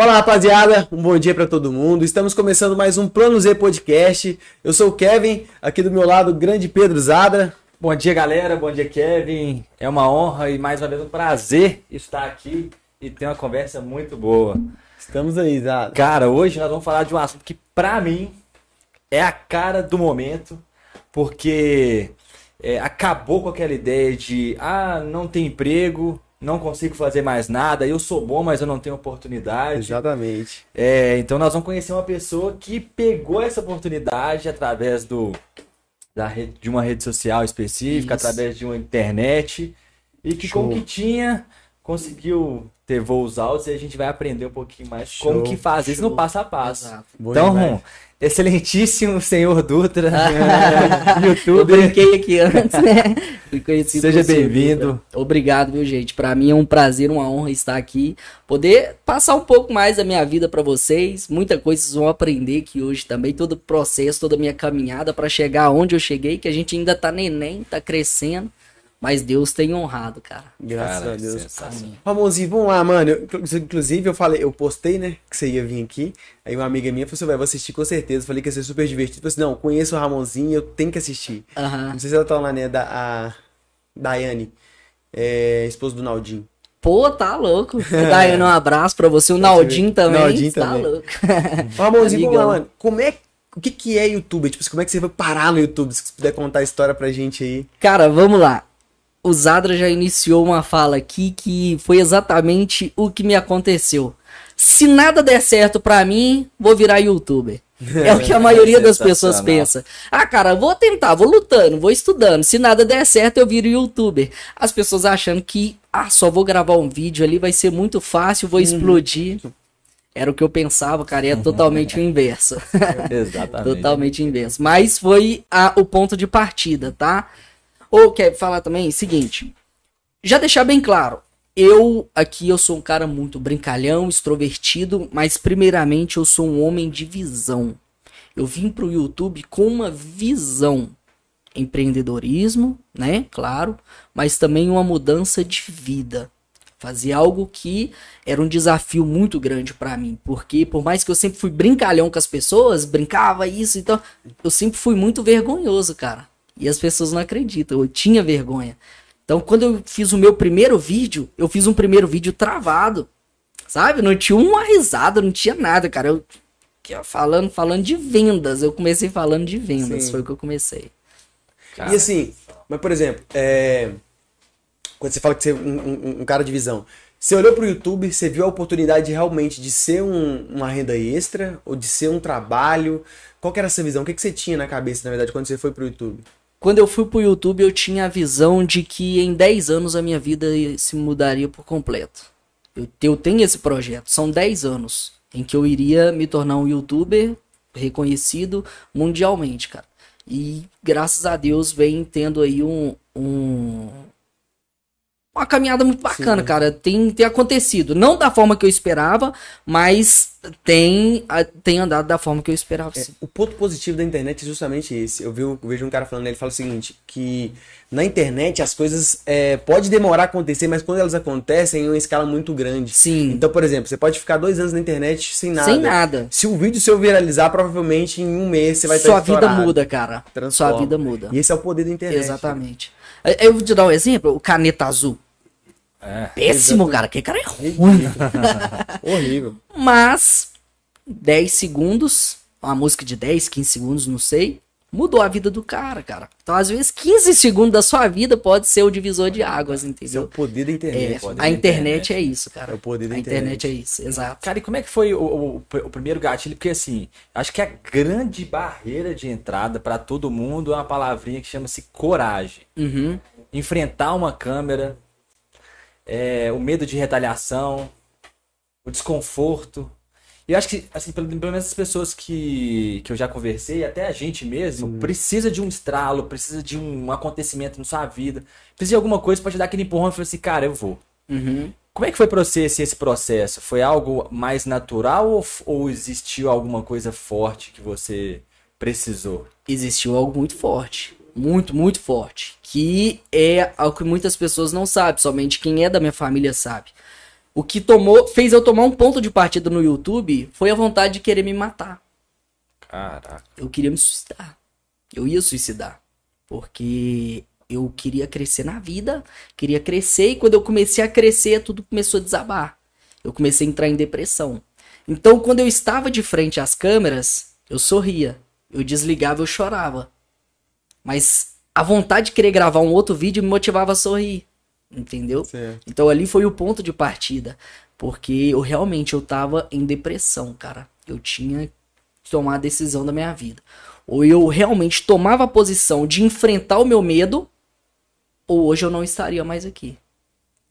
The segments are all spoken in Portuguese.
Fala rapaziada, um bom dia para todo mundo. Estamos começando mais um Plano Z Podcast. Eu sou o Kevin, aqui do meu lado, o grande Pedro Zadra. Bom dia, galera. Bom dia, Kevin. É uma honra e mais uma vez um prazer estar aqui e ter uma conversa muito boa. Estamos aí, Zadra. Cara, hoje nós vamos falar de um assunto que, pra mim, é a cara do momento, porque é, acabou com aquela ideia de ah, não tem emprego, não consigo fazer mais nada, eu sou bom, mas eu não tenho oportunidade. Exatamente. É, então nós vamos conhecer uma pessoa que pegou essa oportunidade através do, da rede, de uma rede social específica, Isso. através de uma internet, e que Show. com o que tinha, conseguiu ter voos altos e a gente vai aprender um pouquinho mais Show. como que fazer isso no Show. passo a passo. Exato. Então, demais. Excelentíssimo senhor Dutra, Eu youtuber, brinquei aqui antes, né? Fui conhecido Seja bem-vindo. Obrigado, viu, gente? Pra mim é um prazer, uma honra estar aqui. Poder passar um pouco mais da minha vida pra vocês. Muita coisa vocês vão aprender aqui hoje também. Todo o processo, toda a minha caminhada pra chegar onde eu cheguei, que a gente ainda tá neném, tá crescendo. Mas Deus tem honrado, cara. Graças Cara, a Deus. Ramonzinho, vamos lá, mano. Eu- inclusive, eu falei, eu postei, né, que você ia vir aqui. Aí uma amiga minha falou assim, vai, vou assistir com certeza. Eu falei que ia ser super divertido. Eu falei assim, não, conheço o Ramonzinho, eu tenho que assistir. Aham. Não sei se ela tá lá, né, da a Daiane, é, esposa do Naldinho. Pô, tá louco. Daiane, um abraço pra você. O Naldinho também. Naldinho tá também. louco. Ramonzinho, vamos lá, mano. Como é, o que que é YouTube? Tipo, como é que você foi parar no YouTube? Se você puder contar a história pra gente aí. Cara, vamos lá. O Zadra já iniciou uma fala aqui que foi exatamente o que me aconteceu. Se nada der certo pra mim, vou virar youtuber. É o que a maioria das pessoas pensa. Ah, cara, vou tentar, vou lutando, vou estudando. Se nada der certo, eu viro youtuber. As pessoas achando que, ah, só vou gravar um vídeo ali, vai ser muito fácil, vou explodir. Era o que eu pensava, cara, e é totalmente o inverso. Exatamente. Totalmente inverso. Mas foi a- o ponto de partida, tá? Ou quer falar também, seguinte. Já deixar bem claro. Eu aqui eu sou um cara muito brincalhão, extrovertido, mas primeiramente eu sou um homem de visão. Eu vim pro YouTube com uma visão. Empreendedorismo, né? Claro, mas também uma mudança de vida. Fazer algo que era um desafio muito grande pra mim, porque por mais que eu sempre fui brincalhão com as pessoas, brincava isso, então eu sempre fui muito vergonhoso, cara. E as pessoas não acreditam, eu tinha vergonha. Então, quando eu fiz o meu primeiro vídeo, eu fiz um primeiro vídeo travado, sabe? Não tinha uma risada, não tinha nada, cara. Eu falando, falando de vendas. Eu comecei falando de vendas, Sim. foi o que eu comecei. Cara, E assim, mas por exemplo, é, quando você fala que você é um, um- um cara de visão, você olhou pro YouTube, você viu a oportunidade realmente de ser um- uma renda extra ou de ser um trabalho? Qual que era essa visão? O que, que você tinha na cabeça, na verdade, quando você foi pro YouTube? Quando eu fui pro YouTube, eu tinha a visão de que em 10 anos a minha vida se mudaria por completo. Eu, eu tenho esse projeto, são 10 anos em que eu iria me tornar um youtuber reconhecido mundialmente, cara. E graças a Deus vem tendo aí um, um- uma caminhada muito bacana, Sim. cara. Tem, tem acontecido. Não da forma que eu esperava, mas tem, tem andado da forma que eu esperava. É, o ponto positivo da internet é justamente esse. Eu, vi, eu vejo um cara falando, ele fala o seguinte, que na internet as coisas é, pode demorar a acontecer, mas quando elas acontecem em uma escala muito grande. Sim, Então, por exemplo, você pode ficar dois anos na internet sem nada. sem nada. Se o vídeo seu viralizar, provavelmente em um mês você vai estar Sua vida muda, cara. Transforma. Sua vida muda. E esse é o poder da internet. Exatamente. Eu- Eu vou te dar um exemplo, o caneta azul. É. Péssimo, cara. Que cara é ruim. Horrível. Mas 10 segundos, uma música de 10, 15 segundos, não sei, mudou a vida do cara, cara. Então, às vezes, 15 segundos da sua vida pode ser o divisor de águas, Esse é o entendeu? poder da É, internet. poder a da internet, internet. é isso, cara. É o poder da a internet. internet. é isso, exato. Cara, e como é que foi o, o- o primeiro gatilho? Porque assim, acho que a grande barreira de entrada pra todo mundo é uma palavrinha que chama-se coragem. Uhum. Enfrentar uma câmera, é, o medo de retaliação, o desconforto. E eu acho que, assim, pelo, pelo menos as pessoas que, que eu já conversei, até a gente mesmo, precisa de um estralo, precisa de um acontecimento na sua vida, precisa de alguma coisa pra te dar aquele empurrão e falar assim, cara, eu vou. Uhum. Como é que foi pra você esse, esse processo? Foi algo mais natural ou, ou existiu alguma coisa forte que você precisou? existiu algo muito forte. Muito, muito forte. Que é algo que muitas pessoas não sabem, somente quem é da minha família sabe. O que tomou, fez eu tomar um ponto de partida no YouTube foi a vontade de querer me matar. Caraca. Eu queria me suicidar. Eu ia suicidar. Porque eu queria crescer na vida, queria crescer, e quando eu comecei a crescer, tudo começou a desabar. Eu comecei a entrar em depressão. Então, quando eu estava de frente às câmeras, eu sorria. Eu desligava, eu chorava. Mas a vontade de querer gravar um outro vídeo me motivava a sorrir. Entendeu? Certo. Então ali foi o ponto de partida. Porque eu realmente eu tava em depressão, cara. Eu tinha que tomar a decisão da minha vida. Ou eu realmente tomava a posição de enfrentar o meu medo, ou hoje eu não estaria mais aqui.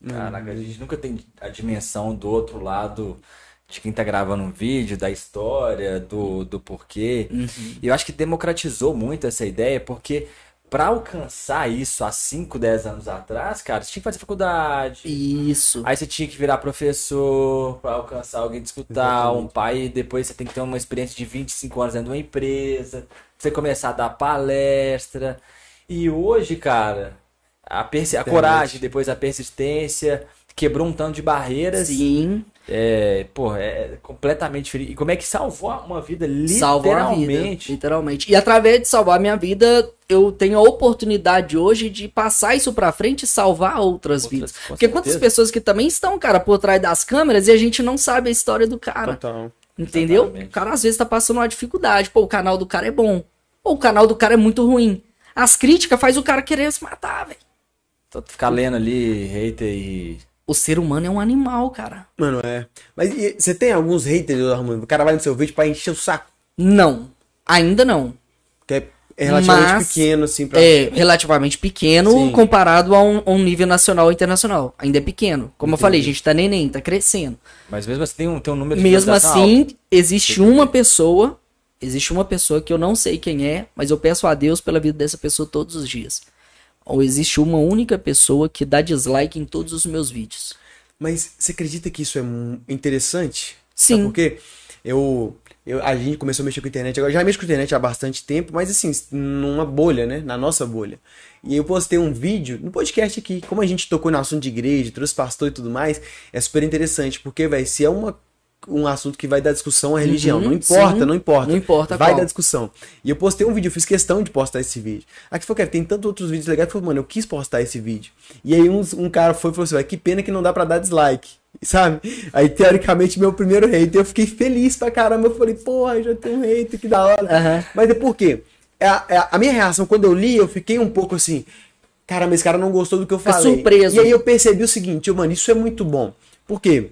Caraca, a gente nunca tem a dimensão do outro lado de quem tá gravando um vídeo, da história, do, do porquê. Uhum. E eu acho que democratizou muito essa ideia, porque pra alcançar isso há 5, 10 anos atrás, cara, você tinha que fazer faculdade. Isso. Aí você tinha que virar professor pra alcançar alguém de escutar, Exatamente. um pai, e depois você tem que ter uma experiência de 25 anos dentro de uma empresa, você começar a dar palestra. E hoje, cara, a, a coragem, depois a persistência, quebrou um tanto de barreiras. Sim. É, pô, é completamente diferente. E como é que salvou uma vida, Salvou a vida. literalmente? Literalmente. E através de salvar a minha vida, eu tenho a oportunidade hoje de passar isso pra frente e salvar outras, Outras, vidas. Porque quantas certeza. pessoas que também estão, cara, por trás das câmeras e a gente não sabe a história do cara. Total. Entendeu? Exatamente. O cara às vezes tá passando uma dificuldade. Pô, o canal do cara é bom. Ou o canal do cara é muito ruim. As críticas faz o cara querer se matar, velho. Ficar lendo ali, hater e. O ser humano é um animal, cara. Mano, é. Mas você tem alguns haters, Armando? O cara vai no seu vídeo pra encher o saco. Não. Ainda não. Que é relativamente Mas- pequeno, assim, pra. É relativamente pequeno Sim. comparado a um, a um nível nacional e internacional. Ainda é pequeno. Como eu falei, a gente tá neném, tá crescendo. Mas mesmo assim tem um, tem um número de Mesmo assim, alto. existe uma pessoa, existe uma pessoa que eu não sei quem é, mas eu peço a Deus pela vida dessa pessoa todos os dias. Ou existe uma única pessoa que dá dislike em todos os meus vídeos. Mas você acredita que isso é interessante? Sim. Sabe por quê? Eu, eu, a gente começou a mexer com a internet, agora já mexo com a internet há bastante tempo, mas assim, numa bolha, né? Na nossa bolha. E eu postei um vídeo no podcast aqui, como a gente tocou no assunto de igreja, trouxe pastor e tudo mais, é super interessante, porque, vai se é uma, um assunto que vai dar discussão à religião, Uhum, não importa, sim. não importa. Não importa Vai qual. dar discussão. E eu postei um vídeo, eu fiz questão de postar esse vídeo. Aqui falou, cara, tem tantos outros vídeos legais, eu falei, mano, eu quis postar esse vídeo. E aí um, um cara foi e falou assim, "Vai, que pena que não dá pra dar dislike. Sabe? Aí, teoricamente, meu primeiro hater, eu fiquei feliz pra caramba. Eu falei, porra, já tem um hater, que da hora. Aham. Mas é por quê? É a, é a- a minha reação, quando eu li, eu fiquei um pouco assim, caramba, esse cara não gostou do que eu falei. surpreso. E aí eu percebi o seguinte, mano, isso é muito bom. Por quê?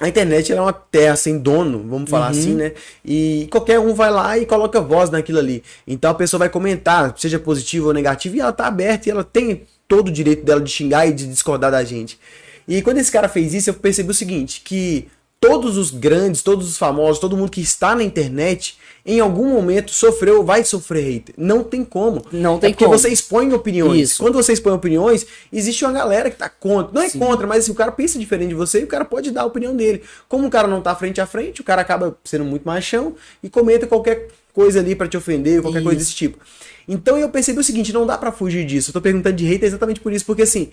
A internet é uma terra sem dono, vamos falar Uhum. assim, né? E qualquer um vai lá e coloca voz naquilo ali. Então a pessoa vai comentar, seja positivo ou negativo, e ela tá aberta e ela tem todo o direito dela de xingar e de discordar da gente. E quando esse cara fez isso, eu percebi o seguinte, que todos os grandes, todos os famosos, todo mundo que está na internet, em algum momento sofreu, vai sofrer hater. Não tem como. Não tem é porque como. você expõe opiniões. Isso. Quando você expõe opiniões, existe uma galera que tá contra. Não é Sim. contra, mas assim, o cara pensa diferente de você e o cara pode dar a opinião dele. Como o cara não tá frente a frente, o cara acaba sendo muito machão e comenta qualquer coisa ali pra te ofender, qualquer coisa Isso. desse tipo. Então eu percebi o seguinte, não dá pra fugir disso. Eu tô perguntando de hater exatamente por isso, porque assim,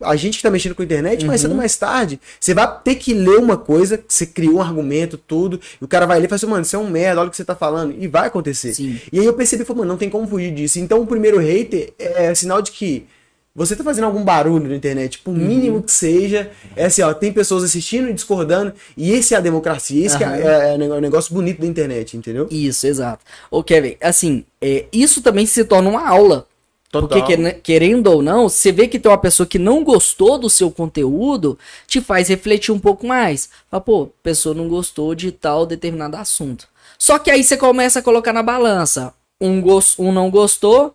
a gente que tá mexendo com a internet, mais Uhum. cedo ou mais tarde, você vai ter que ler uma coisa, você criou um argumento, tudo, e o cara vai ler e fala assim, mano, você é um merda, olha o que você tá falando, e vai acontecer. Sim. E aí eu percebi, falei, mano, não tem como fugir disso. Então o primeiro hater é sinal de que você tá fazendo algum barulho na internet, por mínimo que seja, é assim, ó, tem pessoas assistindo e discordando, e esse é a democracia, esse que Aham. é, é, é o negócio bonito da internet, entendeu? Isso, exato. Ô, Kevin, assim, é, isso também se torna uma aula. Total. Porque, quer- querendo ou não, você vê que tem uma pessoa que não gostou do seu conteúdo, te faz refletir um pouco mais. Fala, pô, pessoa não gostou de tal determinado assunto. Só que aí você começa a colocar na balança. Um, gos- um não gostou,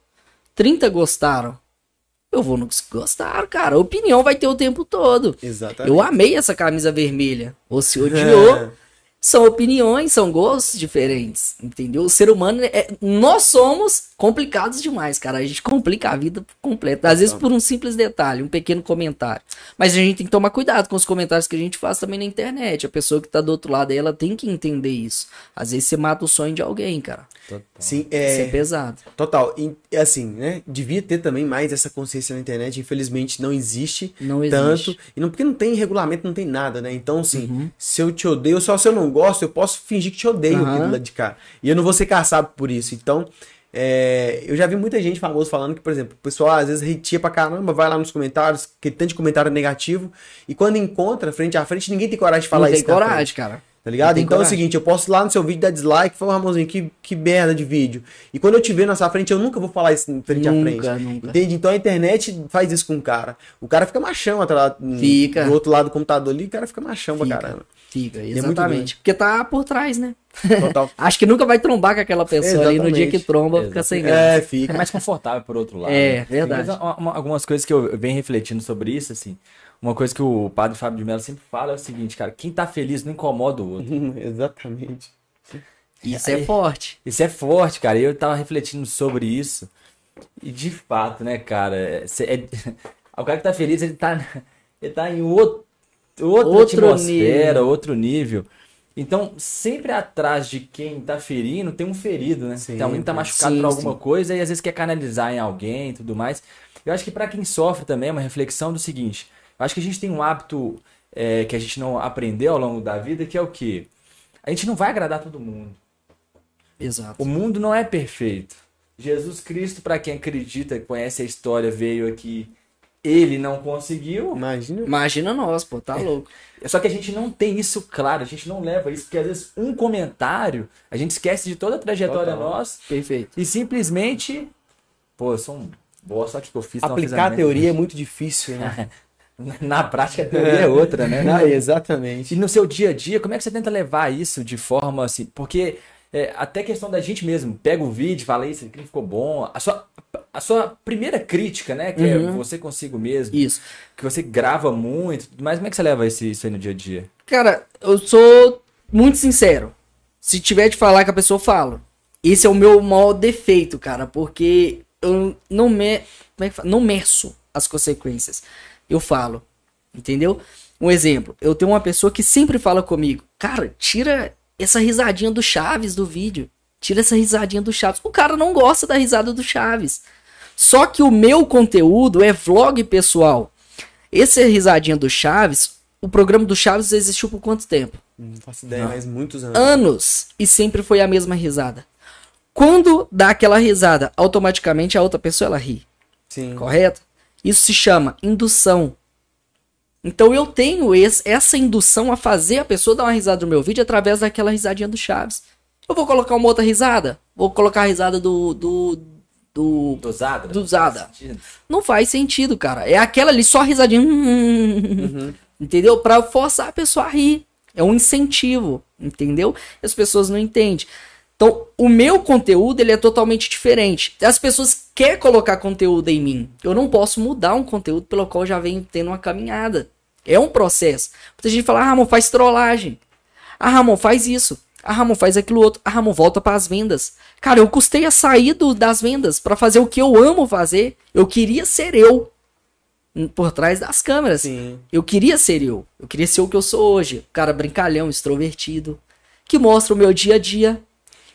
30 gostaram. Eu vou no que gostaram, cara. A opinião vai ter o tempo todo. Exatamente. Eu amei essa camisa vermelha. Você odiou. São opiniões, são gostos diferentes, entendeu? O ser humano é, nós somos complicados demais, cara. A gente complica a vida completa. Às vezes por um simples detalhe, um pequeno comentário. Mas a gente tem que tomar cuidado com os comentários que a gente faz também na internet. A pessoa que tá do outro lado aí, ela tem que entender isso. Às vezes você mata o sonho de alguém, cara. Sim, Isso é é. pesado. Total. E, assim, né? Devia ter também mais essa consciência na internet. Infelizmente não existe. Não tanto. existe. E não, porque não tem regulamento, não tem nada, né? Então, assim, Uhum. se eu te odeio, só se eu não gosto, eu posso fingir que te odeio aqui Aham. do lado de cá. E eu não vou ser caçado por isso. Então, é, eu já vi muita gente famosa falando que, por exemplo, o pessoal às vezes hateia pra caramba, vai lá nos comentários, que tanto de comentário negativo, e quando encontra frente a frente, ninguém tem coragem de falar não tem isso. frente. coragem, cara. Tá ligado? Tem Então é o coragem. seguinte, eu posso ir lá no seu vídeo dar dislike falar, Ramonzinho, que, que merda de vídeo. E quando eu te ver na sua frente, eu nunca vou falar isso frente a frente. Nunca, nunca. Entende? Então a internet faz isso com o cara. O cara fica machão atrás, Fica. do outro lado do computador ali, o cara fica machão Fica. pra caramba. Fica, é muito exatamente. Porque tá por trás, né? Total. Acho que nunca vai trombar com aquela pessoa ali no dia Exatamente. que tromba, fica sem graça. É, É fica. mais confortável por outro lado. É, né? verdade. Mas uma- uma- algumas coisas que eu venho refletindo sobre isso, assim. Uma coisa que o padre Fábio de Mello sempre fala é o seguinte, cara, quem tá feliz não incomoda o outro. Exatamente. Isso é Aí- forte. Isso é forte, cara. E eu tava refletindo sobre isso. E de fato, né, cara? é- cê- é- o cara que tá feliz, ele tá, ele tá em outro, outra Outro atmosfera, nível. outro nível. Então, sempre atrás de quem tá ferindo, tem um ferido, né? Sim, tem alguém que tá machucado sim, por alguma sim. coisa e às vezes quer canalizar em alguém e tudo mais. Eu acho que pra quem sofre também é uma reflexão do seguinte. Eu acho que a gente tem um hábito é, que a gente não aprendeu ao longo da vida, que é o quê? A gente não vai agradar todo mundo. Exato. O mundo não é perfeito. Jesus Cristo, para quem acredita, conhece a história, veio aqui. Ele não conseguiu. Imagina. Imagina nós, pô, tá louco. Só que a gente não tem isso claro, a gente não leva isso, porque às vezes um comentário, a gente esquece de toda a trajetória Total. nossa Perfeito. e simplesmente. Pô, eu sou um bosta, o que eu fiz? Aplicar a teoria é muito difícil, né? Na prática, a teoria é outra, né? Não, exatamente. E no seu dia a dia, como é que você tenta levar isso de forma assim? Porque é, até questão da gente mesmo, pega o vídeo, fala isso, aquilo ficou bom. A sua, a sua primeira crítica, né? Que é Uhum. você consigo mesmo, Isso. que você grava muito, mas como é que você leva esse- isso aí no dia a dia? Cara, eu sou muito sincero. Se tiver de falar que a pessoa eu falo. Esse é o meu maior defeito, cara, porque eu não me, como é que fala? não meço as consequências. Eu falo, entendeu? Um exemplo, eu tenho uma pessoa que sempre fala comigo, cara, tira essa risadinha do Chaves do vídeo. Tira essa risadinha do Chaves. O cara não gosta da risada do Chaves. Só que o meu conteúdo é vlog pessoal. Esse risadinha do Chaves, o programa do Chaves existiu por quanto tempo? Não faço ideia, mas muitos anos. Anos. E sempre foi a mesma risada. Quando dá aquela risada, automaticamente a outra pessoa ela ri. Sim. Correto? Isso se chama indução. Então eu tenho esse- essa indução a fazer a pessoa dar uma risada no meu vídeo através daquela risadinha do Chaves. Eu vou colocar uma outra risada? Vou colocar a risada do. do. do. Do Zadra? Do Zadra. Faz sentido? Não faz sentido, cara. É aquela ali só risadinha. Entendeu? Pra forçar a pessoa a rir. É um incentivo, entendeu? As pessoas não entendem. Então, o meu conteúdo ele é totalmente diferente. As pessoas querem colocar conteúdo em mim. Eu não posso mudar um conteúdo pelo qual eu já venho tendo uma caminhada. É um processo. Muita gente fala, ah, Ramon, faz trollagem. Ah, Ramon, faz isso. Ah, Ramon, faz aquilo outro. Ah, Ramon, volta para as vendas. Cara, eu custei a sair do- das vendas para fazer o que eu amo fazer. Eu queria ser eu. Por trás das câmeras. Sim. Eu queria ser eu. Eu queria ser o que eu sou hoje. Um cara brincalhão, extrovertido. Que mostra o meu dia a dia.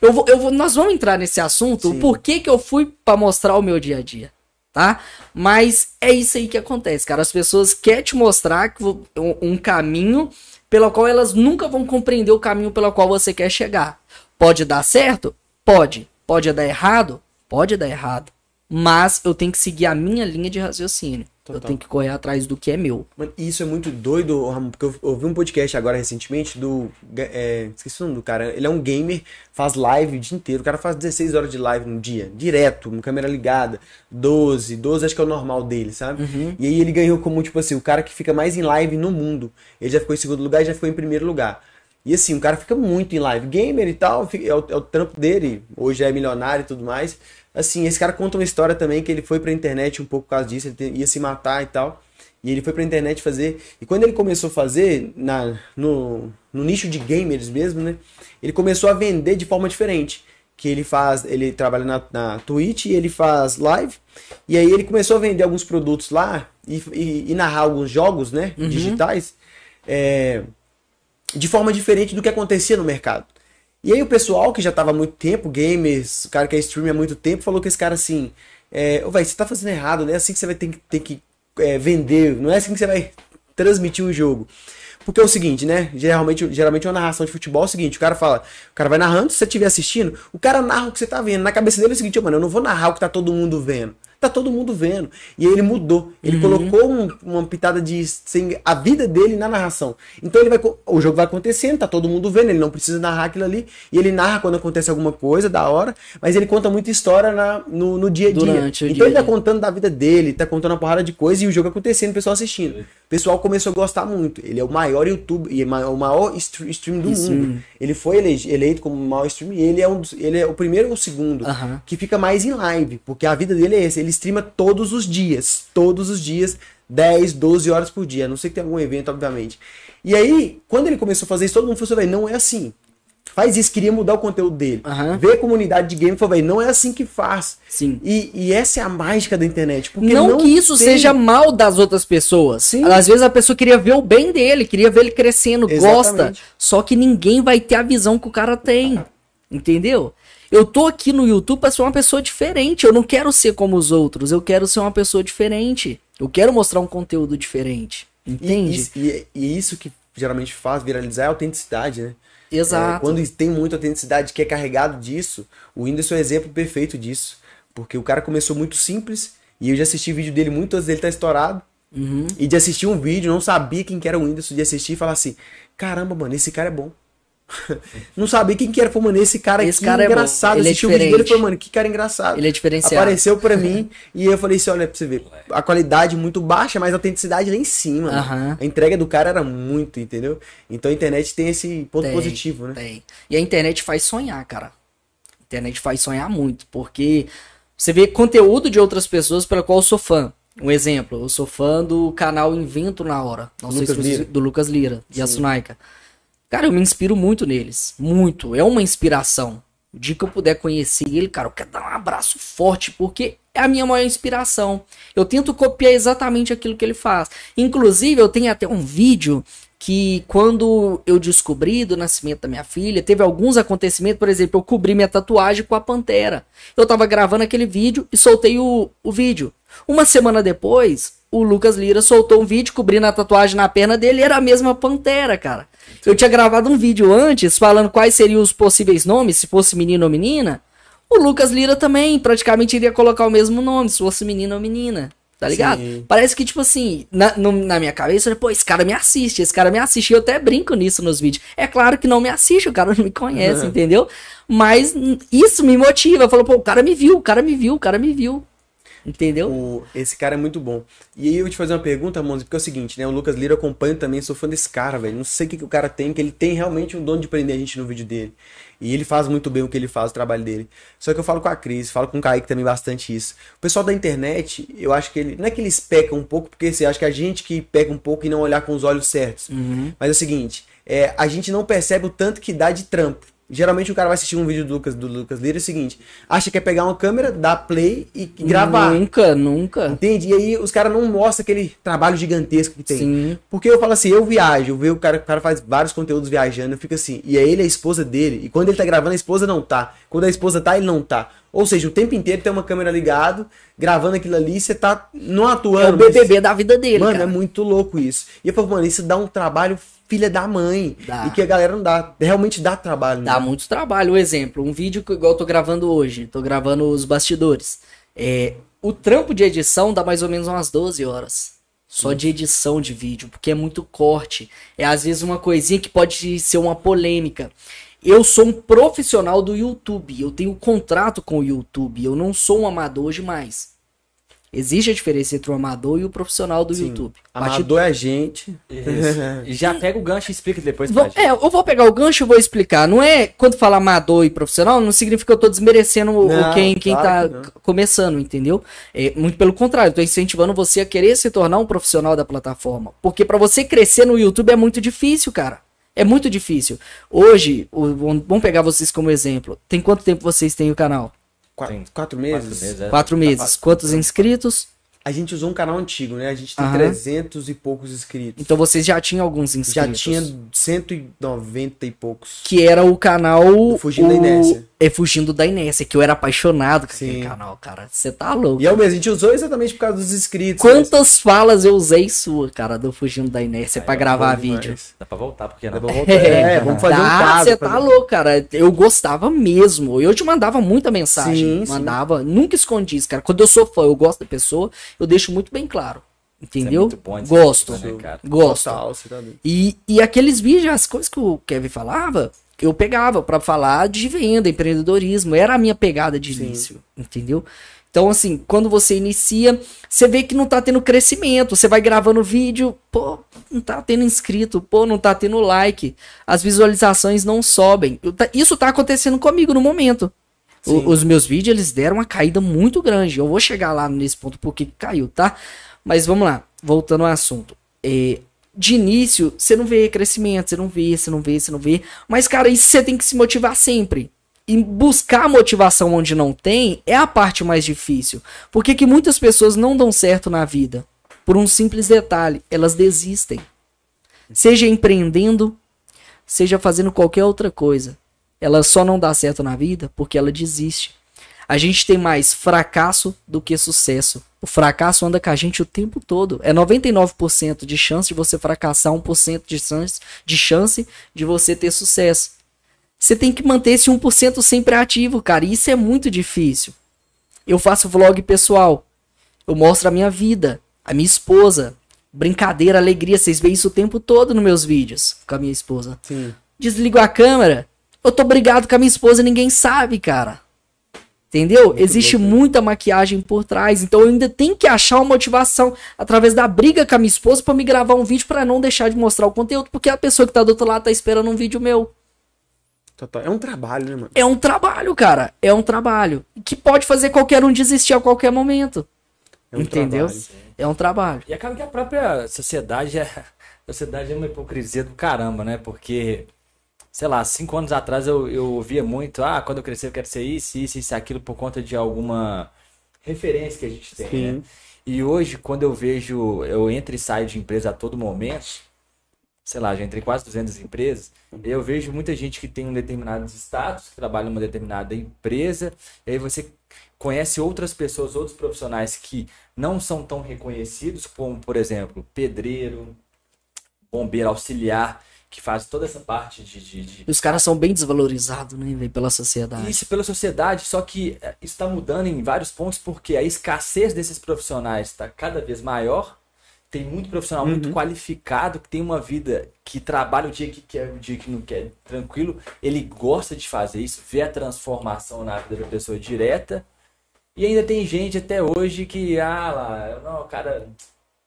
Eu vou, eu vou, nós vamos entrar nesse assunto. Sim. O porquê que eu fui pra mostrar o meu dia a dia. Tá? Mas é isso aí que acontece, cara. As pessoas querem te mostrar que um, um caminho pelo qual elas nunca vão compreender o caminho pelo qual você quer chegar. Pode dar certo? Pode. Pode dar errado? Pode dar errado. Mas eu tenho que seguir a minha linha de raciocínio. Eu Total. tenho que correr atrás do que é meu. Mano, isso é muito doido, Ramon, porque eu ouvi um podcast agora recentemente do. é, esqueci o nome do cara. Ele é um gamer, faz live o dia inteiro. O cara faz 16 horas de live no dia, direto, com câmera ligada. 12, 12 acho que é o normal dele, sabe? E aí ele ganhou como, tipo assim, o cara que fica mais em live no mundo. Ele já ficou em segundo lugar e já ficou em primeiro lugar. E assim, o cara fica muito em live. Gamer e tal, é o, é o trampo dele. Hoje é milionário e tudo mais. Assim, esse cara conta uma história também que ele foi pra internet um pouco por causa disso. Ele ia se matar e tal. E ele foi pra internet fazer. E quando ele começou a fazer, na, no, no nicho de gamers mesmo, né? Ele começou a vender de forma diferente. que ele faz, ele trabalha na, na Twitch e ele faz live. E aí ele começou a vender alguns produtos lá e, e, e narrar alguns jogos, né, Uhum. digitais, é, de forma diferente do que acontecia no mercado. E aí o pessoal que já tava há muito tempo, gamers, o cara que é streamer há muito tempo, falou que esse cara assim, é, velho, você tá fazendo errado, não é assim que você vai ter que, ter que é, vender, não é assim que você vai transmitir um jogo. Porque é o seguinte, né? Geralmente, geralmente uma narração de futebol é o seguinte, o cara fala, o cara vai narrando, se você estiver assistindo, o cara narra o que você tá vendo. Na cabeça dele é o seguinte, "Ô, mano, eu não vou narrar o que tá todo mundo vendo. Tá todo mundo vendo. E ele mudou. Ele colocou um- uma pitada de sem, a vida dele na narração. Então ele vai. O jogo vai acontecendo, tá todo mundo vendo. Ele não precisa narrar aquilo ali. E ele narra quando acontece alguma coisa, da hora. Mas ele conta muita história na, no, no dia a dia. Durante então dia ele tá contando da vida dele, tá contando uma porrada de coisa e o jogo acontecendo, o pessoal assistindo. O pessoal começou a gostar muito. Ele é o maior YouTube e é o maior stre- stream do Isso. mundo. Ele foi eleito como o maior stream e ele é, um ele é o primeiro ou o segundo que fica mais em live, porque a vida dele é essa. Ele streama todos os dias, todos os dias, 10, 12 horas por dia. A não sei que tem algum evento, obviamente. E aí, quando ele começou a fazer isso, todo mundo falou assim, velho, não é assim. Faz isso, queria mudar o conteúdo dele. Aham. Vê a comunidade de game falou, não é assim que faz. Sim. E, e essa é a mágica da internet. Porque Não, que isso tem- seja mal das outras pessoas. Sim. Às vezes a pessoa queria ver o bem dele, queria ver ele crescendo, gosta. Exatamente. Só que ninguém vai ter a visão que o cara tem. Entendeu? Eu tô aqui no YouTube pra ser uma pessoa diferente. Eu não quero ser como os outros. Eu quero ser uma pessoa diferente. Eu quero mostrar um conteúdo diferente. E, Entende? e, e isso que geralmente faz viralizar é a autenticidade, né? Exato. É, quando tem muita autenticidade que é carregado disso, o Whindersson é o exemplo perfeito disso. Porque o cara começou muito simples, e eu já assisti vídeo dele muito antes dele estar estourado. Uhum. E de assistir um vídeo, não sabia quem que era o Whindersson, de assistir e falar assim, caramba, mano, esse cara é bom. não sabia quem que era, falou, mano, esse cara Esse aqui cara é é engraçado. ele é Assisti o vídeo dele e falei, mano, que cara engraçado. Ele é diferenciado. Apareceu pra mim e eu falei assim, olha pra você ver, a qualidade muito baixa, mas a autenticidade lá em cima. né? Aham. A entrega do cara era muito, entendeu? Então a internet tem esse ponto Tem, positivo, né? Tem. E a internet faz sonhar, cara. A internet faz sonhar muito, porque você vê conteúdo de outras pessoas pela qual eu sou fã. Um exemplo, eu sou fã do canal Invento na Hora. Não sei Lucas se você- do Lucas Lira e a Sunaika. Cara, eu me inspiro muito neles. Muito. É uma inspiração. O dia que eu puder conhecer ele, cara, eu quero dar um abraço forte, porque é a minha maior inspiração. Eu tento copiar exatamente aquilo que ele faz. Inclusive, eu tenho até um vídeo que quando eu descobri do nascimento da minha filha, teve alguns acontecimentos, por exemplo, eu cobri minha tatuagem com a pantera. Eu tava gravando aquele vídeo e soltei o, o vídeo. Uma semana depois, o Lucas Lira soltou um vídeo cobrindo a tatuagem na perna dele era a mesma pantera, cara. Eu tinha gravado um vídeo antes falando quais seriam os possíveis nomes, se fosse menino ou menina. O Lucas Lira também praticamente iria colocar o mesmo nome, se fosse menino ou menina. Tá ligado? Sim. Parece que, tipo assim, na, no- na minha cabeça, pô, esse cara me assiste, esse cara me assiste. E eu até brinco nisso nos vídeos. É claro que não me assiste, o cara não me conhece, entendeu? Mas isso me motiva. Falou, pô, o cara me viu, o cara me viu, o cara me viu. Entendeu? O- esse cara é muito bom. E aí eu vou te fazer uma pergunta, Monza, porque é o seguinte, né? O Lucas Lira eu acompanho também, sou fã desse cara, velho. Não sei o que, que o cara tem, que ele tem realmente um dono de prender a gente no vídeo dele. E ele faz muito bem o que ele faz, o trabalho dele. Só que eu falo com a Cris, falo com o Kaique também bastante isso. O pessoal da internet, eu acho que ele. Não é que eles pecam um pouco, porque você acha que a gente que peca um pouco e não olhar com os olhos certos. Mas é o seguinte, é, a gente não percebe o tanto que dá de trampo. Geralmente o cara vai assistir um vídeo do Lucas, do Lucas Lira é o seguinte, acha que é pegar uma câmera, dar play e gravar. Nunca, nunca. Entende? E aí os caras não mostram aquele trabalho gigantesco que tem. Sim. Porque eu falo assim, eu viajo, eu vejo o cara, o cara faz vários conteúdos viajando, eu fico assim, e é ele a esposa dele. E quando ele tá gravando, a esposa não tá. Quando a esposa tá, ele não tá. Ou seja, o tempo inteiro tem uma câmera ligado, gravando aquilo ali, você tá não É atuando. o mas- BBB da vida dele, Mano, cara. é muito louco isso. E eu falo, mano, isso dá um trabalho filha da mãe. Dá. E que a galera não dá. Realmente dá trabalho. Dá né? muito trabalho. Um exemplo, um vídeo que igual eu tô gravando hoje, tô gravando os bastidores. É, o trampo de edição dá mais ou menos umas 12 horas. Só de edição de vídeo, porque é muito corte. É às vezes uma coisinha que pode ser uma polêmica. Eu sou um profissional do YouTube, eu tenho contrato com o YouTube, eu não sou um amador demais. Existe a diferença entre o amador e o profissional do Sim. YouTube. Amador é a gente. Isso. E já pega o gancho e explica depois Vou- pra gente. é, eu vou pegar o gancho e vou explicar. Não é quando fala amador e profissional, não significa que eu tô desmerecendo o- Não, quem, quem claro tá começando, entendeu? É, muito pelo contrário, eu tô incentivando você a querer se tornar um profissional da plataforma. Porque pra você crescer no YouTube é muito difícil, cara. É muito difícil. Hoje, o- vamos pegar vocês como exemplo. Tem quanto tempo vocês têm o canal? Quatro, quatro meses? Quatro meses, é. Quatro meses. Quantos inscritos? A gente usou um canal antigo, né? A gente tem Aham. 300 e poucos inscritos. Então vocês já tinham alguns inscritos. Já tinha 190 e poucos. Que era o canal. Do Fugindo da o- Inércia. É Fugindo da Inércia, que eu era apaixonado com aquele Sim. canal, cara. Você tá louco. E é o mesmo, a gente usou exatamente por causa dos inscritos. né? Quantas falas eu usei sua, cara, do Fugindo da Inércia pra Aí, ó, gravar Bom demais. vídeo? Dá pra voltar, porque Dá não. pra voltar. É, vamos fazer um caso. Você tá fazer- louco, cara. Eu gostava mesmo. Eu te mandava muita mensagem. Sim, sim. mandava. Nunca escondi isso, cara. Quando eu sou fã, eu gosto da pessoa, eu deixo muito bem claro. Isso é Entendeu? muito bom Gosto. né, cara? Gosto. Total, tá. E, e aqueles vídeos, as coisas que o Kevin falava, eu pegava pra falar de venda, empreendedorismo. Era a minha pegada de Sim. início, entendeu? Então, assim, quando você inicia, você vê que não tá tendo crescimento. Você vai gravando vídeo, pô, não tá tendo inscrito, pô, não tá tendo like. As visualizações não sobem. Tá- Isso tá acontecendo comigo no momento. O- os meus vídeos, eles deram uma caída muito grande. Eu vou chegar lá nesse ponto porque que caiu, tá? Mas vamos lá, voltando ao assunto. É, de início, você não vê crescimento, você não vê, você não vê, você não vê. Mas, cara, isso você tem que se motivar sempre. E buscar motivação onde não tem é a parte mais difícil. Porque que muitas pessoas não dão certo na vida. Por um simples detalhe, elas desistem. Seja empreendendo, seja fazendo qualquer outra coisa. Ela só não dá certo na vida porque ela desiste. A gente tem mais fracasso do que sucesso. O fracasso anda com a gente o tempo todo. É 99% de chance de você fracassar, 1% de chance, de chance de você ter sucesso. Você tem que manter esse 1% sempre ativo, cara. E isso é muito difícil. Eu faço vlog pessoal. Eu mostro a minha vida, a minha esposa. Brincadeira, alegria. Vocês veem isso o tempo todo nos meus vídeos com a minha esposa Sim. desligo a câmera, eu tô brigado com a minha esposa e ninguém sabe, cara. Entendeu? Existe louco, né? muita maquiagem por trás, então eu ainda tenho que achar uma motivação através da briga com a minha esposa pra me gravar um vídeo pra não deixar de mostrar o conteúdo, porque a pessoa que tá do outro lado tá esperando um vídeo meu. É um trabalho, né, mano? É um trabalho, cara. É um trabalho que pode fazer qualquer um desistir a qualquer momento. É um Entendeu? trabalho. É um trabalho. E acaba que a própria sociedade é. A sociedade é uma hipocrisia do caramba, né? Porque, sei lá, cinco anos atrás eu, eu ouvia muito, ah, quando eu crescer eu quero ser isso, isso, isso, aquilo, por conta de alguma referência que a gente tem, Sim. né? E hoje, quando eu vejo, eu entro e saio de empresa a todo momento, sei lá, já entrei em quase 200 empresas, eu vejo muita gente que tem um determinado status, que trabalha numa determinada empresa, e aí você conhece outras pessoas, outros profissionais que não são tão reconhecidos, como, por exemplo, pedreiro, bombeiro auxiliar, que faz toda essa parte de- de- de, os caras são bem desvalorizados, né, velho, pela sociedade. isso pela sociedade, só que eh, isso está mudando em vários pontos porque a escassez desses profissionais está cada vez maior. Tem muito profissional muito qualificado que tem uma vida que trabalha o dia que quer, o dia que não quer, tranquilo. Ele gosta de fazer isso, vê a transformação na vida da pessoa direta. E ainda tem gente até hoje que, ah lá, não, o cara,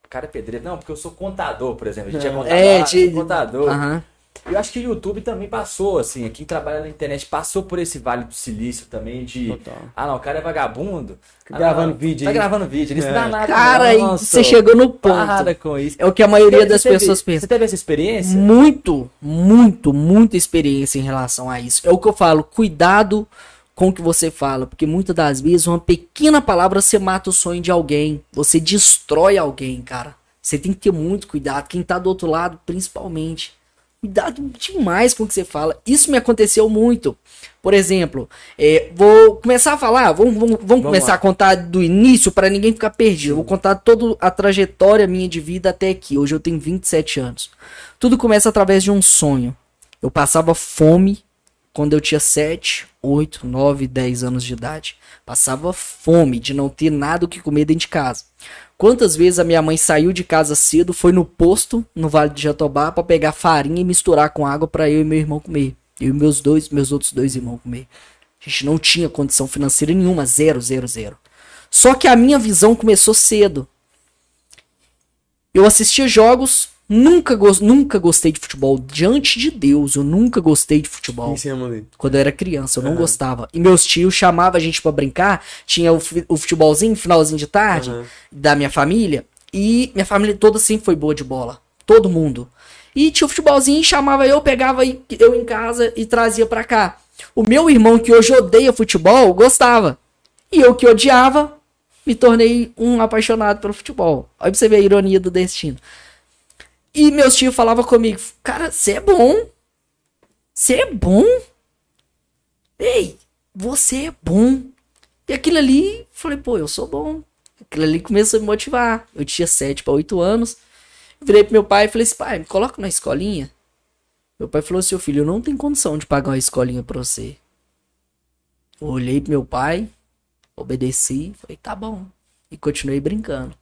cara é pedreiro. Não, porque eu sou contador, por exemplo. A gente é contador. É, de- sou contador. Aham. Eu acho que o YouTube também passou, assim, quem trabalha na internet passou por esse vale do silício também de. Total. Ah, não, o cara é vagabundo. Ah, gravando não, vídeo Tá gravando vídeo, eles É. não nada. Cara, nossa, você chegou no ponto. Para com isso. É o que a maioria Você das teve- pessoas pensa. Você teve essa experiência? Muito, muito, muita experiência em relação a isso. É o que eu falo, cuidado com o que você fala, porque muitas das vezes uma pequena palavra você mata o sonho de alguém, você destrói alguém, cara. Você tem que ter muito cuidado, quem tá do outro lado, principalmente. Cuidado demais com o que você fala. Isso me aconteceu muito. Por exemplo, é, vou começar a falar, vamos, vamos, vamos começar lá. a contar do início para ninguém ficar perdido. Eu vou contar toda a trajetória minha de vida até aqui. Hoje eu tenho 27 anos. Tudo começa através de um sonho. Eu passava fome quando eu tinha 7, 8, 9, 10 anos de idade. Passava fome de não ter nada o que comer dentro de casa. Quantas vezes a minha mãe saiu de casa cedo, foi no posto, no Vale de Jatobá, para pegar farinha e misturar com água para eu e meu irmão comer. Eu e meus dois, meus outros dois irmãos comer. A gente não tinha condição financeira nenhuma, zero, zero, zero. Só que a minha visão começou cedo. Eu assistia jogos, nunca, gos- nunca gostei de futebol. Diante de Deus, eu nunca gostei de futebol. Em cima ali. Quando eu era criança, eu não gostava. E meus tios chamavam a gente pra brincar. Tinha o, o futebolzinho, finalzinho de tarde, Aham. da minha família. E minha família toda sempre foi boa de bola. Todo mundo. E tinha o futebolzinho, chamava eu, pegava eu em casa e trazia pra cá. O meu irmão, que hoje odeia futebol, gostava. E eu que odiava, me tornei um apaixonado pelo futebol. Olha pra você ver a ironia do destino. E meus tios falavam comigo, cara, você é bom. Você é bom. Ei, você é bom. E aquilo ali, falei, pô, eu sou bom. Aquilo ali começou a me motivar. Eu tinha 7 para 8 anos. Virei pro meu pai e falei assim, pai, me coloca na escolinha. Meu pai falou, seu filho, eu não tenho condição de pagar uma escolinha pra você. Eu olhei pro meu pai, obedeci, falei, tá bom. E continuei brincando.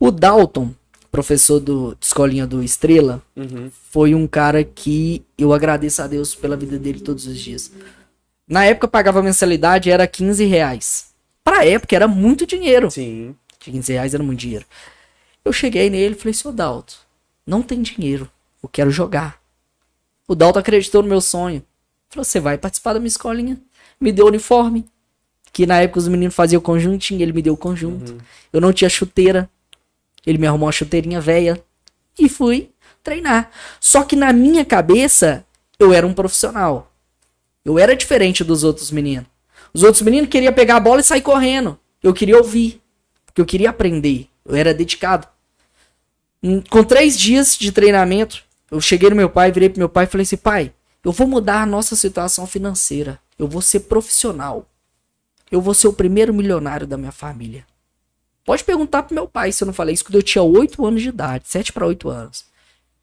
O Dalton, professor do, de escolinha do Estrela, Uhum. foi um cara que eu agradeço a Deus pela vida dele todos os dias. Na época eu pagava mensalidade, era 15 reais. Pra época era muito dinheiro. Sim. 15 reais era muito dinheiro. Eu cheguei nele e falei, seu Dalton, não tem dinheiro, eu quero jogar. O Dalton acreditou no meu sonho. Falou, você vai participar da minha escolinha. Me deu o uniforme. Que na época os meninos faziam conjuntinho, ele me deu o conjunto. Eu não tinha chuteira. Ele me arrumou uma chuteirinha velha. E fui treinar. Só que na minha cabeça, eu era um profissional. Eu era diferente dos outros meninos. Os outros meninos queriam pegar a bola e sair correndo. Eu queria ouvir. Porque eu queria aprender. Eu era dedicado. Hum, Com três dias de treinamento, eu cheguei no meu pai, virei pro meu pai e falei assim: pai, eu vou mudar a nossa situação financeira. Eu vou ser profissional. Eu vou ser o primeiro milionário da minha família. Pode perguntar pro meu pai se eu não falei isso quando eu tinha 8 anos de idade, 7 para 8 anos.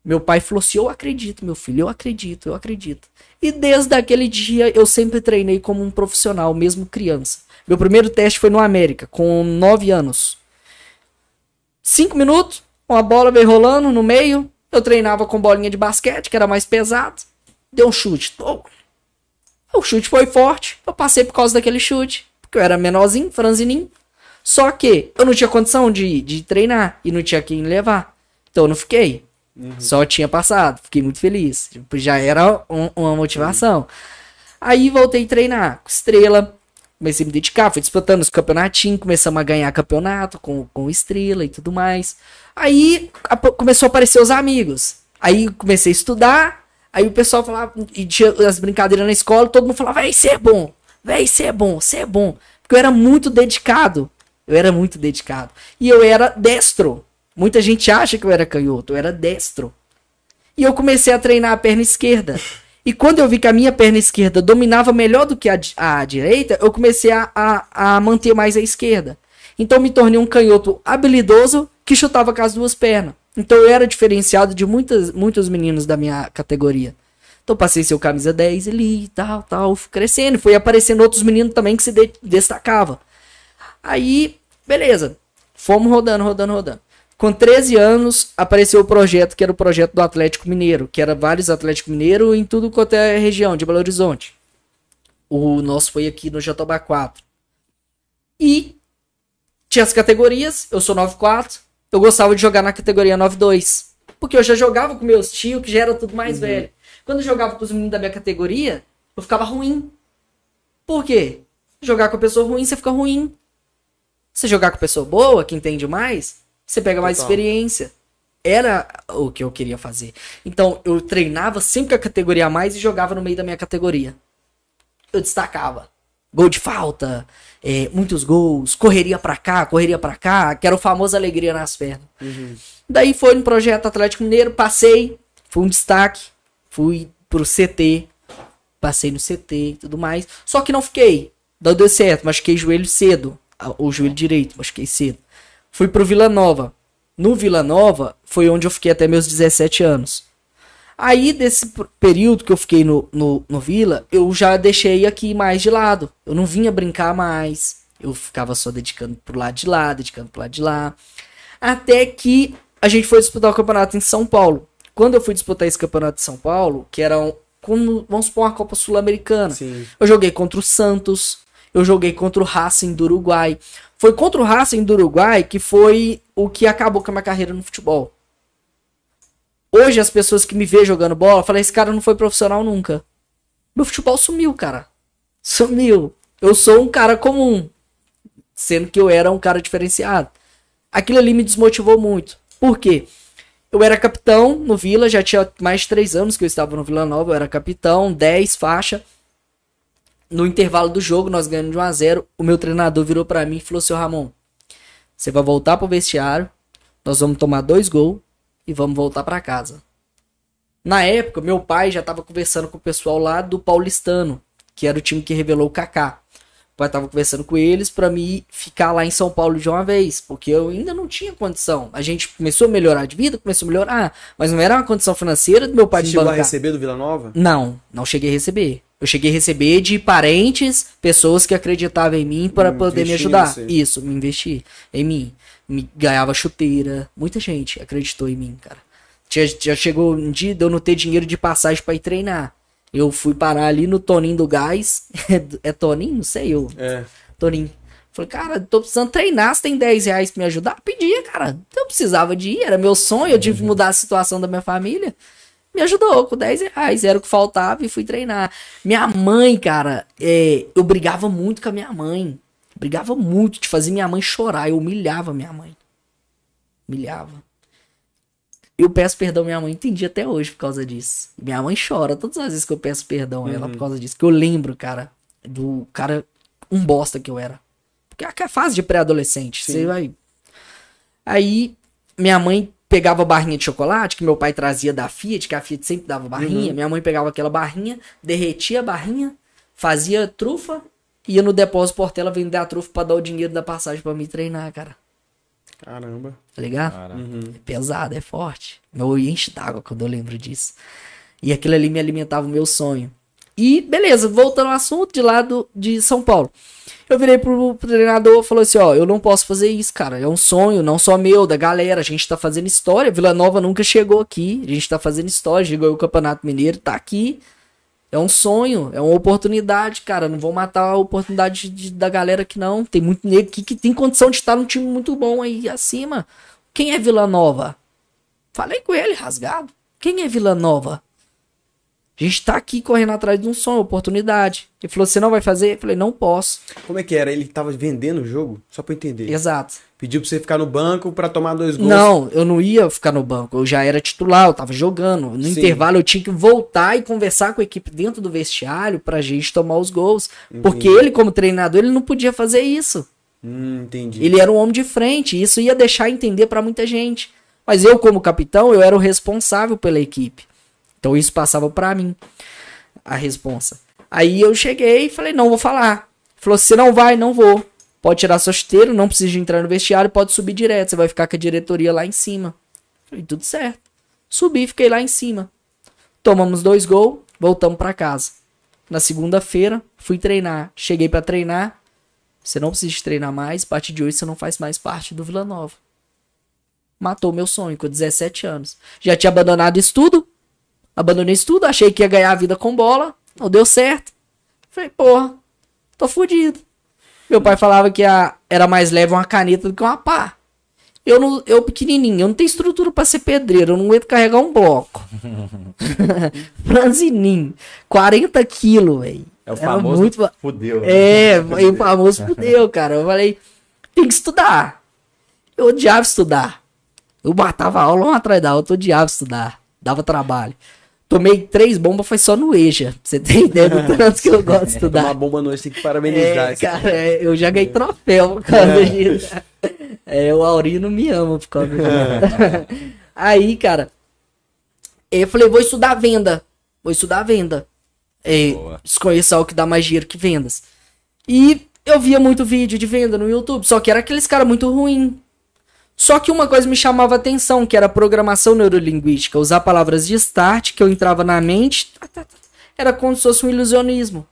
Meu pai falou assim: Eu acredito, meu filho, eu acredito, eu acredito. E desde aquele dia eu sempre treinei como um profissional, mesmo criança. Meu primeiro teste foi no América, com 9 anos. 5 minutos, uma bola veio rolando no meio. Eu treinava com bolinha de basquete, que era mais pesado. Deu um chute. O chute foi forte. Eu passei por causa daquele chute. Porque eu era menorzinho, franzininho. Só que eu não tinha condição de, de treinar e não tinha quem levar. Então eu não fiquei. Só tinha passado. Fiquei muito feliz. Tipo, já era um- uma motivação. Aí voltei a treinar com estrela. Comecei a me dedicar, fui disputando os campeonatinhos, começamos a ganhar campeonato com, com estrela e tudo mais. Aí a- começou a aparecer os amigos. Aí comecei a estudar. Aí o pessoal falava, e tinha as brincadeiras na escola, todo mundo falava, véi, você é bom, véi, você é bom, você é bom. Porque eu era muito dedicado. Eu era muito dedicado. E eu era destro. Muita gente acha que eu era canhoto, eu era destro. E eu comecei a treinar a perna esquerda. E quando eu vi que a minha perna esquerda dominava melhor do que a, a direita, eu comecei a, a, a manter mais a esquerda. Então me tornei um canhoto habilidoso que chutava com as duas pernas. Então eu era diferenciado de muitas, muitos meninos da minha categoria. Então passei o camisa 10 ali e tal, tal, fui crescendo. Foi aparecendo outros meninos também que se de- destacavam. Aí, beleza. Fomos rodando, rodando, rodando. Com 13 anos, apareceu o projeto, que era o projeto do Atlético Mineiro, que era vários Atlético Mineiro em tudo quanto é região de Belo Horizonte. O nosso foi aqui no Jatobá 4. E tinha as categorias, eu sou 9-4, eu gostava de jogar na categoria 9-2. Porque eu já jogava com meus tios, que já era tudo mais velho. Quando eu jogava com os meninos da minha categoria, eu ficava ruim. Por quê? Jogar com a pessoa ruim, você fica ruim. Você jogar com pessoa boa, que entende mais, você pega mais Total. experiência. Era o que eu queria fazer. Então, eu treinava sempre com a categoria a mais e jogava no meio da minha categoria. Eu destacava. Gol de falta, é, muitos gols, correria pra cá, correria pra cá, que era o famoso alegria nas pernas. Daí foi no projeto Atlético Mineiro, passei, fui um destaque, fui pro CT, passei no CT e tudo mais. Só que não fiquei. Não deu certo, machuquei joelho cedo. O joelho direito, machuquei cedo. Fui pro Vila Nova. No Vila Nova foi onde eu fiquei até meus 17 anos. Aí, desse período que eu fiquei no, no, no Vila, eu já deixei aqui mais de lado. Eu não vinha brincar mais. Eu ficava só dedicando pro lado de lá, dedicando pro lado de lá. Até que a gente foi disputar o campeonato em São Paulo. Quando eu fui disputar esse campeonato em São Paulo, que era um, como, vamos supor, uma Copa Sul-Americana. Eu joguei contra o Santos, eu joguei contra o Racing do Uruguai. Foi contra o Racing do Uruguai que foi o que acabou com a minha carreira no futebol. Hoje as pessoas que me vê jogando bola falam: esse cara não foi profissional nunca. Meu futebol sumiu, cara. Sumiu. Eu sou um cara comum, sendo que eu era um cara diferenciado. Aquilo ali me desmotivou muito. Por quê? Eu era capitão no Vila, já tinha mais de três anos que eu estava no Vila Nova, eu era capitão, 10 faixa. No intervalo do jogo, nós ganhamos de 1 a 0 o meu treinador virou pra mim e falou, seu Ramon, você vai voltar pro vestiário, nós vamos tomar dois gols e vamos voltar pra casa. Na época, meu pai já tava conversando com o pessoal lá do Paulistano, que era o time que revelou o Kaká. O pai tava conversando com eles pra mim ficar lá em São Paulo de uma vez, porque eu ainda não tinha condição. A gente começou a melhorar de vida, começou a melhorar, mas não era uma condição financeira do meu pai Você me chegou a bancar. receber do Vila Nova? Não, não cheguei a receber. Eu cheguei a receber de parentes, pessoas que acreditavam em mim para Hum, poder me ajudar. Isso, me investir em mim. Me ganhava chuteira. Muita gente acreditou em mim, cara. Já, já chegou um dia de eu não ter dinheiro de passagem para ir treinar. Eu fui parar ali no Toninho do Gás. é Toninho? Não sei, eu. É. Toninho. Falei, cara, tô precisando treinar, você tem 10 reais pra me ajudar? Pedia, cara. Eu precisava de ir, era meu sonho, eu tive que mudar a situação da minha família. Me ajudou com 10 reais, era o que faltava e fui treinar. Minha mãe, cara, é, eu brigava muito com a minha mãe. Brigava muito de fazer minha mãe chorar, eu humilhava minha mãe. Humilhava. Eu peço perdão minha mãe, entendi até hoje por causa disso. Minha mãe chora todas as vezes que eu peço perdão a ela por causa disso. Que eu lembro, cara, do cara, um bosta que eu era. Porque é a fase de pré-adolescente. Você vai. Aí, minha mãe pegava barrinha de chocolate que meu pai trazia da Fiat, que a Fiat sempre dava barrinha. Minha mãe pegava aquela barrinha, derretia a barrinha, fazia trufa, ia no depósito Portela vender a trufa pra dar o dinheiro da passagem pra me treinar, cara. Caramba. Tá ligado? Cara, É pesado, é forte. Meu olho enche d'água quando eu lembro disso. E aquilo ali me alimentava o meu sonho. E beleza, voltando ao assunto de lado de São Paulo. Eu virei pro, pro treinador e falou assim: ó, eu não posso fazer isso, cara. É um sonho, não só meu, da galera. A gente tá fazendo história. Vila Nova nunca chegou aqui. A gente tá fazendo história. Ganhou o Campeonato Mineiro, tá aqui. É um sonho, é uma oportunidade, cara. Não vou matar a oportunidade de- da galera que não. Tem muito negro que tem condição de estar num time muito bom aí acima. Quem é Vila Nova? Falei com ele, rasgado. Quem é Vila Nova? A gente tá aqui correndo atrás de um sonho, oportunidade. Ele falou: você não vai fazer? Eu falei: não posso. Como é que era? Ele tava vendendo o jogo? Só pra entender. Exato. Pediu pra você ficar no banco pra tomar dois gols. Não, eu não ia ficar no banco. Eu já era titular, eu tava jogando. No Sim. intervalo eu tinha que voltar e conversar com a equipe dentro do vestiário pra gente tomar os gols. Porque Entendi. ele, como treinador, ele não podia fazer isso. Hum, entendi. Ele era um homem de frente. e Isso ia deixar entender pra muita gente. Mas eu, como capitão, eu era o responsável pela equipe. Então isso passava pra mim. A responsa. Aí eu cheguei e falei, não vou falar. Falou, você não vai, não vou. Pode tirar sua chuteira, não precisa entrar no vestiário, pode subir direto. Você vai ficar com a diretoria lá em cima. Falei, tudo certo. Subi, fiquei lá em cima. Tomamos dois gols, voltamos pra casa. Na segunda-feira, fui treinar. Cheguei pra treinar. Você não precisa treinar mais. A partir de hoje, você não faz mais parte do Vila Nova. Matou meu sonho com 17 anos. Já tinha abandonado estudo. Abandonei estudo, achei que ia ganhar a vida com bola. Não deu certo. Falei, porra, tô fudido. Meu pai falava que a, era mais leve uma caneta do que uma pá. Eu, não, eu pequenininho, eu não tenho estrutura pra ser pedreiro, eu não aguento carregar um bloco. Franzininho, 40 quilos, velho. é o famoso muito fudeu. É, e o famoso fudeu, cara. Eu falei, tem que estudar. Eu odiava estudar. Eu matava aula uma atrás da outra, eu odiava estudar. Dava trabalho. Tomei três bombas, foi só no EJA. pra Você tem ideia do tanto que eu gosto de Tomar estudar. bomba noite tem que parabenizar. É, cara, é, eu já ganhei troféu por causa disso. É, o Aurino me ama por causa disso. Aí, cara, eu falei, vou estudar venda. Vou estudar venda. É, desconhecer o que dá mais dinheiro que vendas. E eu via muito vídeo de venda no YouTube, só que era aqueles caras muito ruim. Só que uma coisa me chamava atenção, que era programação neurolinguística. Usar palavras de start que eu entrava na mente, era como se fosse um ilusionismo.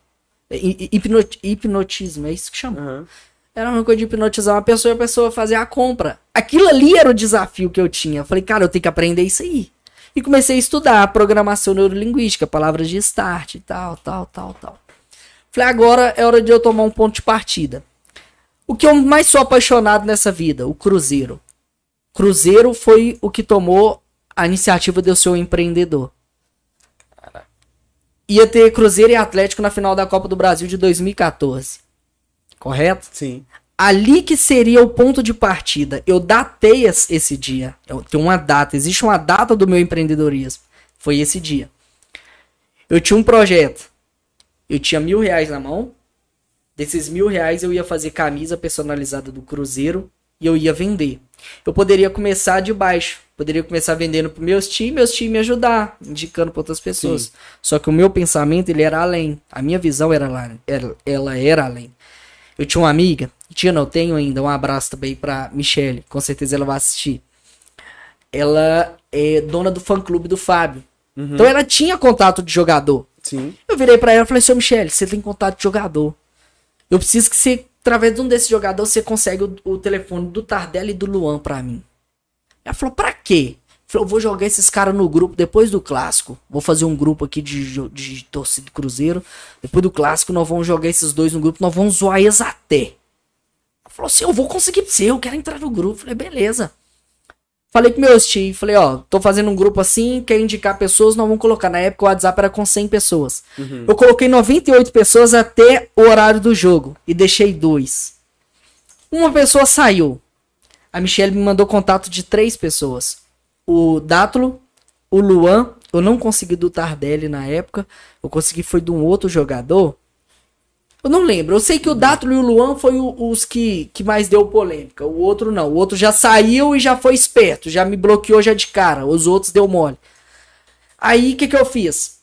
Hi- hi- hipnot- hipnotismo, é isso que chama. Aham. Era uma coisa de hipnotizar uma pessoa e a pessoa fazer a compra. Aquilo ali era o desafio que eu tinha. Eu falei, cara, eu tenho que aprender isso aí. E comecei a estudar programação neurolinguística, palavras de start e tal, tal, tal, tal. Falei, agora é hora de eu tomar um ponto de partida. O que eu mais sou apaixonado nessa vida? O Cruzeiro. Cruzeiro foi o que tomou a iniciativa de eu ser um empreendedor. Ia ter Cruzeiro e Atlético na final da Copa do Brasil de 2014. Correto? Sim. ali que seria o ponto de partida. Eu datei es- esse dia. Eu tenho uma data, existe uma data do meu empreendedorismo. Foi esse dia. Eu tinha um projeto. Eu tinha mil reais na mão. Desses mil reais eu ia fazer camisa personalizada do Cruzeiro e eu ia vender. Eu poderia começar de baixo. Poderia começar vendendo para meus times, meus times me ajudar, indicando para outras pessoas. Só que o meu pensamento ele era além. A minha visão era lá, era- ela era além. Eu tinha uma amiga, tinha não, tenho ainda, um abraço também pra Michelle, com certeza ela vai assistir. Ela é dona do fã clube do Fábio. Então ela tinha contato de jogador. Sim. Eu virei pra ela e falei, seu Michele, você tem contato de jogador. Eu preciso que você, através de um desses jogadores, você consegue o, o telefone do Tardelli e do Luan pra mim. Ela falou, pra quê? Falou, eu vou jogar esses caras no grupo depois do clássico. Vou fazer um grupo aqui de, jo- de torcida Cruzeiro. Depois do clássico, nós vamos jogar esses dois no grupo, nós vamos zoar eles até. Ela falou assim, eu vou conseguir você, eu quero entrar no grupo. Falei, beleza. Falei com meus tios, falei, ó, tô fazendo um grupo assim, quer indicar pessoas, nós vamos colocar. Na época o WhatsApp era com 100 pessoas. Eu coloquei 98 pessoas até o horário do jogo e deixei dois. Uma pessoa saiu. A Michelle me mandou contato de três pessoas. O Dátulo, o Luan, eu não consegui do Tardelli na época, eu consegui foi de um outro jogador. Eu não lembro. Eu sei que o Dátulo e o Luan foi o- os que, que mais deu polêmica. O outro não. O outro já saiu e já foi esperto. Já me bloqueou já de cara. Os outros deu mole. Aí o que, que eu fiz?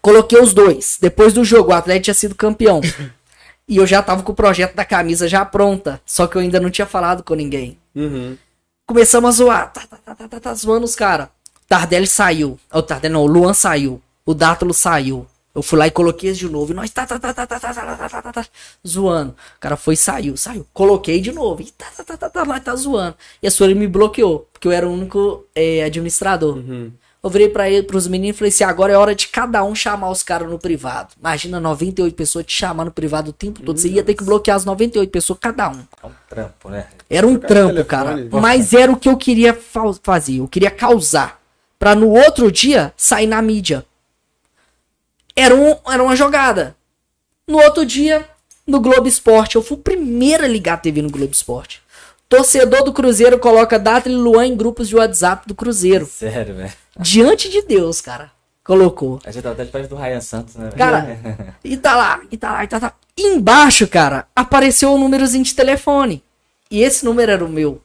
Coloquei os dois. Depois do jogo, o Atlético tinha sido campeão. e eu já tava com o projeto da camisa já pronta. Só que eu ainda não tinha falado com ninguém. Uhum. Começamos a zoar. Tá, tá, tá, tá, tá, tá zoando os caras. Tardelli saiu. O Tardelli não, o Luan saiu. O Dátulo saiu. Eu fui lá e coloquei esse de novo. E nós tá, tá, tá, tá, tá, tá, tá, tá, tá, tá, tá, zoando. O cara foi e saiu, saiu. Coloquei de novo. E tá, tá, tá, tá, tá, nós tá zoando. E a Sueli me bloqueou, porque eu era o único é, administrador. Eu virei pra ele, pros meninos e falei assim: agora é hora de cada um chamar os caras no privado. Imagina 98 pessoas te chamar no privado o tempo todo. Você ia ter que bloquear as 98 pessoas, cada um. É um trampo, né? Era um trampo, cara. Mas era o que eu queria fa- fazer. Eu queria causar. Pra no outro dia sair na mídia. Era, um, era uma jogada. No outro dia, no Globo Esporte. Eu fui o primeiro a ligar a TV no Globo Esporte. Torcedor do Cruzeiro coloca Data e Luan em grupos de WhatsApp do Cruzeiro. Sério, velho. Diante de Deus, cara. Colocou. A gente tá até perto do Ryan Santos, né? Cara, e tá lá, e tá lá, e tá lá. E embaixo, cara, apareceu um númerozinho de telefone. E esse número era o meu.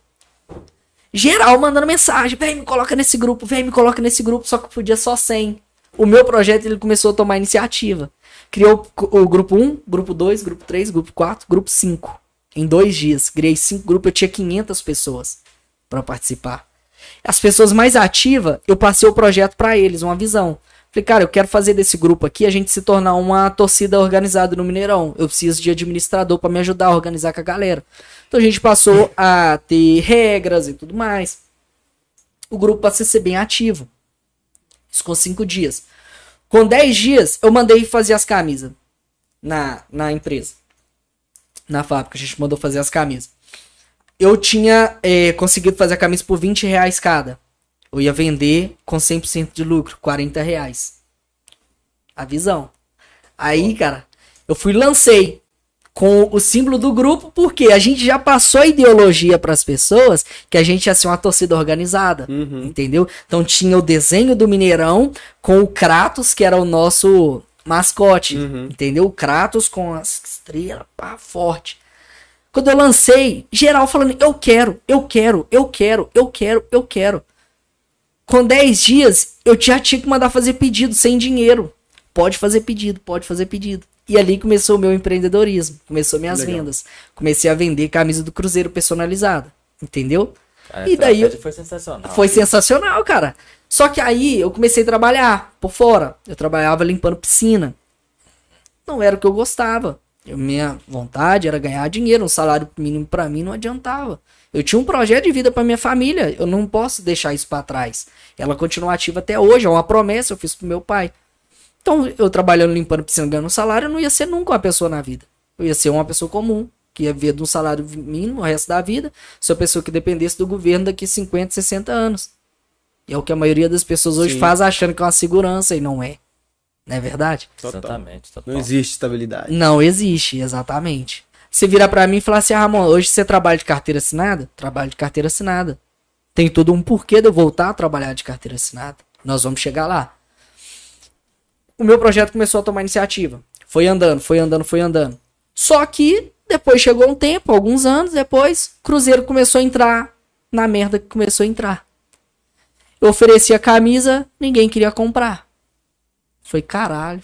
Geral mandando mensagem, vem, me coloca nesse grupo, vem, me coloca nesse grupo, só que podia só 100. O meu projeto, ele começou a tomar iniciativa. Criou o, grupo 1, grupo 2, grupo 3, grupo 4, grupo 5. Em dois dias. Criei cinco grupos, eu tinha 500 pessoas pra participar. As pessoas mais ativas, eu passei o projeto pra eles, uma visão. Falei, cara, eu quero fazer desse grupo aqui a gente se tornar uma torcida organizada no Mineirão. Eu preciso de administrador pra me ajudar a organizar com a galera. Então a gente passou a ter regras e tudo mais. O grupo passou a ser bem ativo. Isso com cinco dias. Com 10 dias, eu mandei fazer as camisas na, na empresa. Na fábrica, a gente mandou fazer as camisas. Eu tinha eh, conseguido fazer a camisa por 20 reais cada. Eu ia vender com 100% de lucro, 40 reais. A visão. Aí, cara, eu fui e lancei com o símbolo do grupo, porque a gente já passou a ideologia para as pessoas que a gente ia ser uma torcida organizada, entendeu? Então tinha o desenho do Mineirão com o Kratos, que era o nosso mascote, entendeu? O Kratos com as estrelas, pá, forte. Quando eu lancei, geral falando, eu quero, eu quero, eu quero, eu quero, eu quero. Com 10 dias, eu já tinha que mandar fazer pedido sem dinheiro. Pode fazer pedido, pode fazer pedido. E ali começou o meu empreendedorismo, começou minhas Legal. vendas. Comecei a vender camisa do Cruzeiro personalizada, entendeu? A E daí foi sensacional. Foi sensacional, cara. Só que aí eu comecei a trabalhar por fora. Eu trabalhava limpando piscina. Não era o que eu gostava. Eu- minha vontade era ganhar dinheiro. Um salário mínimo pra mim não adiantava. Eu tinha um projeto de vida pra minha família. Eu não posso deixar isso pra trás. Ela continua ativa até hoje. É uma promessa eu fiz pro meu pai. Então, eu trabalhando limpando piscina, ganhando um salário, eu não ia ser nunca uma pessoa na vida. Eu ia ser uma pessoa comum, que ia ver de um salário mínimo o resto da vida, ser uma pessoa que dependesse do governo daqui 50, 60 anos. E é o que a maioria das pessoas hoje Sim. faz achando que é uma segurança e não é. Não é verdade? Total. Exatamente. total. Não existe estabilidade. Não existe, exatamente. você virar pra mim e falar assim, ah, Ramon, hoje você trabalha de carteira assinada? Trabalho de carteira assinada. Tem todo um porquê de eu voltar a trabalhar de carteira assinada. Nós vamos chegar lá. O meu projeto começou a tomar iniciativa. Foi andando, foi andando, foi andando. Só que depois chegou um tempo, alguns anos depois, Cruzeiro começou a entrar na merda que começou a entrar. Eu ofereci a camisa, ninguém queria comprar. Foi caralho.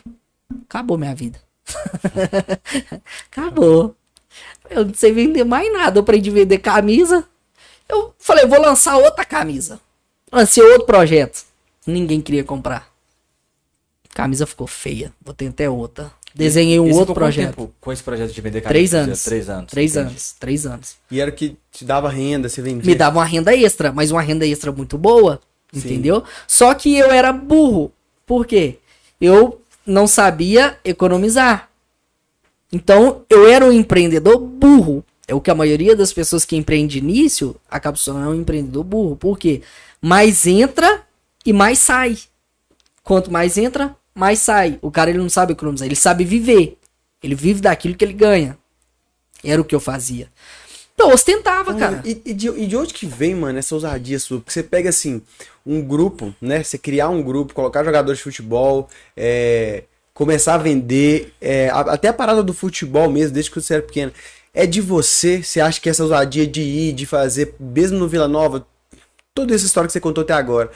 Acabou minha vida. Acabou. Eu não sei vender mais nada. Eu aprendi a vender camisa. Eu falei, vou lançar outra camisa. Lancei outro projeto. Ninguém queria comprar. Camisa ficou feia. Vou ter até outra. Desenhei um E outro projeto. tempo com esse projeto de vender Três camisa? anos. Três anos. Três anos. Três anos. E era o que te dava renda, você vendia. Me dava uma renda extra, mas uma renda extra muito boa. Sim. Entendeu? Só que eu era burro. Por quê? Eu não sabia economizar. Então, eu era um empreendedor burro. É o que a maioria das pessoas que empreende de início acaba se tornando um empreendedor burro. Por quê? Mais entra e mais sai. Quanto mais entra, mais sai. O cara ele não sabe economizar, ele sabe viver. Ele vive daquilo que ele ganha. Era o que eu fazia. Então, eu ostentava, cara. E, e de, e de onde que vem, mano, essa ousadia sua? Porque você pega, assim, um grupo, né? Você criar um grupo, colocar jogadores de futebol, é, começar a vender, é, até a parada do futebol mesmo, desde que você era pequeno. É de você? Você acha que essa ousadia de ir, de fazer, mesmo no Vila Nova, toda essa história que você contou até agora,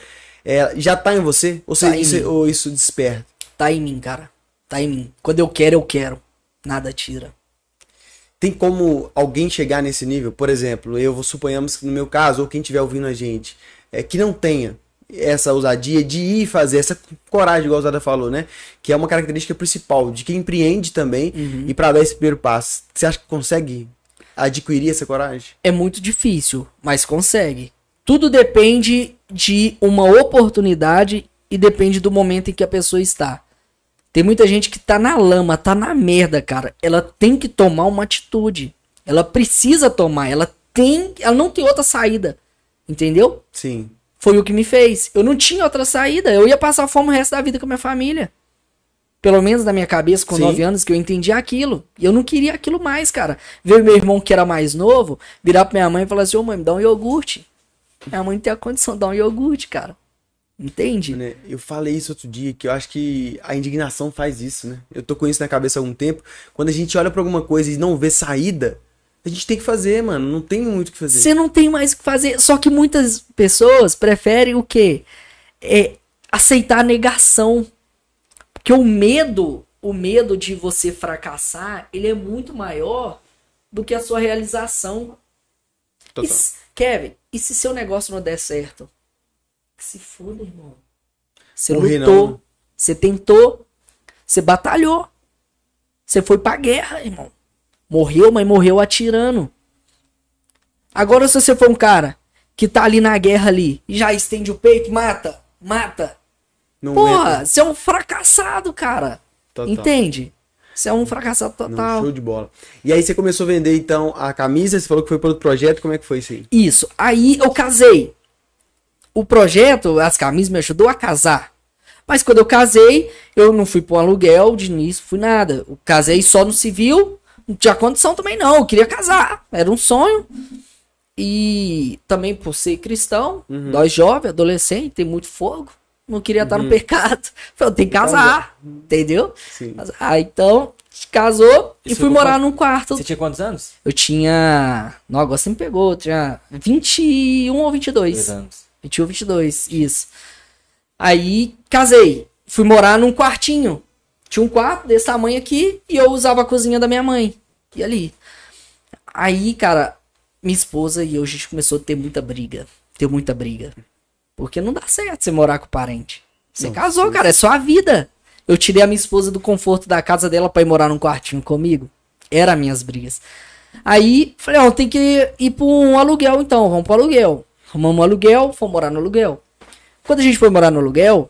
é, já tá em você? Ou, você, Tá em você- mim. ou isso desperta? Tá em mim, cara. Tá em mim. Quando eu quero, eu quero. Nada tira. Tem como alguém chegar nesse nível? Por exemplo, eu vou suponhamos que no meu caso, ou quem estiver ouvindo a gente, é que não tenha essa ousadia de ir fazer, essa coragem, igual a Zada falou, né? Que é uma característica principal de quem empreende também e para dar esse primeiro passo. Você acha que consegue adquirir essa coragem? É muito difícil, mas consegue. Tudo depende de uma oportunidade e depende do momento em que a pessoa está. Tem muita gente que tá na lama, tá na merda, cara. Ela tem que tomar uma atitude. Ela precisa tomar, ela tem, ela não tem outra saída. Entendeu? Sim. Foi o que me fez. Eu não tinha outra saída. Eu ia passar fome o resto da vida com a minha família. Pelo menos na minha cabeça, com Sim. 9 anos, que eu entendi aquilo. E eu não queria aquilo mais, cara. Ver meu irmão, que era mais novo, virar pra minha mãe e falar assim: Ô mãe, me dá um iogurte. Minha mãe não tem a condição de dar um iogurte, cara. Entende? Né? Eu falei isso outro dia, que eu acho que a indignação faz isso, né? Eu tô com isso na cabeça há algum tempo. Quando a gente olha pra alguma coisa e não vê saída, a gente tem que fazer, mano. Não tem muito o que fazer. Você não tem mais o que fazer. Só que muitas pessoas preferem o quê? É aceitar a negação. Porque o medo, o medo de você fracassar, ele é muito maior do que a sua realização. Total. se- Kevin, e se seu negócio não der certo? Se foda, irmão. Você Morrer lutou, não, né? você tentou, você batalhou. Você foi pra guerra, irmão. Morreu, mas morreu atirando. Agora, se você for um cara que tá ali na guerra ali e já estende o peito, mata, mata. Não Porra, entra. você é um fracassado, cara. Total. Entende? Você é um fracassado Não, total. show de bola. E aí você começou a vender então a camisa, você falou que foi pelo projeto, como é que foi isso aí? Isso. Aí eu casei. O projeto, as camisas me ajudou a casar. Mas quando eu casei, eu não fui pro aluguel de início, fui nada. Eu casei só no civil, não tinha condição também não. Eu queria casar, era um sonho. E também por ser cristão, nós jovens, adolescente, tem muito fogo. Não queria estar no pecado. Falei, eu tenho que casar, entendeu? Sim. Ah, então, casou e Isso fui morar num quarto. Você tinha quantos anos? Eu tinha. Não, agora você me pegou. Eu tinha 21 ou 22. Dois anos. 21 ou 22, isso. Aí casei. Fui morar num quartinho. Tinha um quarto desse tamanho aqui e eu usava a cozinha da minha mãe. E ali. Aí, cara, minha esposa e eu, a gente começou a ter muita briga. Ter muita briga. Porque não dá certo você morar com parente. Você Não, casou, sim. cara, é só a vida. Eu tirei a minha esposa do conforto da casa dela pra ir morar num quartinho comigo. Era minhas brigas. Aí, falei, ó, tem que ir pra um aluguel então, vamos pro aluguel. Arrumamos um aluguel, fomos morar no aluguel. Quando a gente foi morar no aluguel,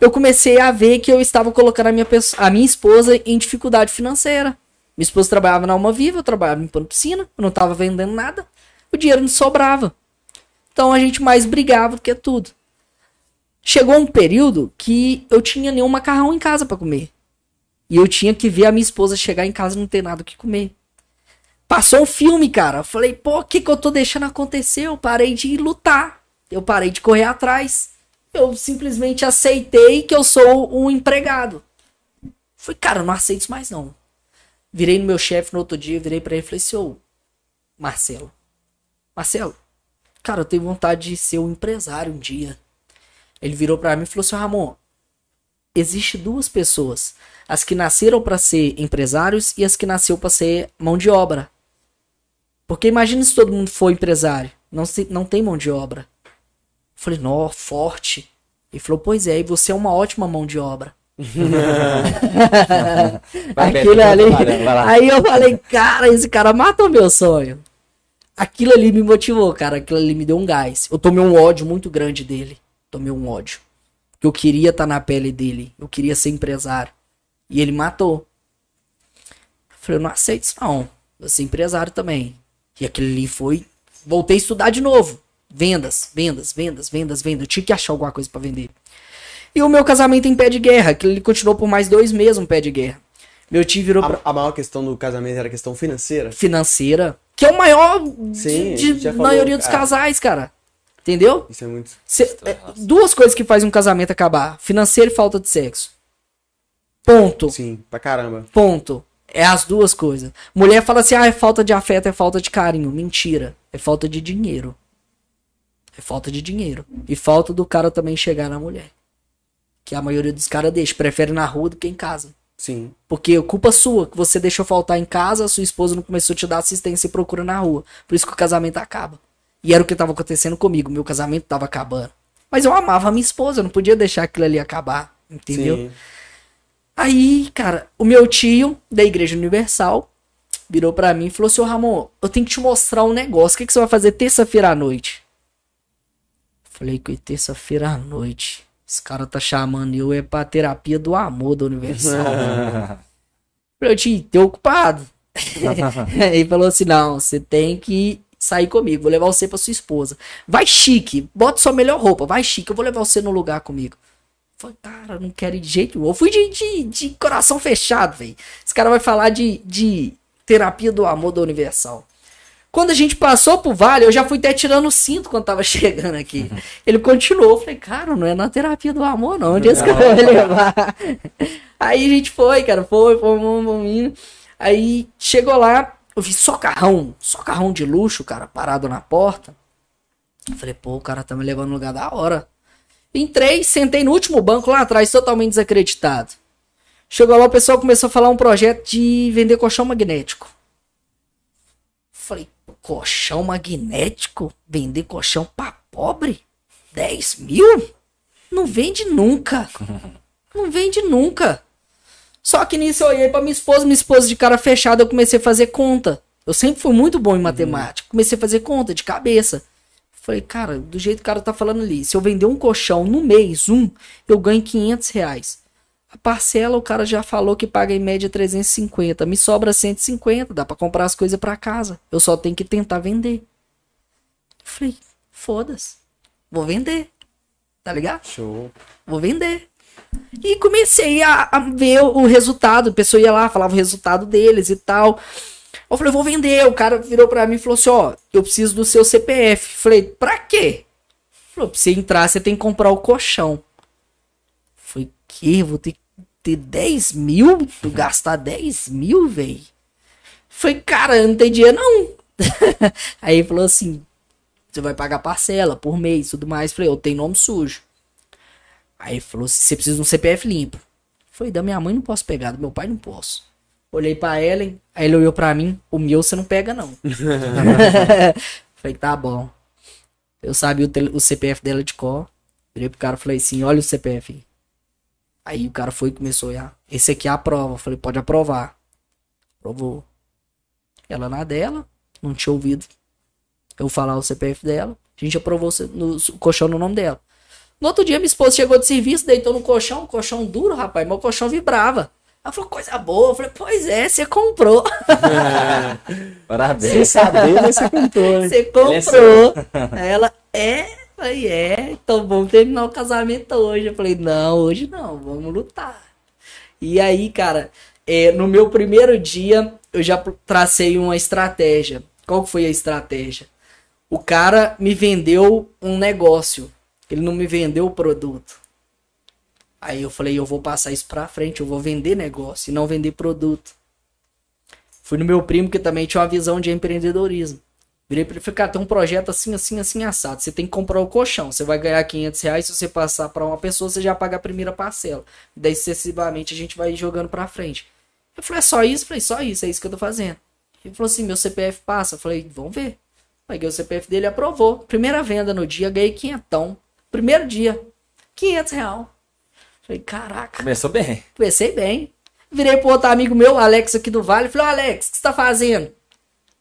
eu comecei a ver que eu estava colocando a minha, a minha esposa em dificuldade financeira. Minha esposa trabalhava na Alma Viva, eu trabalhava limpando piscina, eu não tava vendendo nada. O dinheiro não sobrava. Então a gente mais brigava do que tudo. Chegou um período que eu tinha nenhum macarrão em casa para comer. E eu tinha que ver a minha esposa chegar em casa e não ter nada o que comer. Passou um filme, cara. Eu falei, pô, o que, que eu tô deixando acontecer? Eu parei de lutar. Eu parei de correr atrás. Eu simplesmente aceitei que eu sou um empregado. Falei, cara, eu não aceito isso mais não. Virei no meu chefe no outro dia, virei pra ele e falei assim, ô, Marcelo. Marcelo, cara, eu tenho vontade de ser um empresário um dia. Ele virou pra mim e falou assim, Ramon, existe duas pessoas. As que nasceram para ser empresários e as que nasceu para ser mão de obra. Porque imagina se todo mundo for empresário. Não, se, não tem mão de obra. Eu falei, nó, forte. Ele falou, pois é, e você é uma ótima mão de obra. Aquilo ali. Aí eu falei, cara, esse cara matou meu sonho. Aquilo ali me motivou, cara. Aquilo ali me deu um gás. Eu tomei um ódio muito grande dele. Tomei um ódio. Que eu queria estar tá na pele dele. Eu queria ser empresário. E ele matou. Eu falei, eu não aceito isso não. Eu ser empresário também. E aquele ali foi. Voltei a estudar de novo. Vendas, vendas, vendas, vendas, vendas. Eu tinha que achar alguma coisa para vender. E o meu casamento em pé de guerra, que ele continuou por mais dois meses um pé de guerra. Meu tio virou. A, pra... a maior questão do casamento era a questão financeira? Financeira. Que é o maior Sim, de, de maioria dos casais, cara. Entendeu? Isso é muito. Cê, é, duas coisas que fazem um casamento acabar: financeiro e falta de sexo. Ponto. Sim, pra caramba. Ponto. É as duas coisas. Mulher fala assim: ah, é falta de afeto, é falta de carinho. Mentira. É falta de dinheiro. É falta de dinheiro. E falta do cara também chegar na mulher. Que a maioria dos caras deixa. Prefere na rua do que em casa. Sim. Porque é culpa sua, que você deixou faltar em casa, sua esposa não começou a te dar assistência e procura na rua. Por isso que o casamento acaba. E era o que estava acontecendo comigo. Meu casamento estava acabando. Mas eu amava a minha esposa, eu não podia deixar aquilo ali acabar. Entendeu? Sim. Aí, cara, o meu tio da Igreja Universal virou para mim e falou: Seu Ramon, eu tenho que te mostrar um negócio. O que, que você vai fazer terça-feira à noite? Falei que terça-feira à noite. Esse cara tá chamando eu é pra terapia do amor da Universal. Falei, tio, tô ocupado. Aí falou assim: não, você tem que sair comigo, vou levar você pra sua esposa. Vai chique, bota sua melhor roupa, vai chique, eu vou levar você no lugar comigo. Falei, cara, não quero ir de jeito nenhum. Eu fui de, de, de coração fechado, velho. Esse cara vai falar de, de terapia do amor da Universal. Quando a gente passou pro vale, eu já fui até tirando o cinto quando tava chegando aqui. Uhum. Ele continuou. Eu falei, cara, não é na terapia do amor, não. Onde esse cara vai levar? Aí a gente foi, cara, foi, foi, foi, Aí chegou lá, eu vi só carrão, só carrão de luxo, cara, parado na porta. Eu falei, pô, o cara tá me levando no lugar da hora. Entrei, sentei no último banco lá atrás, totalmente desacreditado. Chegou lá, o pessoal começou a falar um projeto de vender colchão magnético. Falei, colchão magnético? Vender colchão pra pobre? 10 mil? Não vende nunca. Não vende nunca. Só que nisso eu olhei pra minha esposa, minha esposa de cara fechada, eu comecei a fazer conta. Eu sempre fui muito bom em matemática. Comecei a fazer conta de cabeça. Falei, cara, do jeito que o cara tá falando ali, se eu vender um colchão no mês, um, eu ganho 500 reais. A parcela, o cara já falou que paga em média 350. Me sobra 150, dá para comprar as coisas para casa. Eu só tenho que tentar vender. Falei, foda-se. Vou vender. Tá ligado? Show. Vou vender. E comecei a, a ver o resultado. A pessoa ia lá, falava o resultado deles e tal. Eu falei, vou vender. O cara virou pra mim e falou assim: ó, eu preciso do seu CPF. Falei, pra quê? Falou, pra você entrar, você tem que comprar o colchão. Falei, que? Vou ter que ter 10 mil? Tu gastar 10 mil, velho? Falei, cara, eu não tenho dinheiro, não. Aí ele falou assim: você vai pagar parcela por mês tudo mais. Falei, eu tenho nome sujo. Aí ele falou: você precisa de um CPF limpo. Falei, da minha mãe não posso pegar, do meu pai não posso. Olhei pra Ellen, aí ele olhou pra mim, o meu você não pega não. falei, tá bom. Eu sabia o, o, CPF dela de cor. Virei pro cara falei assim, olha o CPF. Aí o cara foi e começou a olhar. Esse aqui é a prova. falei, pode aprovar. Aprovou. Ela na dela, não tinha ouvido eu falar o CPF dela. A gente aprovou no, o colchão no nome dela. No outro dia, minha esposa chegou de serviço, deitou no colchão, colchão duro, rapaz, meu colchão vibrava. Ela falou, coisa boa. Eu falei, pois é, você comprou. É, parabéns. Sem saber, mas você comprou. Você comprou. É ela, é? Falei, é, então vamos terminar o casamento hoje. Eu falei, não, hoje não, vamos lutar. E aí, cara, é, no meu primeiro dia, eu já tracei uma estratégia. Qual foi a estratégia? O cara me vendeu um negócio. Ele não me vendeu o produto. Aí eu falei, eu vou passar isso pra frente, eu vou vender negócio e não vender produto. Fui no meu primo que também tinha uma visão de empreendedorismo. Virei pra ele falei, cara, tem um projeto assim, assim, assim, assado. Você tem que comprar o colchão. Você vai ganhar 500 reais. Se você passar para uma pessoa, você já paga a primeira parcela. E daí, sucessivamente, a gente vai jogando pra frente. Eu falei, é só isso? Eu falei, só isso, é isso que eu tô fazendo. Ele falou assim, meu CPF passa. Eu falei, vamos ver. Peguei o CPF dele aprovou. Primeira venda no dia, ganhei quinhentão. Primeiro dia, 500 real. Falei, caraca. Começou bem. Comecei bem. Virei pro outro amigo meu, Alex aqui do Vale. Falei, Alex, o que você tá fazendo?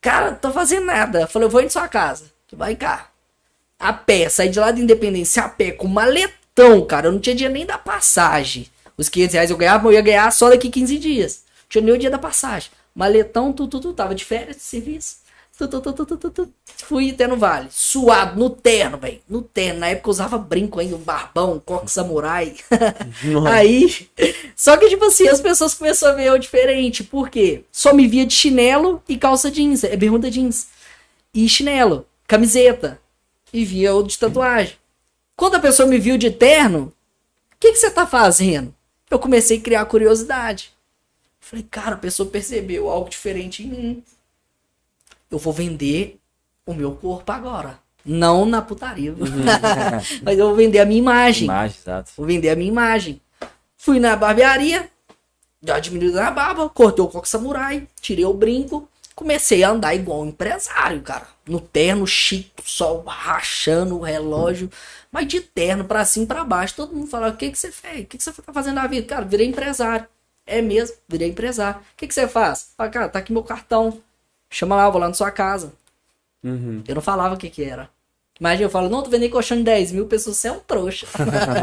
Cara, não tô fazendo nada. Falei, eu vou em sua casa. Tu vai cá. A pé, saí de lá de Independência a pé, com maletão, cara. Eu não tinha dia nem da passagem. Os 500 reais eu ganhava, eu ia ganhar só daqui 15 dias. Não tinha nem o dia da passagem. Maletão, tu, tu, tu, tava de férias de serviço. Tu, tu, tu. Fui até no vale. Suado, no terno, velho. No terno. Na época eu usava brinco ainda, um barbão, um coque samurai. Aí. Só que, tipo assim, as pessoas começaram a ver eu diferente. Por quê? Só me via de chinelo e calça jeans. É bermuda jeans. E chinelo, camiseta. E via eu de tatuagem. Quando a pessoa me viu de terno, o que, que você tá fazendo? Eu comecei a criar curiosidade. Falei, cara, a pessoa percebeu algo diferente em mim. Eu vou vender o meu corpo agora. Não na putaria. Mas eu vou vender a minha imagem. Imagem, exato. Vou vender a minha imagem. Fui na barbearia, uma diminuída na barba, cortei o coque samurai, tirei o brinco, comecei a andar igual um empresário, cara. No terno, chique, sol rachando o relógio, mas de terno pra cima e pra baixo. Todo mundo fala: o que, que você fez? O que, que você tá fazendo na vida? Cara, virei empresário. É mesmo, virei empresário. O que, que você faz? Fala, cara, tá aqui meu cartão. Chama lá, eu vou lá na sua casa. Uhum. Eu não falava o que que era. Imagina, eu falo, não, tô vendendo colchão de 10 mil, pessoas, você é um trouxa.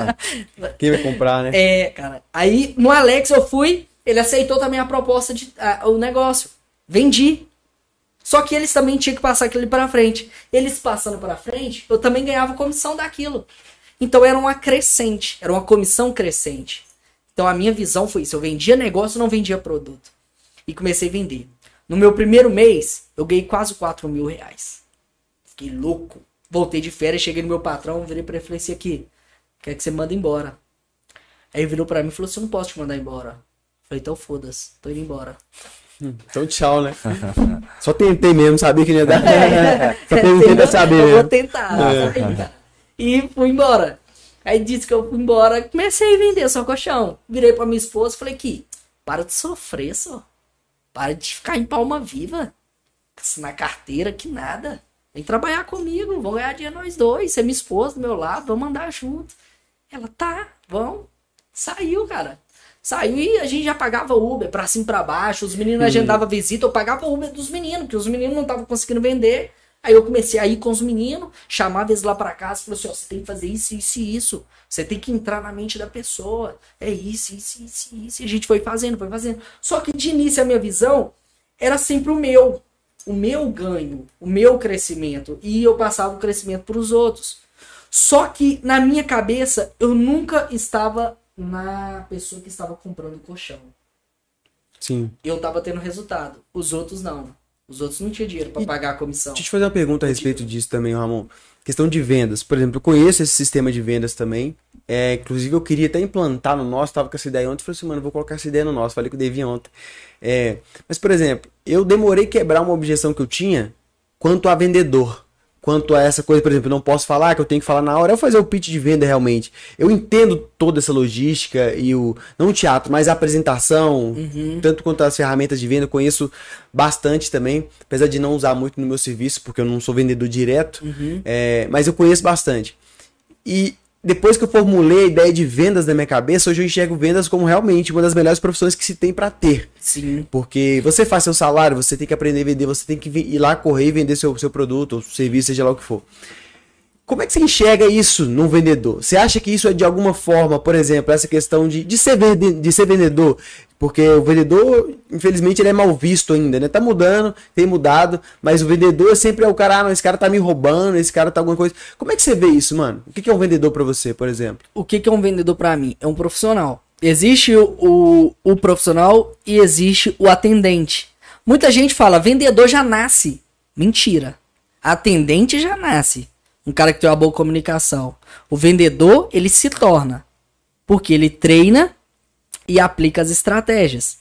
Quem vai comprar, né? É, cara. Aí no Alex eu fui, ele aceitou também a proposta de ah, o negócio. Vendi. Só que eles também tinham que passar aquilo pra frente. Eles passando pra frente, eu também ganhava comissão daquilo. Então era uma crescente, era uma comissão crescente. Então a minha visão foi isso: eu vendia negócio, não vendia produto. E comecei a vender. No meu primeiro mês, eu ganhei quase 4 mil reais. Fiquei louco. Voltei de férias, cheguei no meu patrão, virei pra ele e falei assim: aqui, quer que você manda embora. Aí ele virou pra mim e falou assim: eu não posso te mandar embora. Falei, então foda-se, tô indo embora. Então tchau, né? Só tentei mesmo, sabia que não ia dar. É. Só tentei pra saber. Eu vou tentar. É. E fui embora. Aí disse que eu fui embora, comecei a vender só colchão. Virei pra minha esposa e falei que para de sofrer, só. Para de ficar em palma viva. Isso Na carteira, que nada. Vem trabalhar comigo, vamos ganhar dinheiro nós dois. Você é minha esposa do meu lado, vamos andar junto. Ela, tá, vamos. Saiu, cara. Saiu e a gente já pagava Uber pra cima e pra baixo. Os meninos agendavam visita, eu pagava Uber dos meninos, porque os meninos não estavam conseguindo vender. Aí eu comecei a ir com os meninos, chamava eles lá pra casa e falou assim: ó, você tem que fazer isso, isso e isso. Você tem que entrar na mente da pessoa. É isso, isso, isso, isso. E a gente foi fazendo, foi fazendo. Só que de início a minha visão era sempre o meu. O meu ganho, o meu crescimento. E eu passava o crescimento pros outros. Só que na minha cabeça eu nunca estava na pessoa que estava comprando o colchão. Sim. Eu tava tendo resultado. Os outros não. Os outros não tinham dinheiro pra E- pagar a comissão. Deixa eu te fazer uma pergunta a respeito disso também, Ramon. Questão de vendas. Por exemplo, eu conheço esse sistema de vendas também. É, inclusive, eu queria até implantar no nosso, tava com essa ideia ontem. Falei assim, mano, vou colocar essa ideia no nosso. Falei com o Devi ontem. É, mas, por exemplo, eu demorei quebrar uma objeção que eu tinha quanto a vendedor. Quanto a essa coisa, por exemplo, não posso falar, que eu tenho que falar na hora, eu fazer o pitch de venda realmente. Eu entendo toda essa logística e o. Não o teatro, mas a apresentação, tanto quanto as ferramentas de venda, eu conheço bastante também, apesar de não usar muito no meu serviço, porque eu não sou vendedor direto, é, mas eu conheço bastante. E depois que eu formulei a ideia de vendas na minha cabeça, hoje eu enxergo vendas como realmente uma das melhores profissões que se tem para ter. Sim. Porque você faz seu salário, você tem que aprender a vender, você tem que ir lá correr e vender seu, seu produto, ou serviço, seja lá o que for. Como é que você enxerga isso num vendedor? Você acha que isso é de alguma forma, por exemplo, essa questão de, de, ser, de ser vendedor? Porque o vendedor, infelizmente, ele é mal visto ainda, né? Tá mudando, tem mudado, mas o vendedor sempre é o cara, ah, esse cara tá me roubando, esse cara tá alguma coisa. Como é que você vê isso, mano? O que é um vendedor pra você, por exemplo? O que, é um vendedor pra mim? É um profissional. Existe o, o, o profissional e existe o atendente. Muita gente fala, vendedor já nasce. Mentira. Atendente já nasce. Um cara que tem uma boa comunicação. O vendedor, ele se torna. Porque ele treina e aplica as estratégias.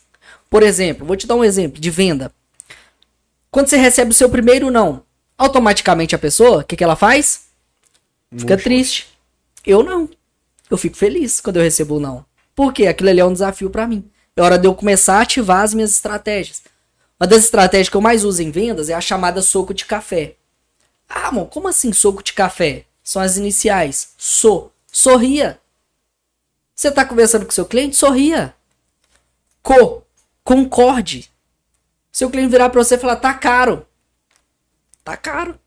Por exemplo, vou te dar um exemplo de venda. Quando você recebe o seu primeiro não, automaticamente a pessoa, o que, que ela faz? Fica triste. Eu não. Eu fico feliz quando eu recebo o não. Porque aquilo ali é um desafio para mim. É hora de eu começar a ativar as minhas estratégias. Uma das estratégias que eu mais uso em vendas é a chamada soco de café. Ah, amor, como assim soco de café? São as iniciais. So. Sorria. Você tá conversando com seu cliente? Sorria. Co. Concorde. Seu cliente virar para você e falar, tá caro. Tá caro.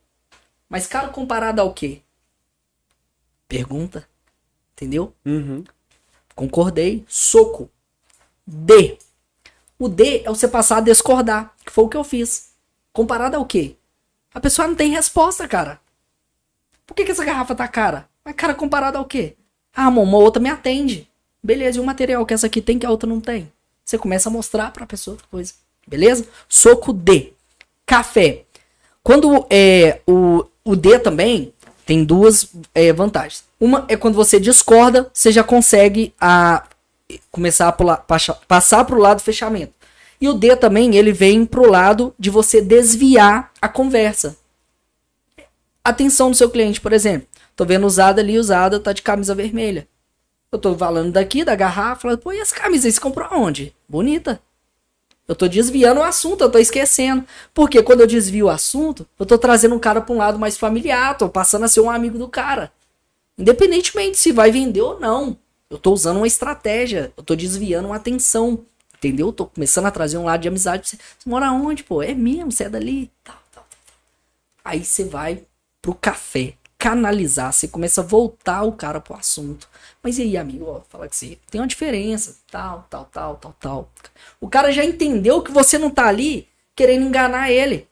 Mas caro comparado ao quê? Pergunta. Entendeu? Uhum. Concordei. Soco. D. O D é você passar a discordar. Que foi o que eu fiz. Comparado ao quê? A pessoa não tem resposta, cara. Por que, que essa garrafa tá cara? Mas, cara, comparado ao quê? Ah, amor, uma outra me atende. Beleza, e o material que essa aqui tem que a outra não tem? Você começa a mostrar pra pessoa outra coisa. Beleza? Soco D. Café. Quando é, o, o D também tem duas é, vantagens. Uma é quando você discorda, você já consegue a, começar a pular, passar para o lado do fechamento. E o D também, ele vem para o lado de você desviar a conversa. Atenção do seu cliente, por exemplo. Tô vendo usada ali, usada, tá de camisa vermelha. Eu tô falando daqui, da garrafa, falando, pô, e essa camisa aí você comprou aonde? Bonita. Eu tô desviando o assunto, eu tô esquecendo. Porque quando eu desvio o assunto, eu tô trazendo um cara pra um lado mais familiar, tô passando a ser um amigo do cara. Independentemente se vai vender ou não. Eu tô usando uma estratégia, eu tô desviando uma atenção. Entendeu? Eu tô começando a trazer um lado de amizade pra você. Você mora onde, pô? É mesmo, você é dali. Aí você vai pro café, canalizar, você começa a voltar o cara pro assunto. Mas e aí, amigo, ó, fala que você tem uma diferença, tal, tal, tal, tal, tal. O cara já entendeu que você não tá ali querendo enganar ele.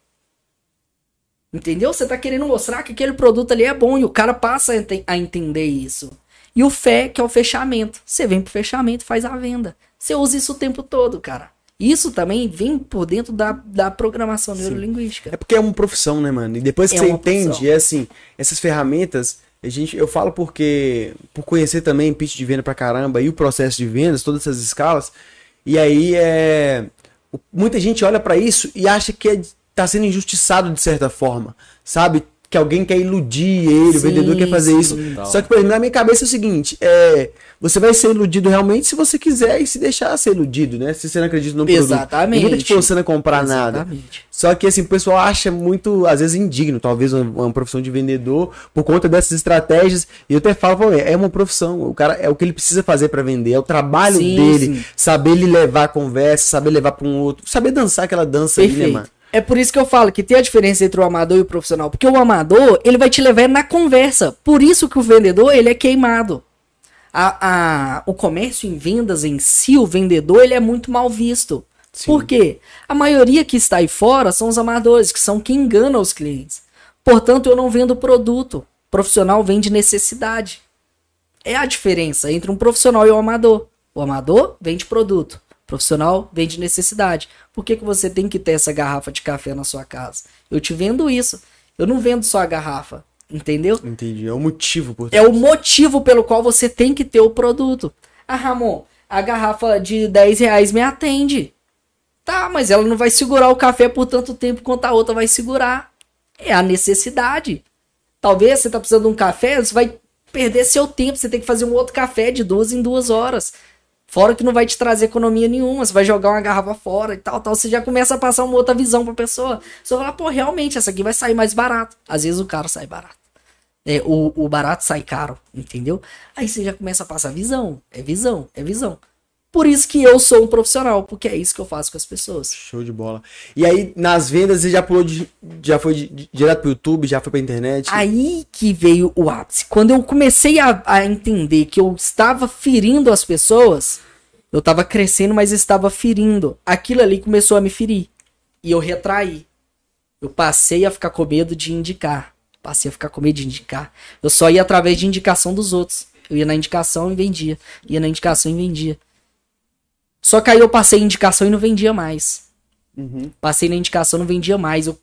Entendeu? Você tá querendo mostrar que aquele produto ali é bom e o cara passa a entender isso. E o fé, que é o fechamento. Você vem pro fechamento, faz a venda. Você usa isso o tempo todo, cara. Isso também vem por dentro da, da programação Sim. neurolinguística. É porque é uma profissão, né, mano? E depois que é você entende, profissão. é assim, essas ferramentas, a gente, eu falo porque, por conhecer também pitch de venda pra caramba e o processo de vendas, todas essas escalas, e aí é. Muita gente olha para isso e acha que é, tá sendo injustiçado de certa forma, sabe? que alguém quer iludir ele, sim, o vendedor quer fazer sim, isso. Não. Só que, por exemplo, na minha cabeça é o seguinte: é, você vai ser iludido realmente se você quiser e se deixar ser iludido, né? Se você não acredita no produto. Exatamente. Ninguém tá te forçando a comprar Exatamente. nada. Só que, assim, o pessoal acha muito, às vezes, indigno, talvez, uma, uma profissão de vendedor, por conta dessas estratégias. E eu até falo, pô, é uma profissão. O cara é o que ele precisa fazer para vender, é o trabalho sim, dele, saber ele levar a conversa, saber levar para um outro, saber dançar aquela dança Perfeito. ali, né, mano? É por isso que eu falo que tem a diferença entre o amador e o profissional. Porque o amador, ele vai te levar na conversa. Por isso que o vendedor, ele é queimado. A, a, o comércio em vendas em si, o vendedor, ele é muito mal visto. Sim. Por quê? A maioria que está aí fora são os amadores, que são quem engana os clientes. Portanto, eu não vendo produto. O profissional vende necessidade. É a diferença entre um profissional e um amador. O amador vende produto. Profissional vende necessidade. Por que, que você tem que ter essa garrafa de café na sua casa? Eu te vendo isso. Eu não vendo só a garrafa. Entendeu? Entendi. É o motivo por É o motivo pelo qual você tem que ter o produto. Ah, Ramon, a garrafa de 10 reais me atende. Tá, mas ela não vai segurar o café por tanto tempo quanto a outra vai segurar. É a necessidade. Talvez você tá precisando de um café, você vai perder seu tempo. Você tem que fazer um outro café de duas em duas horas. Fora que não vai te trazer economia nenhuma, você vai jogar uma garrafa fora e tal, tal. Você já começa a passar uma outra visão pra pessoa. Você vai falar, pô, realmente, essa aqui vai sair mais barato. Às vezes o caro sai barato. É, o, o barato sai caro, entendeu? Aí você já começa a passar visão. É visão, é visão. Por isso que eu sou um profissional, porque é isso que eu faço com as pessoas. Show de bola. E aí, nas vendas, você já pulou de, já foi de, de, direto pro YouTube, já foi pra internet? Aí que veio o ápice. Quando eu comecei a, a entender que eu estava ferindo as pessoas, eu estava crescendo, mas estava ferindo. Aquilo ali começou a me ferir. E eu retraí. Eu passei a ficar com medo de indicar. Passei a ficar com medo de indicar. Eu só ia através de indicação dos outros. Eu ia na indicação e vendia. Ia na indicação e vendia. Só que aí eu passei indicação e não vendia mais. Uhum. Passei na indicação, não vendia mais. Eu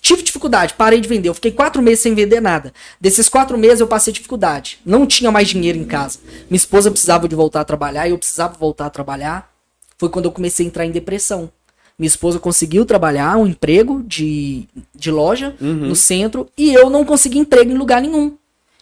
tive dificuldade, parei de vender. Eu fiquei quatro meses sem vender nada. Desses quatro meses eu passei dificuldade. Não tinha mais dinheiro em casa. Minha esposa precisava de voltar a trabalhar e eu precisava voltar a trabalhar. Foi quando eu comecei a entrar em depressão. Minha esposa conseguiu trabalhar um emprego de, de loja no centro e eu não consegui emprego em lugar nenhum.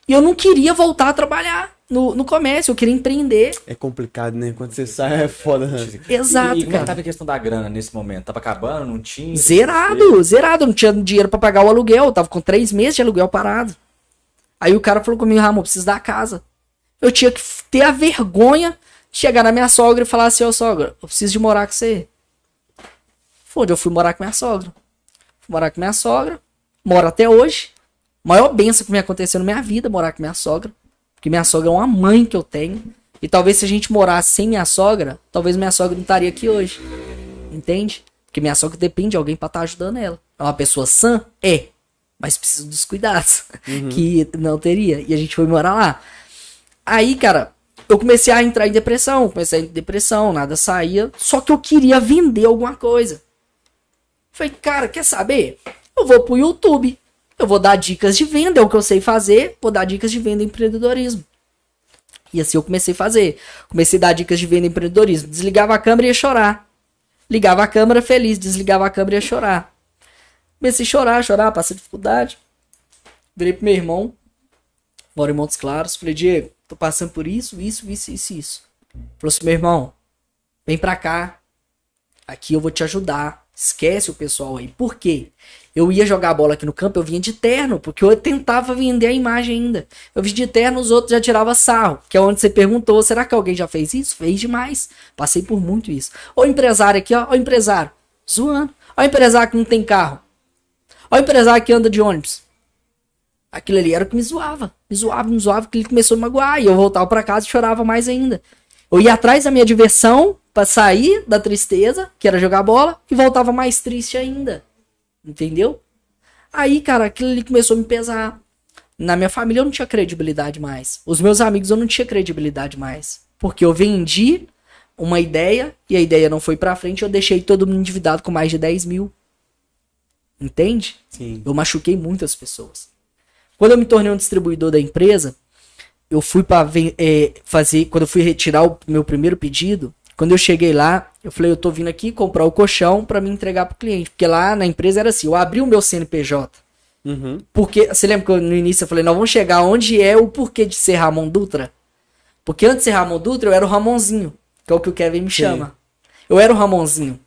E eu não queria voltar a trabalhar no, no comércio, eu queria empreender. É complicado, né? Quando você sai é foda. Exato, e, e como é que cara. tava a questão da grana nesse momento? Tava acabando, não tinha? Zerado, zerado. Eu não tinha dinheiro pra pagar o aluguel. Eu tava com três meses de aluguel parado. Aí o cara falou comigo, Ramon, preciso da casa. Eu tinha que ter a vergonha de chegar na minha sogra e falar assim, ô sogra, eu preciso de morar com você. Foda, eu fui morar com minha sogra. Fui morar com minha sogra. Moro até hoje. Maior benção que me aconteceu na minha vida, morar com minha sogra. Porque minha sogra é uma mãe que eu tenho. E talvez se a gente morasse sem minha sogra, talvez minha sogra não estaria aqui hoje. Entende? Porque minha sogra depende de alguém pra estar ajudando ela. É uma pessoa sã? É. Mas precisa dos cuidados. Que não teria. E a gente foi morar lá. Aí, cara, eu comecei a entrar em depressão. Comecei a entrar em depressão, nada saía. Só que eu queria vender alguma coisa. Falei, cara, quer saber? Eu vou pro YouTube. Eu vou dar dicas de venda, é o que eu sei fazer. Vou dar dicas de venda e empreendedorismo. E assim eu comecei a fazer. Comecei a dar dicas de venda e empreendedorismo. Desligava a câmera e ia chorar. Ligava a câmera feliz, desligava a câmera e ia chorar. Comecei a chorar, chorar, passei dificuldade. Virei pro meu irmão, moro em Montes Claros. Falei, Diego, tô passando por isso, isso, isso, isso, isso. Falou assim, meu irmão, vem pra cá. Aqui eu vou te ajudar. Esquece o pessoal aí. Por quê? Eu ia jogar bola aqui no campo, eu vinha de terno, porque eu tentava vender a imagem ainda. Eu vim de terno, os outros já tiravam sarro. Que é onde você perguntou, será que alguém já fez isso? Fez demais. Passei por muito isso. Ô empresário aqui, ó, ó empresário, zoando. Ó empresário que não tem carro. Ó empresário que anda de ônibus. Aquilo ali era o que me zoava. Me zoava, me zoava, que ele começou a magoar. E eu voltava pra casa e chorava mais ainda. Eu ia atrás da minha diversão pra sair da tristeza, que era jogar bola, e voltava mais triste ainda. Entendeu? Aí, cara, aquilo ali começou a me pesar. Na minha família eu não tinha credibilidade mais. Os meus amigos eu não tinha credibilidade mais. Porque eu vendi uma ideia e a ideia não foi pra frente, eu deixei todo mundo endividado com mais de 10 mil. Entende? Sim. Eu machuquei muitas pessoas. Quando eu me tornei um distribuidor da empresa, eu fui para fazer. Quando eu fui retirar o meu primeiro pedido, quando eu cheguei lá, eu falei, eu tô vindo aqui comprar o colchão para me entregar pro cliente. Porque lá na empresa era assim, eu abri o meu CNPJ. Uhum. Porque, você lembra que eu, no início eu falei, nós vamos chegar onde é o porquê de ser Ramon Dutra? Porque antes de ser Ramon Dutra, eu era o Ramonzinho, que é o que o Kevin me Sim. chama. Eu era o Ramonzinho.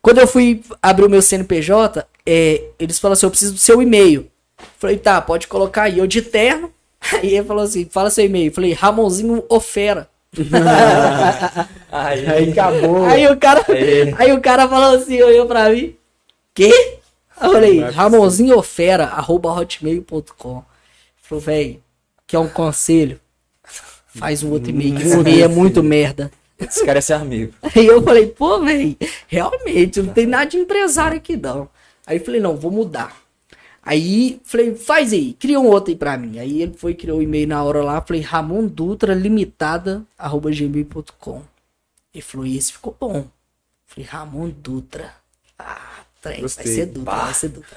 Quando eu fui abrir o meu CNPJ, é, eles falaram assim, eu preciso do seu e-mail. Falei, tá, pode colocar aí. Eu de terno. Aí ele falou assim, fala seu e-mail. Falei, Ramonzinho Ofera. Aí, Aí acabou. Aí o cara, Aí. aí o cara falou assim, olhou pra mim. Quê? Eu falei, Ramonzinho Ofera, arroba hotmail.com. Falou, velho, quer um conselho? Faz um outro e-mail, que esse e-mail é muito merda. esse cara é seu amigo. Aí eu falei, pô, velho, realmente, não tem nada de empresário aqui não. Aí eu falei, não, vou mudar. Aí falei, faz aí, cria um outro aí pra mim. Aí ele foi, criou o e-mail na hora lá, falei, Ramon Dutra Limitada, arroba gmail.com. Ele falou, e esse ficou bom. Falei, Ramon Dutra. Ah, trem, vai ser Dutra, vai ser Dutra.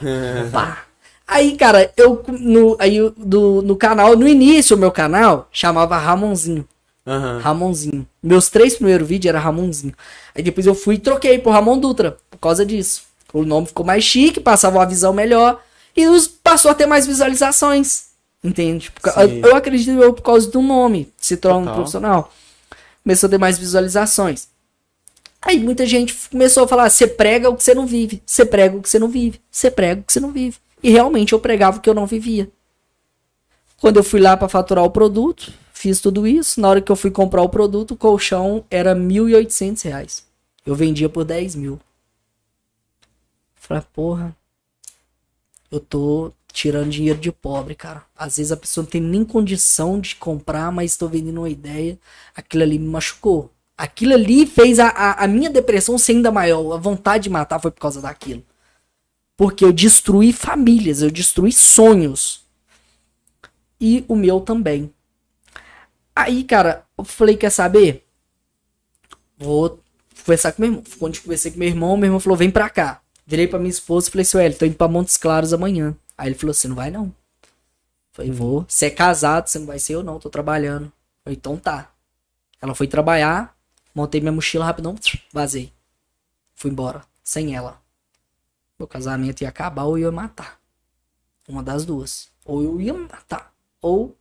Pá. Aí, cara, eu no, aí, do, no canal, no início, o meu canal chamava Ramonzinho. Aham. Ramonzinho. Meus três primeiros vídeos era Ramonzinho. Aí depois eu fui e troquei por Ramon Dutra, por causa disso. O nome ficou mais chique, passava uma visão melhor e os, passou a ter mais visualizações. Entende? Eu, eu acredito eu por causa do nome, se torna um profissional. Começou a ter mais visualizações. Aí muita gente começou a falar: você prega o que você não vive, você prega o que você não vive, você prega o que você não vive. E realmente eu pregava o que eu não vivia. Quando eu fui lá para faturar o produto, fiz tudo isso. Na hora que eu fui comprar o produto, o colchão era 1.800 reais. Eu vendia por 10 mil. Falei, porra, eu tô tirando dinheiro de pobre, cara. Às vezes a pessoa não tem nem condição de comprar, mas estou vendendo uma ideia. Aquilo ali me machucou. Aquilo ali fez a, a, a minha depressão ser ainda maior. A vontade de matar foi por causa daquilo. Porque eu destruí famílias, eu destruí sonhos. E o meu também. Aí, cara, eu falei, quer saber? Vou conversar com meu irmão. Quando eu conversei com meu irmão, meu irmão falou: vem pra cá. Virei pra minha esposa e falei assim: Ué, tô indo pra Montes Claros amanhã. Aí ele falou assim: não vai não. Falei, vou. Você é casado, você não vai ser eu não, tô trabalhando. Falei, então tá. Ela foi trabalhar, montei minha mochila rapidão, vazei. Fui embora, sem ela. Meu casamento ia acabar ou eu ia matar. Uma das duas. Ou eu ia matar. Ou,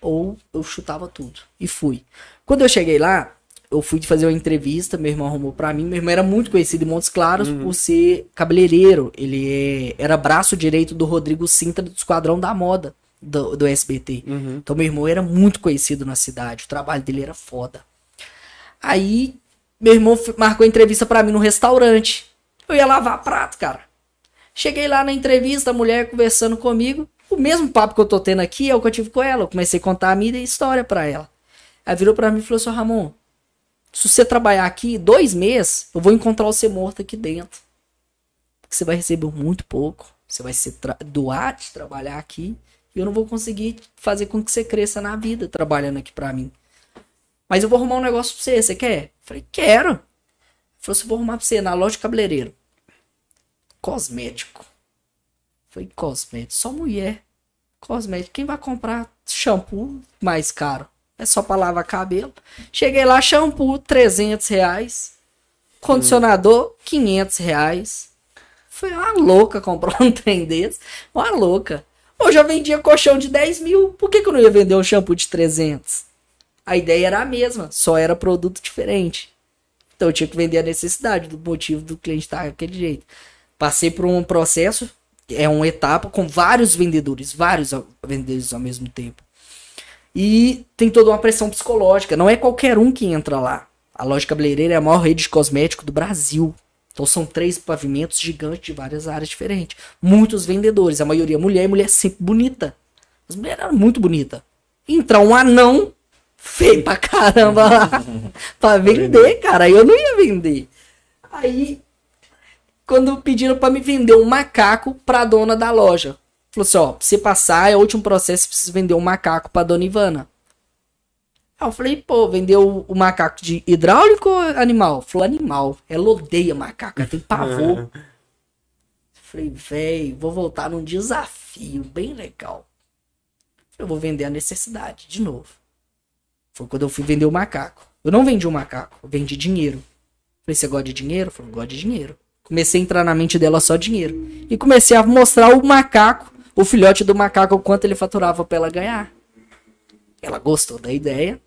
ou eu chutava tudo. E fui. Quando eu cheguei lá, eu fui fazer uma entrevista, meu irmão arrumou pra mim. Meu irmão era muito conhecido em Montes Claros por ser cabeleireiro. Ele é- era braço direito do Rodrigo Sintra do Esquadrão da Moda do, do SBT. Então meu irmão era muito conhecido na cidade. O trabalho dele era foda. Aí meu irmão marcou entrevista pra mim no restaurante. Eu ia lavar prato, cara. Cheguei lá na entrevista, a mulher conversando comigo. O mesmo papo que eu tô tendo aqui é o que eu tive com ela. Eu comecei a contar a minha história pra ela. Aí virou pra mim e falou assim: "Ô, Ramon, se você trabalhar aqui dois meses, eu vou encontrar você morto aqui dentro. Porque você vai receber muito pouco. Você vai tra- doar de trabalhar aqui. E eu não vou conseguir fazer com que você cresça na vida trabalhando aqui pra mim. Mas eu vou arrumar um negócio pra você. Você quer? Eu falei, quero. Ele falou vou arrumar pra você na loja de cabeleireiro. Cosmético. Foi cosmético. Só mulher. Cosmético. Quem vai comprar shampoo mais caro? É só pra lavar cabelo. Cheguei lá, shampoo, 300 reais. Condicionador, 500 reais. Foi uma louca comprar um trem desse. Uma louca. Hoje eu vendia colchão de 10 mil. Por que, que eu não ia vender um shampoo de 300? A ideia era a mesma, só era produto diferente. Então eu tinha que vender a necessidade do motivo do cliente estar daquele jeito. Passei por um processo, é uma etapa com vários vendedores, vários vendedores ao mesmo tempo. E tem toda uma pressão psicológica. Não é qualquer um que entra lá. A loja cabeleireira é a maior rede de cosmético do Brasil. Então são três pavimentos gigantes de várias áreas diferentes. Muitos vendedores, a maioria mulher e mulher sempre bonita. As mulheres eram muito bonitas. Entrar um anão feio pra caramba lá pra vender, cara. Aí eu não ia vender. Aí, quando pediram pra me vender um macaco pra dona da loja. Falou assim, ó, pra você passar, é o último processo, você precisa vender um macaco pra dona Ivana. Aí eu falei, pô, vendeu o macaco de hidráulico ou animal? Falou, animal. Ela odeia macaco, ela tem pavor. Falei, velho, vou voltar num desafio bem legal. Eu vou vender a necessidade, de novo. Foi quando eu fui vender o macaco. Eu não vendi o macaco, eu vendi dinheiro. Falei, você gosta de dinheiro? Falei, gosto de dinheiro. Comecei a entrar na mente dela só dinheiro. E comecei a mostrar o macaco, o filhote do macaco, quanto ele faturava pra ela ganhar. Ela gostou da ideia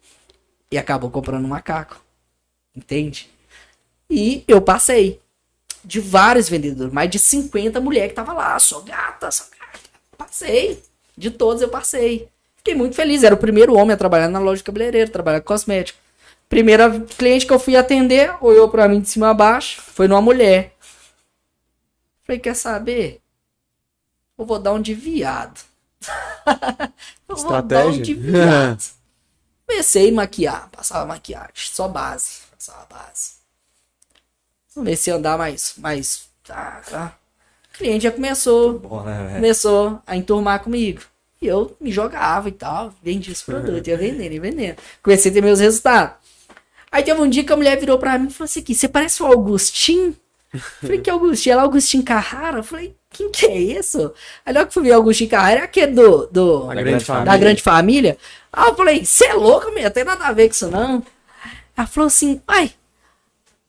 e acabou comprando um macaco. Entende? E eu passei de vários vendedores, mais de 50 mulheres que tava lá, sou gata, sou gata. Passei. De todos eu passei. Fiquei muito feliz. Era o primeiro homem a trabalhar na loja de cabeleireiro, trabalhar com cosmético. Primeira cliente que eu fui atender, olhou pra mim de cima a baixo, foi numa mulher. Falei, quer saber? Eu vou dar um de viado. eu vou dar um Estratégia? de viado. Comecei a maquiar, passava maquiagem, só base, passava base. Comecei a andar mais, mais, tá, tá. O cliente já começou, Bom, né, começou a enturmar comigo. E eu me jogava e tal, vendia esse produto, ia vendendo, ia vendendo. Comecei a ter meus resultados. Aí teve um dia que a mulher virou pra mim e falou assim: aqui, você parece o Augustinho? Falei, que Augustinho? Ela, Augustinho Carrara? Eu falei, quem que é isso? Aí logo que eu fui ver Augustinho Carrara, é aquele do, do, Da grande da grande família. Aí eu falei, você é louco, meu? Tem nada a ver com isso, não. Ela falou assim, ai,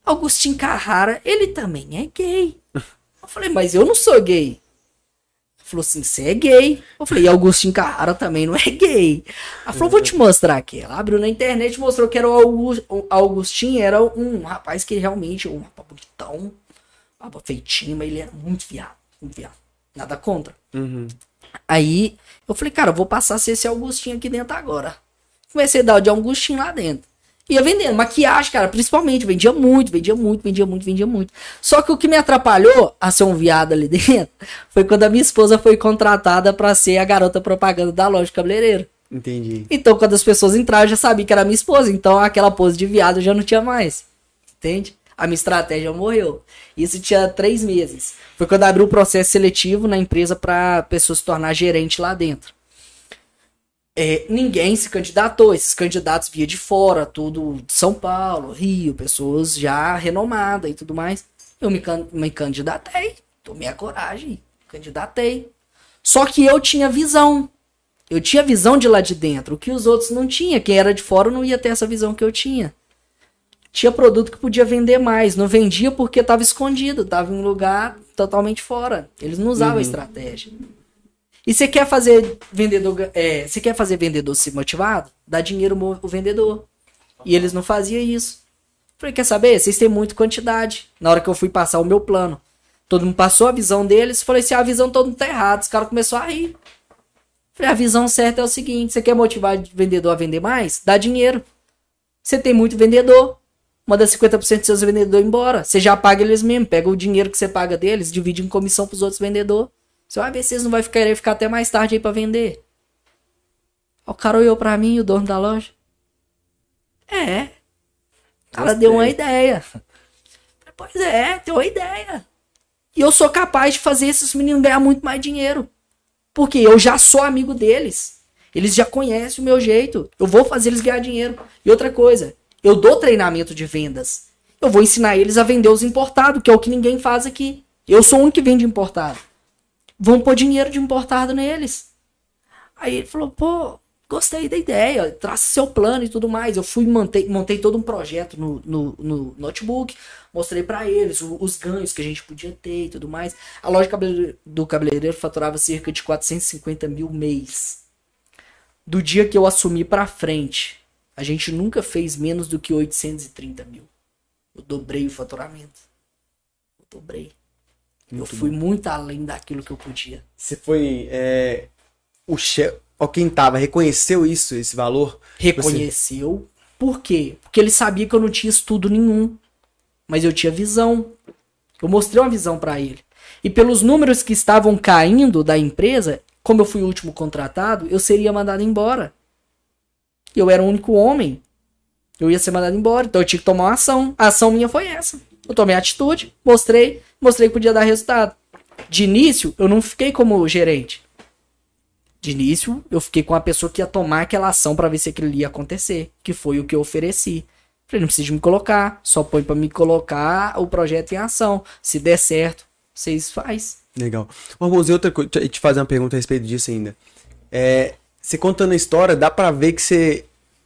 Augustinho Carrara, ele também é gay. Eu falei, mas eu não sou gay. Ela falou assim, você é gay. Eu falei, e Augustinho Carrara também não é gay. Ela falou, vou te mostrar aqui. Ela abriu na internet e mostrou que era o Augu- o Augustinho, era um rapaz que realmente, um rapaz bonitão, rapaz feitinho, mas ele era muito viado. Nada contra. Uhum. Aí eu falei, cara, eu vou passar a ser esse Augustinho aqui dentro agora. Comecei a dar o de Augustinho lá dentro. Ia vendendo, maquiagem, cara, principalmente. Vendia muito, vendia muito, vendia muito, vendia muito. Só que o que me atrapalhou a ser um viado ali dentro foi quando a minha esposa foi contratada pra ser a garota propaganda da loja de cabeleireiro. Entendi. Então, quando as pessoas entraram, eu já sabia que era minha esposa. Então, aquela pose de viado já não tinha mais. Entende? A minha estratégia morreu. Isso tinha três meses. Foi quando abriu o processo seletivo na empresa pra pessoa se tornar gerente lá dentro. é, ninguém se candidatou. Esses candidatos via de fora, tudo de São Paulo, Rio, pessoas já renomadas e tudo mais. Eu me, can me candidatei, tomei a coragem, candidatei. Só que eu tinha visão. Eu tinha visão de lá de dentro, o que os outros não tinham. Quem era de fora não ia ter essa visão que eu tinha. Tinha produto que podia vender mais, não vendia porque estava escondido, estava em um lugar totalmente fora. Eles não usavam Uhum. a estratégia. E você quer fazer vendedor, é, você quer fazer vendedor ser motivado? Dá dinheiro o vendedor. E eles não faziam isso. Falei, quer saber? Vocês têm muita quantidade. Na hora que eu fui passar o meu plano, todo mundo passou a visão deles. Falei assim, a visão todo mundo tá errada. Os caras começaram a rir. Falei, a visão certa é o seguinte: você quer motivar o vendedor a vender mais? Dá dinheiro. Você tem muito vendedor. Manda 50% dos seus vendedores embora. Você já paga eles mesmo. Pega o dinheiro que você paga deles, divide em comissão pros outros vendedores. Você vai ver se eles não vão ficar, querer ficar até mais tarde aí pra vender. O cara olhou pra mim, o dono da loja. É. O cara Gostei. deu uma ideia. Pois é, deu uma ideia. E eu sou capaz de fazer esses meninos ganhar muito mais dinheiro. Porque eu já sou amigo deles. Eles já conhecem o meu jeito. Eu vou fazer eles ganhar dinheiro. E outra coisa, eu dou treinamento de vendas. Eu vou ensinar eles a vender os importados, que é o que ninguém faz aqui. Eu sou o único que vende importado. Vão pôr dinheiro de importado neles. Aí ele falou, pô, gostei da ideia, traça seu plano e tudo mais. Eu fui montei, montei todo um projeto no, no, no notebook, mostrei pra eles o- os ganhos que a gente podia ter e tudo mais. A loja do cabeleireiro faturava cerca de 450 mil mês. Do dia que eu assumi pra frente, a gente nunca fez menos do que 830 mil. Eu dobrei o faturamento. Eu dobrei. eu fui muito além daquilo que eu podia. Você foi. é, o chefe. Quem tava, reconheceu isso, esse valor? Reconheceu. Por quê? Porque ele sabia que eu não tinha estudo nenhum. Mas eu tinha visão. Eu mostrei uma visão pra ele. E pelos números que estavam caindo da empresa, como eu fui o último contratado, eu seria mandado embora. Eu era o único homem. Eu ia ser mandado embora. Então eu tinha que tomar uma ação. A ação minha foi essa. Eu tomei atitude, mostrei, mostrei que podia dar resultado. De início, eu não fiquei como gerente. De início, eu fiquei com a pessoa que ia tomar aquela ação pra ver se aquilo ia acontecer, que foi o que eu ofereci. Falei, não precisa me colocar, só põe pra me colocar o projeto em ação. Se der certo, vocês faz. Legal. Ô, Ramos, e outra coisa, te fazer uma pergunta a respeito disso ainda. É, você contando a história, dá pra ver que você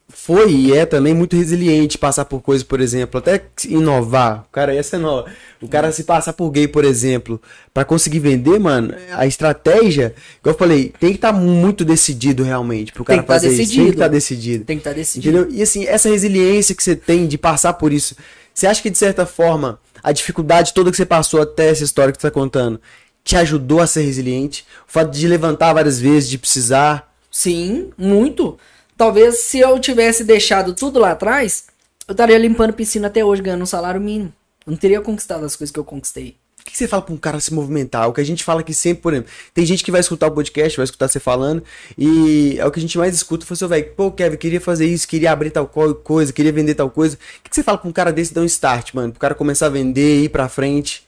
foi e é também muito resiliente passar por coisas, por exemplo, até inovar. O cara, essa é nova. O cara se passar por gay, por exemplo, pra conseguir vender, mano, a estratégia, igual eu falei, tem que estar muito decidido realmente pro cara tá fazer isso. Tem que estar decidido. Tem que estar decidido. Entendeu? E assim, essa resiliência que você tem de passar por isso, você acha que de certa forma a dificuldade toda que você passou até essa história que você tá contando te ajudou a ser resiliente? O fato de levantar várias vezes, de precisar. Sim, muito. Talvez se eu tivesse deixado tudo lá atrás, eu estaria limpando piscina até hoje, ganhando um salário mínimo. Eu não teria conquistado as coisas que eu conquistei. O que você fala pra um cara se movimentar? O que a gente fala aqui sempre, por exemplo, tem gente que vai escutar o podcast, vai escutar você falando, e é o que a gente mais escuta. Foi seu velho, pô, Kevin, queria fazer isso, queria abrir tal co- coisa, queria vender tal coisa. O que você fala pra um cara desse dar um start, mano? Pro cara começar a vender, ir pra frente.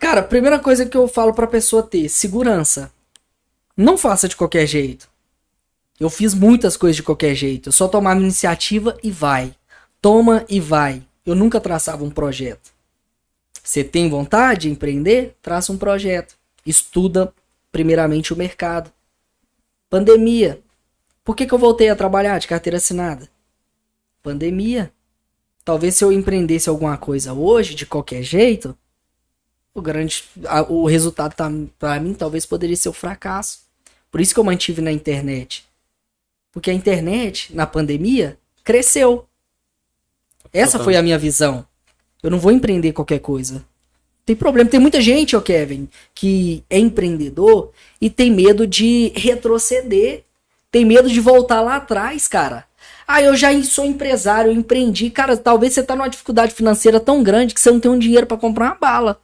Cara, a primeira coisa que eu falo pra pessoa ter, segurança. Não faça de qualquer jeito. Eu fiz muitas coisas de qualquer jeito. Eu só tomava iniciativa e vai. Toma e vai. Eu nunca traçava um projeto. Você tem vontade de empreender? Traça um projeto. Estuda primeiramente o mercado. Pandemia. Por que, que eu voltei a trabalhar de carteira assinada? Pandemia. Talvez se eu empreendesse alguma coisa hoje, de qualquer jeito, o grande o resultado tá, pra mim talvez poderia ser o fracasso. Por isso que eu mantive na internet. Porque a internet, na pandemia, cresceu. Essa foi a minha visão. Eu não vou empreender qualquer coisa. Tem problema. Tem muita gente, ô Kevin, que é empreendedor e tem medo de retroceder. Tem medo de voltar lá atrás, cara. Ah, eu já sou empresário, eu empreendi. Cara, talvez você tá numa dificuldade financeira tão grande que você não tem um dinheiro pra comprar uma bala.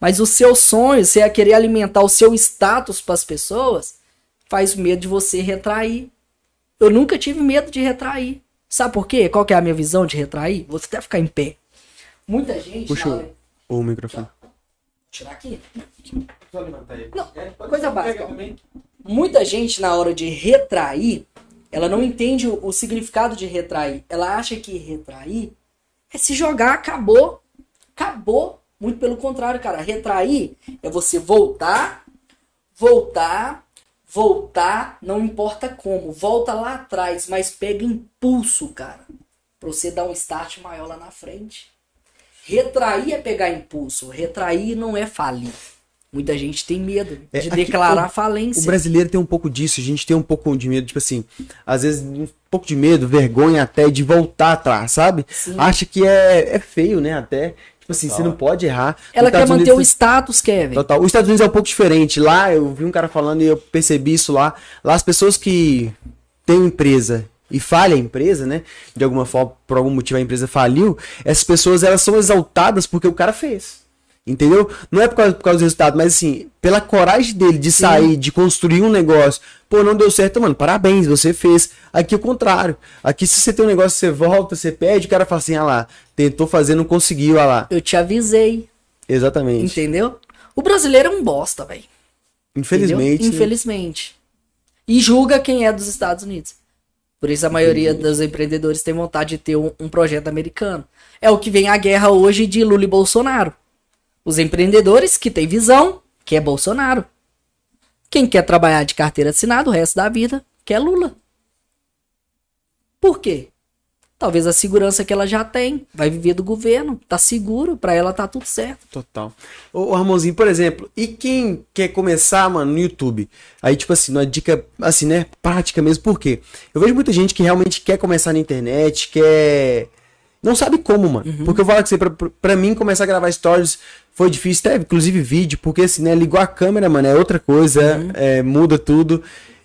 Mas o seu sonho, você ia querer alimentar o seu status para as pessoas, faz medo de você retrair. Eu nunca tive medo de retrair. Sabe por quê? Qual que é a minha visão de retrair? Vou até ficar em pé. Muita gente. Puxa hora- o microfone. Vou tirar aqui. Só levantar ele. Não, coisa básica. muita gente na hora de retrair, ela não entende o, o significado de retrair. Ela acha que retrair é se jogar, acabou. Acabou. Muito pelo contrário, cara. Retrair é você voltar, voltar, voltar, não importa como. Volta lá atrás, mas pega impulso, cara. Pra você dar um start maior lá na frente. Retrair é pegar impulso. Retrair não é falir. Muita gente tem medo É, de aqui, declarar o- falência. O brasileiro tem um pouco disso, a gente tem um pouco de medo, tipo assim, às vezes um pouco de medo, vergonha até de voltar atrás, sabe? Sim. Acha que é, é feio, né? Até. Tipo assim, Total. você não pode errar. Ela quer manter o Unidos- status, Kevin. Total. Os Estados Unidos é um pouco diferente. Lá eu vi um cara falando e eu percebi isso lá. Lá as pessoas que têm uma empresa e falha a empresa, né? De alguma forma, por algum motivo a empresa faliu, essas pessoas elas são exaltadas porque o cara fez. Entendeu? Não é por causa, por causa do resultado, mas assim, pela coragem dele de sair, de construir um negócio. Pô, não deu certo, mano. Parabéns, você fez. Aqui é o contrário. Aqui, se você tem um negócio, você volta, você pede, o cara fala assim, ah lá, tentou fazer, não conseguiu, ah lá. Eu te avisei, Exatamente. entendeu? O brasileiro é um bosta, velho. Infelizmente. Entendeu? né? Infelizmente. E julga quem é dos Estados Unidos. Por isso a maioria dos empreendedores tem vontade de ter um, um projeto americano. É o que vem a guerra hoje de Lula e Bolsonaro. Os empreendedores que têm visão, que é Bolsonaro. Quem quer trabalhar de carteira assinada o resto da vida, quer Lula. Por quê? Talvez a segurança que ela já tem, vai viver do governo, tá seguro, pra ela tá tudo certo. Total. Ô, ô Ramonzinho, por exemplo, e quem quer começar, mano, no YouTube? Aí, tipo assim, uma dica, assim, né, prática mesmo, por quê? Eu vejo muita gente que realmente quer começar na internet, quer... Não sabe como, mano. Porque eu falo que você, pra, pra mim, começar a gravar stories foi difícil, até inclusive vídeo, porque assim, né, ligou a câmera, mano, é outra coisa, é, muda tudo.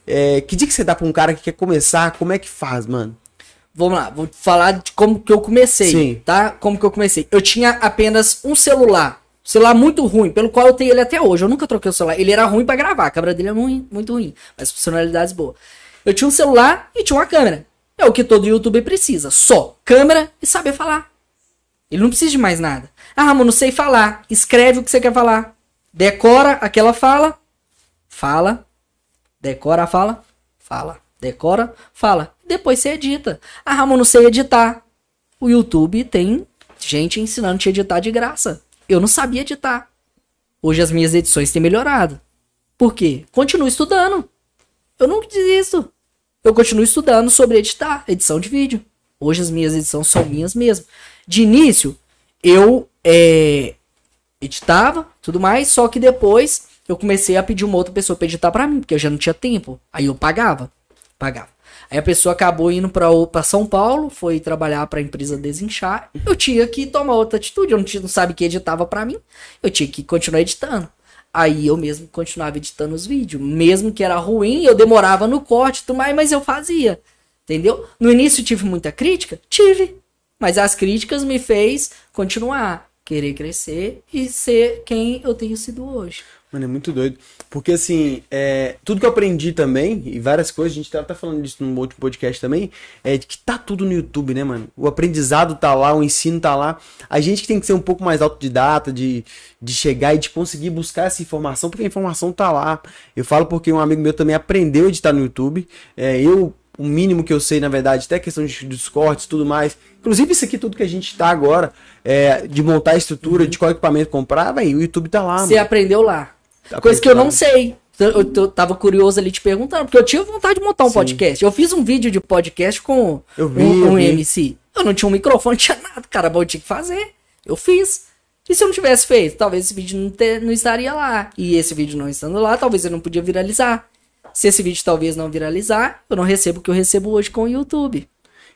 É, que dica que você dá pra um cara que quer começar, como é que faz, mano? Vamos lá, vou falar de como que eu comecei, Sim. tá? Como que eu comecei. Eu tinha apenas um celular, celular muito ruim, pelo qual eu tenho ele até hoje. Eu nunca troquei o celular. Ele era ruim pra gravar, a câmera dele é ruim, muito ruim, mas funcionalidades boas. Eu tinha um celular e tinha uma câmera. É o que todo youtuber precisa, só câmera e saber falar. Ele não precisa de mais nada. Ah, Ramon, não sei falar. Escreve o que você quer falar. Decora aquela fala. Fala. Decora a fala. Fala. Decora, fala. Depois você edita. Ah, Ramon, não sei editar. O YouTube tem gente ensinando te editar de graça. Eu não sabia editar. Hoje as minhas edições têm melhorado. Por quê? Continuo estudando. Eu não desisto. Eu continuo estudando sobre editar, edição de vídeo. Hoje as minhas edições são minhas mesmo. De início, eu é, editava, tudo mais, só que depois eu comecei a pedir uma outra pessoa pra editar pra mim, porque eu já não tinha tempo. Aí eu pagava, pagava. Aí a pessoa acabou indo pra São Paulo, foi trabalhar pra empresa Desinchar. Eu tinha que tomar outra atitude, eu não, tinha, não sabe que editava pra mim. Eu tinha que continuar editando. Aí eu mesmo continuava editando os vídeos. Mesmo que era ruim, eu demorava no corte tudo mais, mas eu fazia. Entendeu? No início tive muita crítica? Tive. Mas as críticas me fez continuar, querer crescer e ser quem eu tenho sido hoje. Mano, é muito doido. Porque, assim, é, tudo que eu aprendi também, e várias coisas, a gente tá, tá falando disso num outro podcast também, é de que tá tudo no YouTube, né, mano? O aprendizado tá lá, o ensino tá lá. A gente que tem que ser um pouco mais autodidata, de, de chegar e de conseguir buscar essa informação, porque a informação tá lá. Eu falo porque um amigo meu também aprendeu a editar no YouTube. É, eu, o mínimo que eu sei, na verdade, até questão de, dos cortes e tudo mais. Inclusive, isso aqui tudo que a gente tá agora, é, de montar a estrutura, de qual equipamento comprar, velho, o YouTube tá lá, Você mano. aprendeu lá. Tá Coisa que eu não sei. Eu, eu, eu tava curioso ali te perguntando, porque eu tinha vontade de montar um Sim. podcast. Eu fiz um vídeo de podcast com Eu vi, um, eu um vi. MC. Eu não tinha um microfone, não tinha nada, cara, mas eu tinha que fazer. Eu fiz. E se eu não tivesse feito, talvez esse vídeo não, ter- não estaria lá. E esse vídeo não estando lá, talvez eu não podia viralizar. Se esse vídeo talvez não viralizar, eu não recebo o que eu recebo hoje com o YouTube.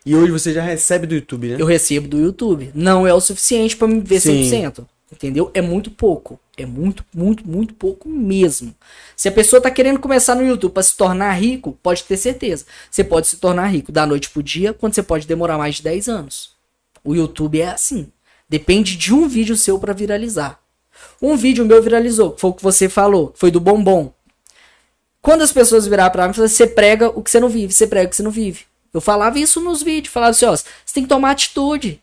E hoje você já recebe do YouTube, né? Eu recebo do YouTube. Não é o suficiente pra me ver Sim. 100%. Entendeu? É muito pouco. É muito, muito, muito pouco mesmo. Se a pessoa tá querendo começar no YouTube pra se tornar rico, pode ter certeza. Você pode se tornar rico da noite pro dia, quando você pode demorar mais de 10 anos. O YouTube é assim. Depende de um vídeo seu pra viralizar. Um vídeo meu viralizou, foi o que você falou, foi do bombom. Quando as pessoas viraram pra mim e você prega o que você não vive, você prega o que você não vive. Eu falava isso nos vídeos, falava assim, ó, você tem que tomar atitude.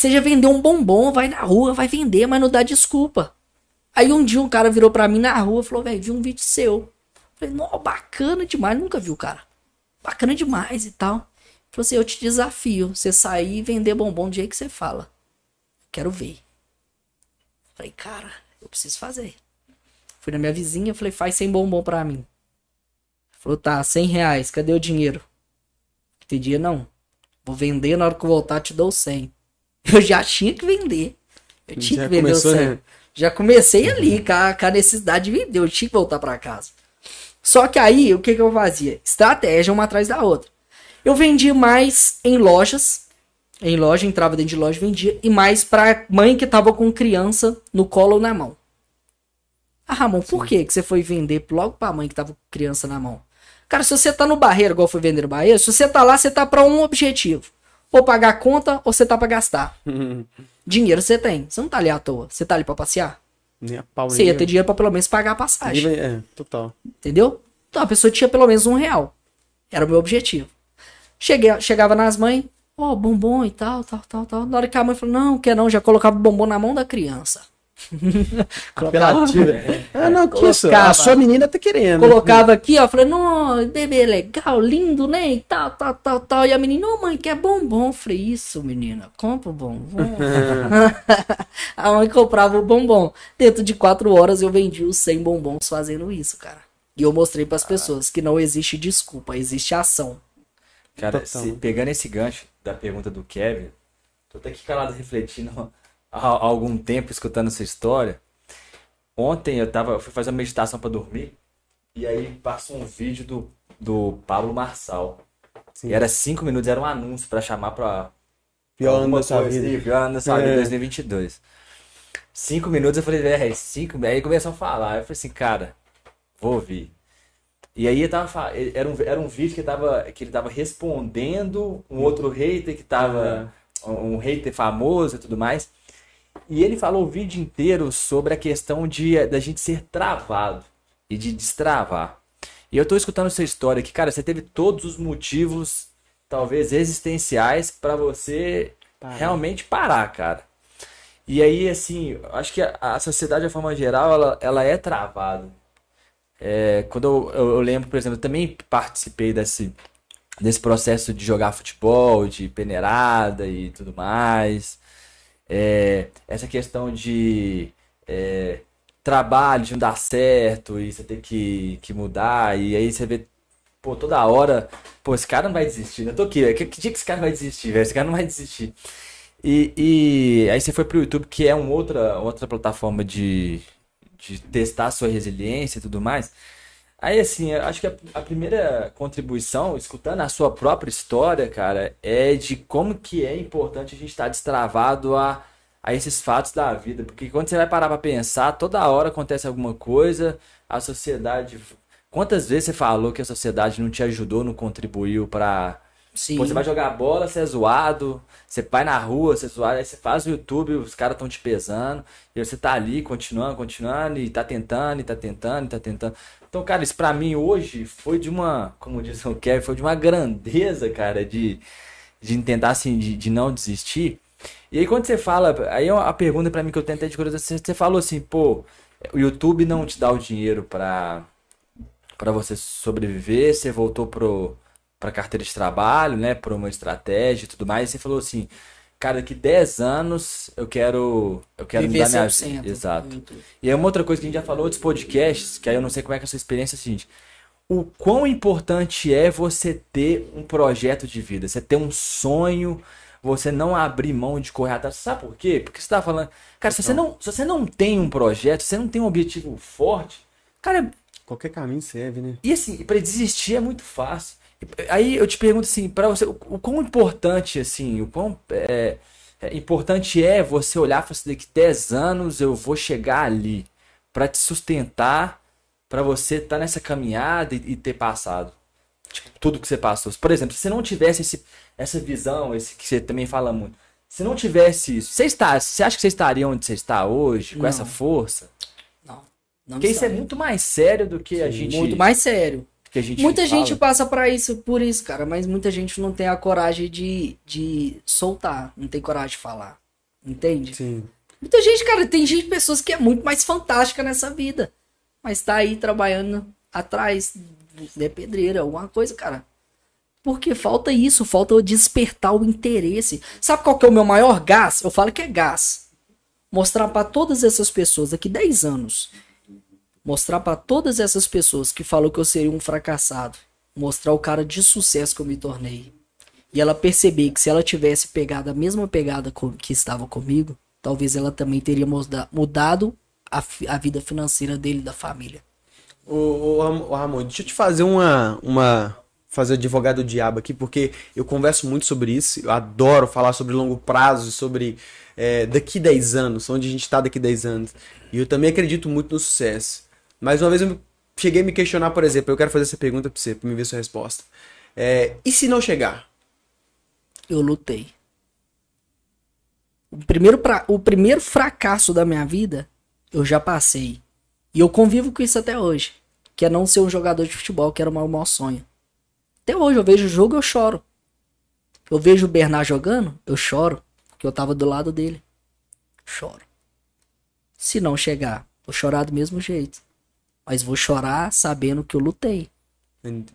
Seja vender um bombom, vai na rua, vai vender, mas não dá desculpa. Aí um dia um cara virou pra mim na rua e falou, velho, vi um vídeo seu. Falei, não, bacana demais, nunca vi o cara. Bacana demais e tal. Falou assim, eu te desafio, você sair e vender bombom do jeito que você fala. Quero ver. Falei, cara, eu preciso fazer. Fui na minha vizinha, falei, faz 100 bombom pra mim. Falou, tá, 100 reais, cadê o dinheiro? Entendi, não. Vou vender, na hora que eu voltar te dou 100. Eu já tinha que vender. Eu tinha Já que vender começou, o 100. né? Já comecei ali com a, com a necessidade de vender. Eu tinha que voltar pra casa. Só que aí, o que, que eu fazia? Estratégia uma atrás da outra. Eu vendia mais em lojas. Em loja, entrava dentro de loja e vendia. E mais pra mãe que tava com criança no colo ou na mão. Ah, Ramon, por que, que você foi vender logo pra mãe que tava com criança na mão? Cara, se você tá no barreiro, igual foi vender no barreiro, se você tá lá, você tá pra um objetivo. Ou pagar a conta, ou você tá pra gastar. Dinheiro você tem. Você não tá ali à toa. Você tá ali pra passear. Nem a pau, Você ia ter dinheiro pra pelo menos pagar a passagem. É, total. Entendeu? Então a pessoa tinha pelo menos um real. Era o meu objetivo. Cheguei, chegava nas mães, ó, bombom e tal, tal, tal, tal. Na hora que a mãe falou, não, quer não, já colocava o bombom na mão da criança. colocava, Apelativo. Ah, não, que isso? A sua menina tá querendo. colocava aqui, ó, falei, não, bebê legal, lindo, né? E tal, tal, tal, tal. E a menina, não, mãe, quer bombom. Eu falei, isso, menina, compra o bombom. a mãe comprava o bombom. Dentro de quatro horas eu vendi os 100 bombons fazendo isso, cara. E eu mostrei pras pessoas que não existe desculpa, existe ação. Cara, se- pegando esse gancho da pergunta do Kevin, tô até aqui calado refletindo há, há algum tempo escutando essa história. Ontem eu tava, eu fui fazer uma meditação pra dormir e aí passou um vídeo do, do Pablo Marçal. Sim. E era cinco minutos, era um anúncio pra chamar pra Pior ano da sua vida. pior ano da sua vida É. 2022. Cinco minutos eu falei, velho, cinco. Aí começou a falar. Eu falei assim, cara, vou ouvir. E aí eu tava era um, era um vídeo que, tava, que ele tava respondendo um outro hater que tava. Um, um hater famoso e tudo mais. E ele falou o vídeo inteiro sobre a questão de da gente ser travado e de destravar. E eu tô escutando essa história que, cara, você teve todos os motivos, talvez existenciais, pra você Parar. realmente parar, cara. E aí, assim, eu acho que a, a sociedade, de forma geral, ela, ela é travada. É, quando eu, eu, eu lembro, por exemplo, eu também participei desse, desse processo de jogar futebol, de peneirada e tudo mais. É, essa questão de é, trabalho, de não dar certo e você ter que, que mudar, e aí você vê, pô, toda hora, pô, esse cara não vai desistir, né? Eu tô aqui, velho, que, que dia que esse cara vai desistir, velho? Esse cara não vai desistir. E, e aí você foi pro YouTube, que é uma outra, outra plataforma de, de testar sua resiliência e tudo mais. Aí, assim, eu acho que a, a primeira contribuição, escutando a sua própria história, cara, é de como que é importante a gente estar destravado a, a esses fatos da vida. Porque quando você vai parar pra pensar, toda hora acontece alguma coisa, a sociedade. Quantas vezes você falou que a sociedade não te ajudou, não contribuiu pra. Sim. Pô, você vai jogar bola, você é zoado, você vai na rua, você é zoado, aí você faz o YouTube, os caras estão te pesando, e você tá ali continuando, continuando, e tá tentando, e tá tentando, e tá tentando. Então, cara, isso pra mim hoje foi de uma, como diz o Kevin, foi de uma grandeza, cara, de, de tentar assim, de, de não desistir. E aí quando você fala, aí é a pergunta pra mim que eu tentei de curiosidade, você- falou assim, pô, o YouTube não te dá o dinheiro pra para você sobreviver, você voltou pro para carteira de trabalho, né, por uma estratégia e tudo mais, e você falou assim, cara, daqui 10 anos eu quero eu quero Viver mudar minha 100% vida. Exato. E é uma outra coisa que a gente já falou outros podcasts, que aí eu não sei como é que é a sua experiência é a seguinte. O quão importante é você ter um projeto de vida, você ter um sonho, você não abrir mão de correr atrás. Sabe por quê? Porque você tá falando, cara, se você não, se você não tem um projeto, se você não tem um objetivo forte, cara, Qualquer caminho serve, né? e assim, pra desistir é muito fácil. Aí eu te pergunto assim, para você, o, o quão importante assim, o quão é, é importante é você olhar e falar assim, daqui 10 anos eu vou chegar ali pra te sustentar, pra você estar nessa caminhada e, e ter passado tipo, tudo que você passou. Por exemplo, se você não tivesse esse, essa visão, esse que você também fala muito, se não tivesse isso, você está, você acha que você estaria onde você está hoje, com Não. essa força? Não. Não Porque isso é muito mais sério do que a gente muito mais sério. Que a gente Muita fala. gente passa pra isso, por isso, cara, mas muita gente não tem a coragem de, de soltar, não tem coragem de falar. Entende? Sim. Muita gente, cara, tem gente, pessoas que é muito mais fantástica nessa vida. Mas tá aí trabalhando atrás de pedreira, alguma coisa, cara. Porque falta isso, falta despertar o interesse. Sabe qual que é o meu maior gás? Eu falo que é gás. Mostrar para todas essas pessoas daqui 10 anos. Mostrar para todas essas pessoas que falou que eu seria um fracassado. Mostrar o cara de sucesso que eu me tornei. E ela perceber que se ela tivesse pegado a mesma pegada que estava comigo, talvez ela também teria mudado a, a vida financeira dele da família. Ô, ô, Ramon, deixa eu te fazer uma, uma. Fazer advogado do diabo aqui, porque eu converso muito sobre isso. Eu adoro falar sobre longo prazo, sobre é, daqui 10 anos, onde a gente está daqui 10 anos. E eu também acredito muito no sucesso. Mas uma vez eu cheguei a me questionar, por exemplo, eu quero fazer essa pergunta pra você, pra me ver sua resposta. É, e se não chegar? Eu lutei. O primeiro, pra, o primeiro fracasso da minha vida, eu já passei. E eu convivo com isso até hoje que é não ser um jogador de futebol, que era o meu maior sonho. Até hoje eu vejo o jogo eu choro. Eu vejo o Bernard jogando, eu choro, porque eu tava do lado dele. Choro. Se não chegar, vou chorar do mesmo jeito. Mas vou chorar sabendo que eu lutei.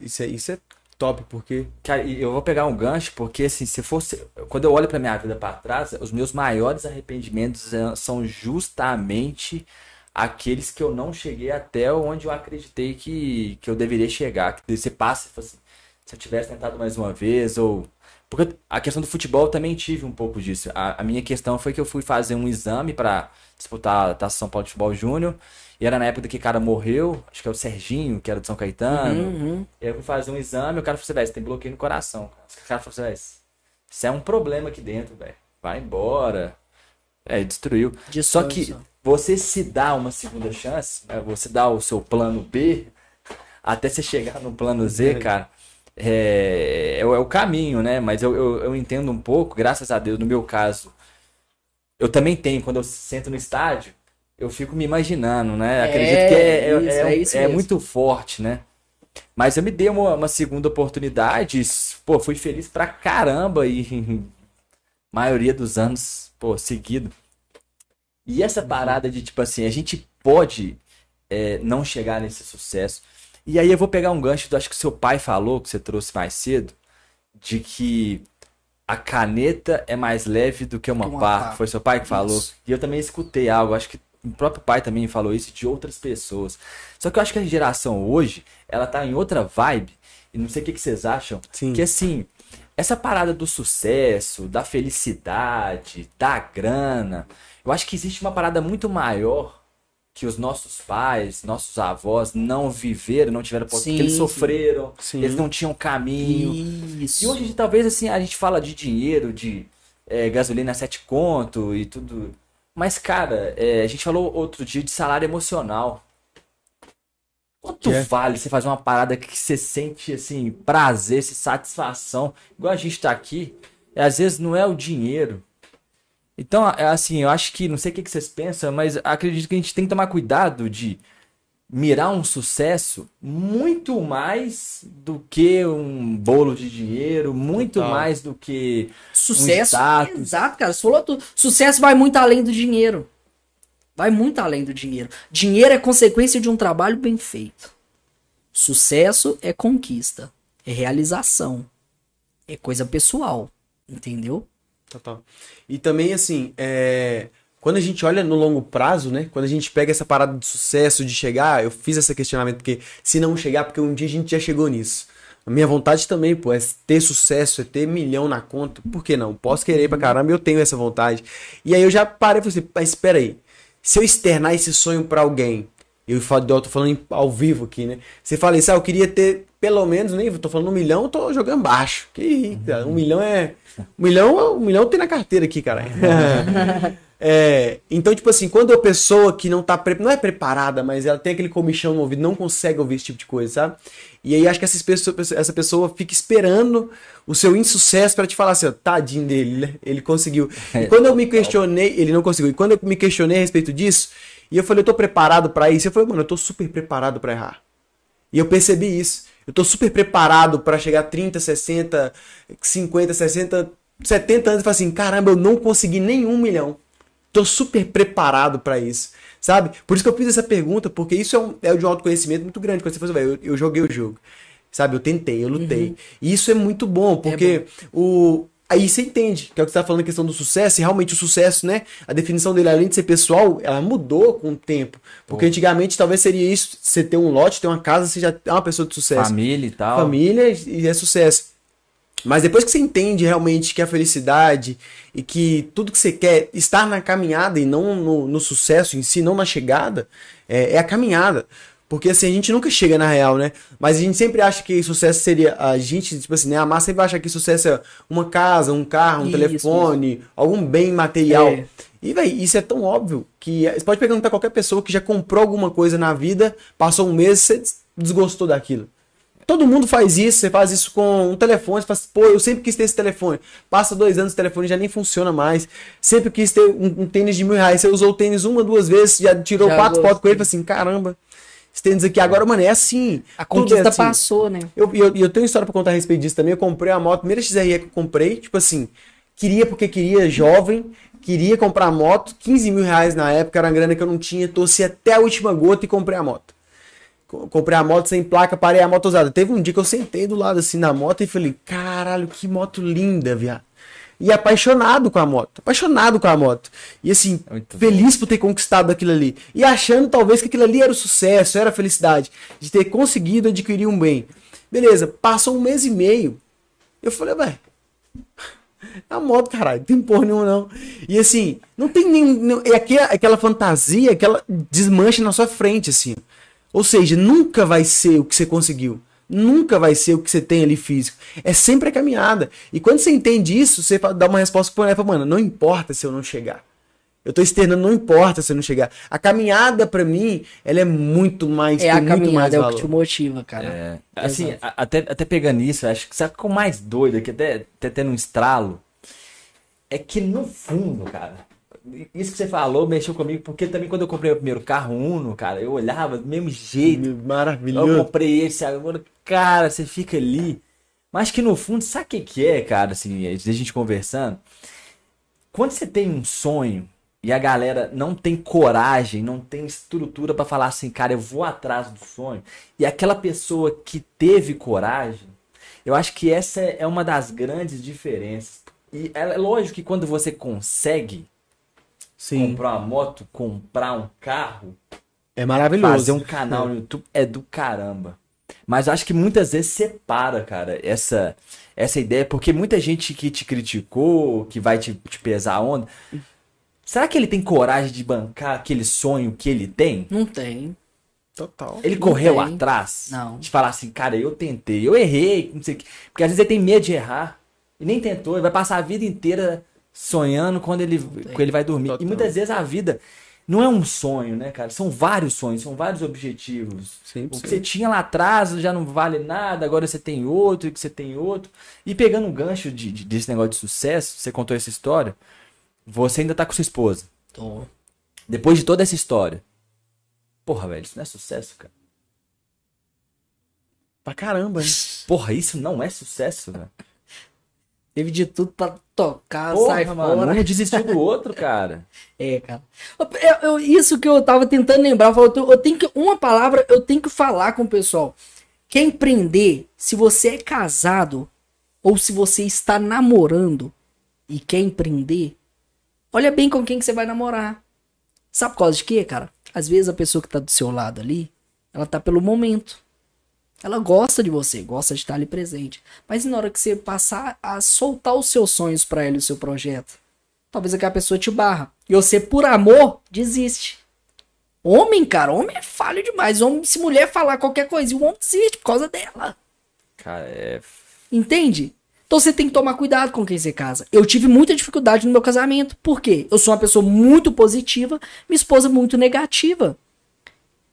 Isso é, isso é top, porque. Cara, eu vou pegar um gancho, porque assim, se fosse. Quando eu olho pra minha vida para trás, os meus maiores arrependimentos eh, são justamente aqueles que eu não cheguei até onde eu acreditei que, que eu deveria chegar. Que você passa assim, se eu tivesse tentado mais uma vez, ou. Porque a questão do futebol eu também tive um pouco disso. A, a minha questão foi que eu fui fazer um exame para disputar a Taça São Paulo de Futebol Júnior. E era na época que o cara morreu, acho que é o Serginho, que era de São Caetano. Uhum, uhum. E aí eu fui fazer um exame e o cara falou assim, velho, você tem bloqueio no coração. O cara falou assim, velho, isso é um problema aqui dentro, velho. Vai embora. É, destruiu. Só que você se dá uma segunda chance, né? você dá o seu plano B, até você chegar no plano Z, cara, é, é, é o caminho, né? Mas eu, eu, eu, entendo um pouco, graças a Deus, no meu caso, eu também tenho, quando eu sento no estádio, eu fico me imaginando, né? Acredito é, que é, é, isso, é, é muito forte, né? Mas eu me dei uma, uma, segunda oportunidade, pô, fui feliz pra caramba e maioria dos anos, pô, seguido. E essa uhum. parada de, tipo assim, a gente pode é, não chegar nesse sucesso. E aí eu vou pegar um gancho do acho que seu pai falou, que você trouxe mais cedo, de que a caneta é mais leve do que uma, uma pá. pá. Foi seu pai que falou. Isso. E eu também escutei algo, acho que o próprio pai também falou isso de outras pessoas. Só que eu acho que a geração hoje, ela tá em outra vibe. E não sei o que, que vocês acham. Sim. Que assim, essa parada do sucesso, da felicidade, da grana, eu acho que existe uma parada muito maior que os nossos pais, nossos avós não viveram, não tiveram porque eles sofreram, sim. eles não tinham caminho. Isso. E hoje talvez assim a gente fala de dinheiro, de é, gasolina sete conto e tudo. Mas cara, é, a gente falou outro dia de salário emocional. Quanto é. vale você fazer uma parada que você sente assim prazer, satisfação, igual a gente tá aqui? E, às vezes não é o dinheiro, então, é assim, eu acho que, não sei o que vocês pensam, mas acredito que a gente tem que tomar cuidado de mirar um sucesso muito mais do que um bolo de dinheiro, muito Total. mais do que sucesso. Um exato, cara. Você falou tudo. Sucesso vai muito além do dinheiro. Vai muito além do dinheiro. Dinheiro é consequência de um trabalho bem feito. Sucesso é conquista, é realização, é coisa pessoal, entendeu? Total. E também, assim, é... quando a gente olha no longo prazo, né? Quando a gente pega essa parada de sucesso, de chegar, eu fiz esse questionamento, porque se não chegar, porque um dia a gente já chegou nisso. A minha vontade também, pô, é ter sucesso, é ter milhão na conta. Por que não? Posso querer pra caramba, eu tenho essa vontade. E aí eu já parei e falei assim, mas espera aí. Se eu externar esse sonho para alguém, eu, falo, tô falando ao vivo aqui, né? Você fala isso, ah, eu queria ter pelo menos, nem tô falando um milhão, eu tô jogando baixo. Que um milhão é um milhão, um milhão tem na carteira aqui, cara. é, então, tipo assim, quando a pessoa que não tá não é preparada, mas ela tem aquele comichão no ouvido, não consegue ouvir esse tipo de coisa, sabe? E aí acho que essa pessoa, essa pessoa fica esperando o seu insucesso para te falar assim, ó, tadinho dele, né? Ele conseguiu. E quando eu me questionei, ele não conseguiu. E quando eu me questionei a respeito disso, e eu falei, eu tô preparado para isso. Eu falei, mano, eu tô super preparado para errar. E eu percebi isso. Eu tô super preparado para chegar a 30, 60, 50, 60, 70 anos e falar assim: caramba, eu não consegui nenhum milhão. Tô super preparado para isso. Sabe? Por isso que eu fiz essa pergunta, porque isso é, um, é de um autoconhecimento muito grande. Quando você fala, velho, eu, eu joguei o jogo. Sabe? Eu tentei, eu lutei. E isso é muito bom, porque o. Aí você entende, que é o que você tá falando a questão do sucesso, e realmente o sucesso, né? A definição dele, além de ser pessoal, ela mudou com o tempo. Porque antigamente talvez seria isso: você ter um lote, ter uma casa, você já é uma pessoa de sucesso. Família e tal. Família e é sucesso. Mas depois que você entende realmente que a felicidade e que tudo que você quer estar na caminhada e não no, no sucesso em si, não na chegada, é, é a caminhada. Porque assim, a gente nunca chega na real, né? Mas a gente sempre acha que sucesso seria. A gente, tipo assim, né? A massa sempre acha que sucesso é uma casa, um carro, um Isso, telefone, algum bem material. É. E, véi, isso é tão óbvio que você pode perguntar a qualquer pessoa que já comprou alguma coisa na vida, passou um mês, você desgostou daquilo. Todo mundo faz isso, você faz isso com um telefone, você faz, pô, eu sempre quis ter esse telefone. Passa dois anos, o telefone já nem funciona mais. Sempre quis ter um, um tênis de mil reais, você usou o tênis uma, duas vezes, já tirou Já quatro fotos com ele, assim, caramba, esse tênis aqui agora, mano, é assim. A Tudo conquista é assim. passou, né? Eu, e eu, eu tenho história pra contar a respeito disso também. Eu comprei a moto, a primeira XRE que eu comprei, tipo assim, queria porque queria, jovem, queria comprar a moto, 15 mil reais na época, era uma grana que eu não tinha, torci até a última gota e comprei a moto. Co- Comprei a moto sem placa, parei a moto usada. Teve um dia que eu sentei do lado assim na moto e falei, caralho, que moto linda, viado. E apaixonado com a moto, apaixonado com a moto. E assim, Muito feliz por ter conquistado aquilo ali. E achando talvez que aquilo ali era o sucesso, era a felicidade. De ter conseguido adquirir um bem. Beleza, passou um mês e meio. Eu falei, velho. É a moto, caralho, não tem porra nenhuma, não. E assim, não tem nenhum. não- é aquela, aquela fantasia que ela desmancha na sua frente, assim. Ou seja, nunca vai ser o que você conseguiu. Nunca vai ser o que você tem ali físico. É sempre a caminhada. E quando você entende isso, você dá uma resposta pro fala, mano, não importa se eu não chegar. Eu tô externando, não importa se eu não chegar. A caminhada, pra mim, ela é muito mais. É a muito mais caminhada, é o valor. que te motiva, cara. É, assim, Exato. até, até pegando isso, acho que sabe o que é o mais doido, que até, até tendo um estralo, é que no fundo, cara, isso que você falou mexeu comigo, porque também quando eu comprei o primeiro carro Uno, cara, eu olhava do mesmo jeito. Eu Maravilhoso. comprei esse agora, cara, você fica ali. Mas que no fundo, sabe o que que é, cara, assim, a gente conversando? Quando você tem um sonho e a galera não tem coragem, não tem estrutura pra falar assim, cara, eu vou atrás do sonho, e aquela pessoa que teve coragem, eu acho que essa é uma das grandes diferenças. E é lógico que quando você consegue Sim. comprar uma moto, comprar um carro, É maravilhoso. fazer um canal no YouTube é do caramba. Mas eu acho que muitas vezes separa, cara, essa, essa ideia, porque muita gente que te criticou, que vai te, te pesar a onda, será que ele tem coragem de bancar aquele sonho que ele tem? Não tem. Total. Ele Não correu tem. atrás? Não. De falar assim, cara, eu tentei, eu errei, não sei o quê. Porque às vezes ele tem medo de errar. E nem tentou, ele vai passar a vida inteira sonhando quando ele, quando ele vai dormir. Total. E muitas vezes a vida não é um sonho, né, cara? São vários sonhos, são vários objetivos. Sim, O que você tinha lá atrás já não vale nada, agora você tem outro, e que você tem outro. E pegando um gancho de, de- desse negócio de sucesso, você contou essa história, você ainda tá com sua esposa. Tô. Depois de toda essa história. Porra, velho, isso não é sucesso, cara. Pra caramba, né? Porra, isso não é sucesso, velho. Teve de tudo pra tocar, Porra, sai mano, fora. um desistiu do outro, cara. É, cara. Eu- eu- isso que eu tava tentando lembrar, eu, falo, eu tenho- que. Uma palavra eu tenho que falar com o pessoal. Quer empreender? Se você é casado ou se você está namorando e quer empreender, olha bem com quem que você vai namorar. Sabe por causa de quê, cara? Às vezes a pessoa que tá do seu lado ali, ela tá pelo momento. Ela gosta de você, gosta de estar ali presente. Mas na hora que você passar a soltar os seus sonhos pra ela o seu projeto, talvez aquela pessoa te barra. E você, por amor, desiste. Homem, cara, homem é falho demais. Homem, se mulher falar qualquer coisa, o homem desiste por causa dela. Cara, é. Entende? Então você tem que tomar cuidado com quem você casa. Eu tive muita dificuldade no meu casamento. Por quê? Eu sou uma pessoa muito positiva, minha esposa muito negativa.